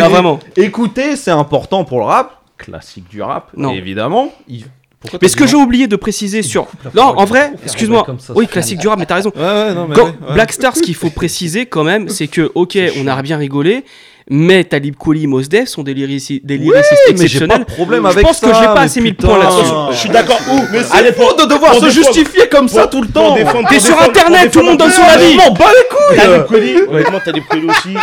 ah, vraiment. Écoutez, c'est important pour le rap. Classique du rap, Non. évidemment. Il- Pourquoi Mais ce que j'ai oublié de préciser sur. Non, en vrai, excuse-moi. ça, Oui, classique du rap, mais t'as raison. non Ouais, ouais, non, mais. Quand ouais, ouais. Black Star, ce qu'il faut préciser quand même, c'est que, ok, on a bien rigolé, mais Talib Kweli, Mos Def sont des, lyrici- des Oui, mais pas exceptionnels. de problème Je avec pense ça. que j'ai pas mais assez mis le point là-dessus. Je suis d'accord. Mais allez, fou de devoir pour se défendre- justifier comme ça pour- tout le pour temps. T'es pour sur internet, pour tout le monde donne son avis. Je m'en bats les couilles. Talib Kweli, honnêtement, Talib Kweli aussi,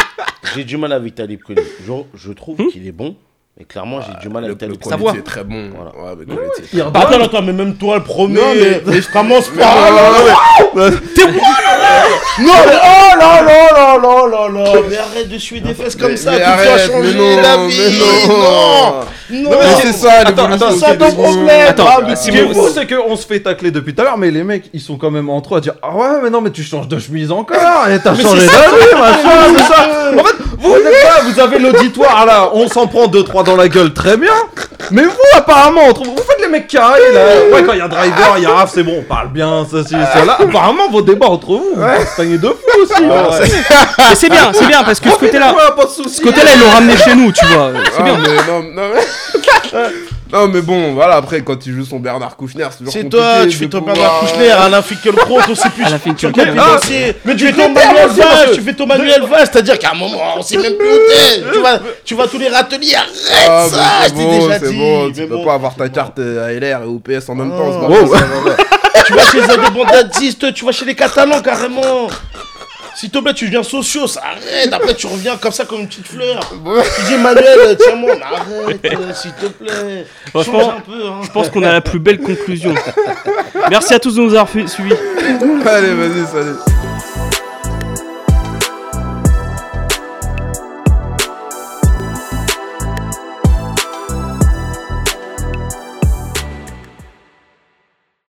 j'ai du mal avec Talib Kweli. Je, je trouve qu'il est bon, mais clairement, j'ai du mal Le, avec le voit. quality est très bon. Voilà. Ouais, le quality est- Il Attends, attends, attends, mais même toi, le premier, Non, mais- mais je commence Mais par. non, non, non, mais- Non, mais oh là là là là là là Mais arrête de suer des fesses comme mais- ça, mais tout arrête, va changer mais non, la mais vie non. Non Non Non, mais c'est ça, Attends, ça, ton problème. Attends, mais Ce c'est qui est fou, c'est qu'on se fait tacler depuis tout à l'heure, mais les mecs, ils sont quand même entre eux à dire Ah ouais, mais non, mais tu changes de chemise encore, et t'as changé d'avis, machin, tout ça. En fait, vous êtes là, vous avez l'auditoire là, on s'en prend deux, trois dans la gueule, très bien. Mais vous, apparemment, entre vous, vous faites les mecs carrés là. Ouais, quand il y a driver, il y a Raph, c'est bon, on parle bien, ça, ci, ça, là. Apparemment, vos débats entre vous, vous castagnez de fou aussi. Ah. Mais c'est bien, c'est bien, parce que ce côté-là, Ouais, pas de soucis. ce côté-là, ils l'ont ramené chez nous, tu vois. C'est Ah, bien. mais non, non, mais... non, mais bon, voilà, après, quand tu joues son Bernard Kouchner, c'est toujours C'est toi, tu de fais ton Bernard Kouchner, Alain Finkielkraut, on sait plus Alain Finkielkraut. Mais tu fais ton Manuel Valls, tu fais ton Manuel Valls, c'est-à-dire qu'à un moment, on sait même plus où t'es. Tu vas, tu vas tous les râteliers, arrête Ah, ça, je t'ai déjà c'est dit. bon, tu peux bon. pas avoir ta carte euh, ALR et OPS en même temps. c'est pas Wow. possible, voilà. Tu vas chez les indépendantistes, tu vas chez les Catalans carrément. S'il te plaît, tu deviens socios, arrête. Après, tu reviens comme ça, comme une petite fleur. Tu dis Manuel, tiens-moi, arrête, euh, s'il te plaît. Change Franchement, un peu. Hein. Je pense qu'on a la plus belle conclusion. Merci à tous de nous avoir suivis. Allez, vas-y, salut.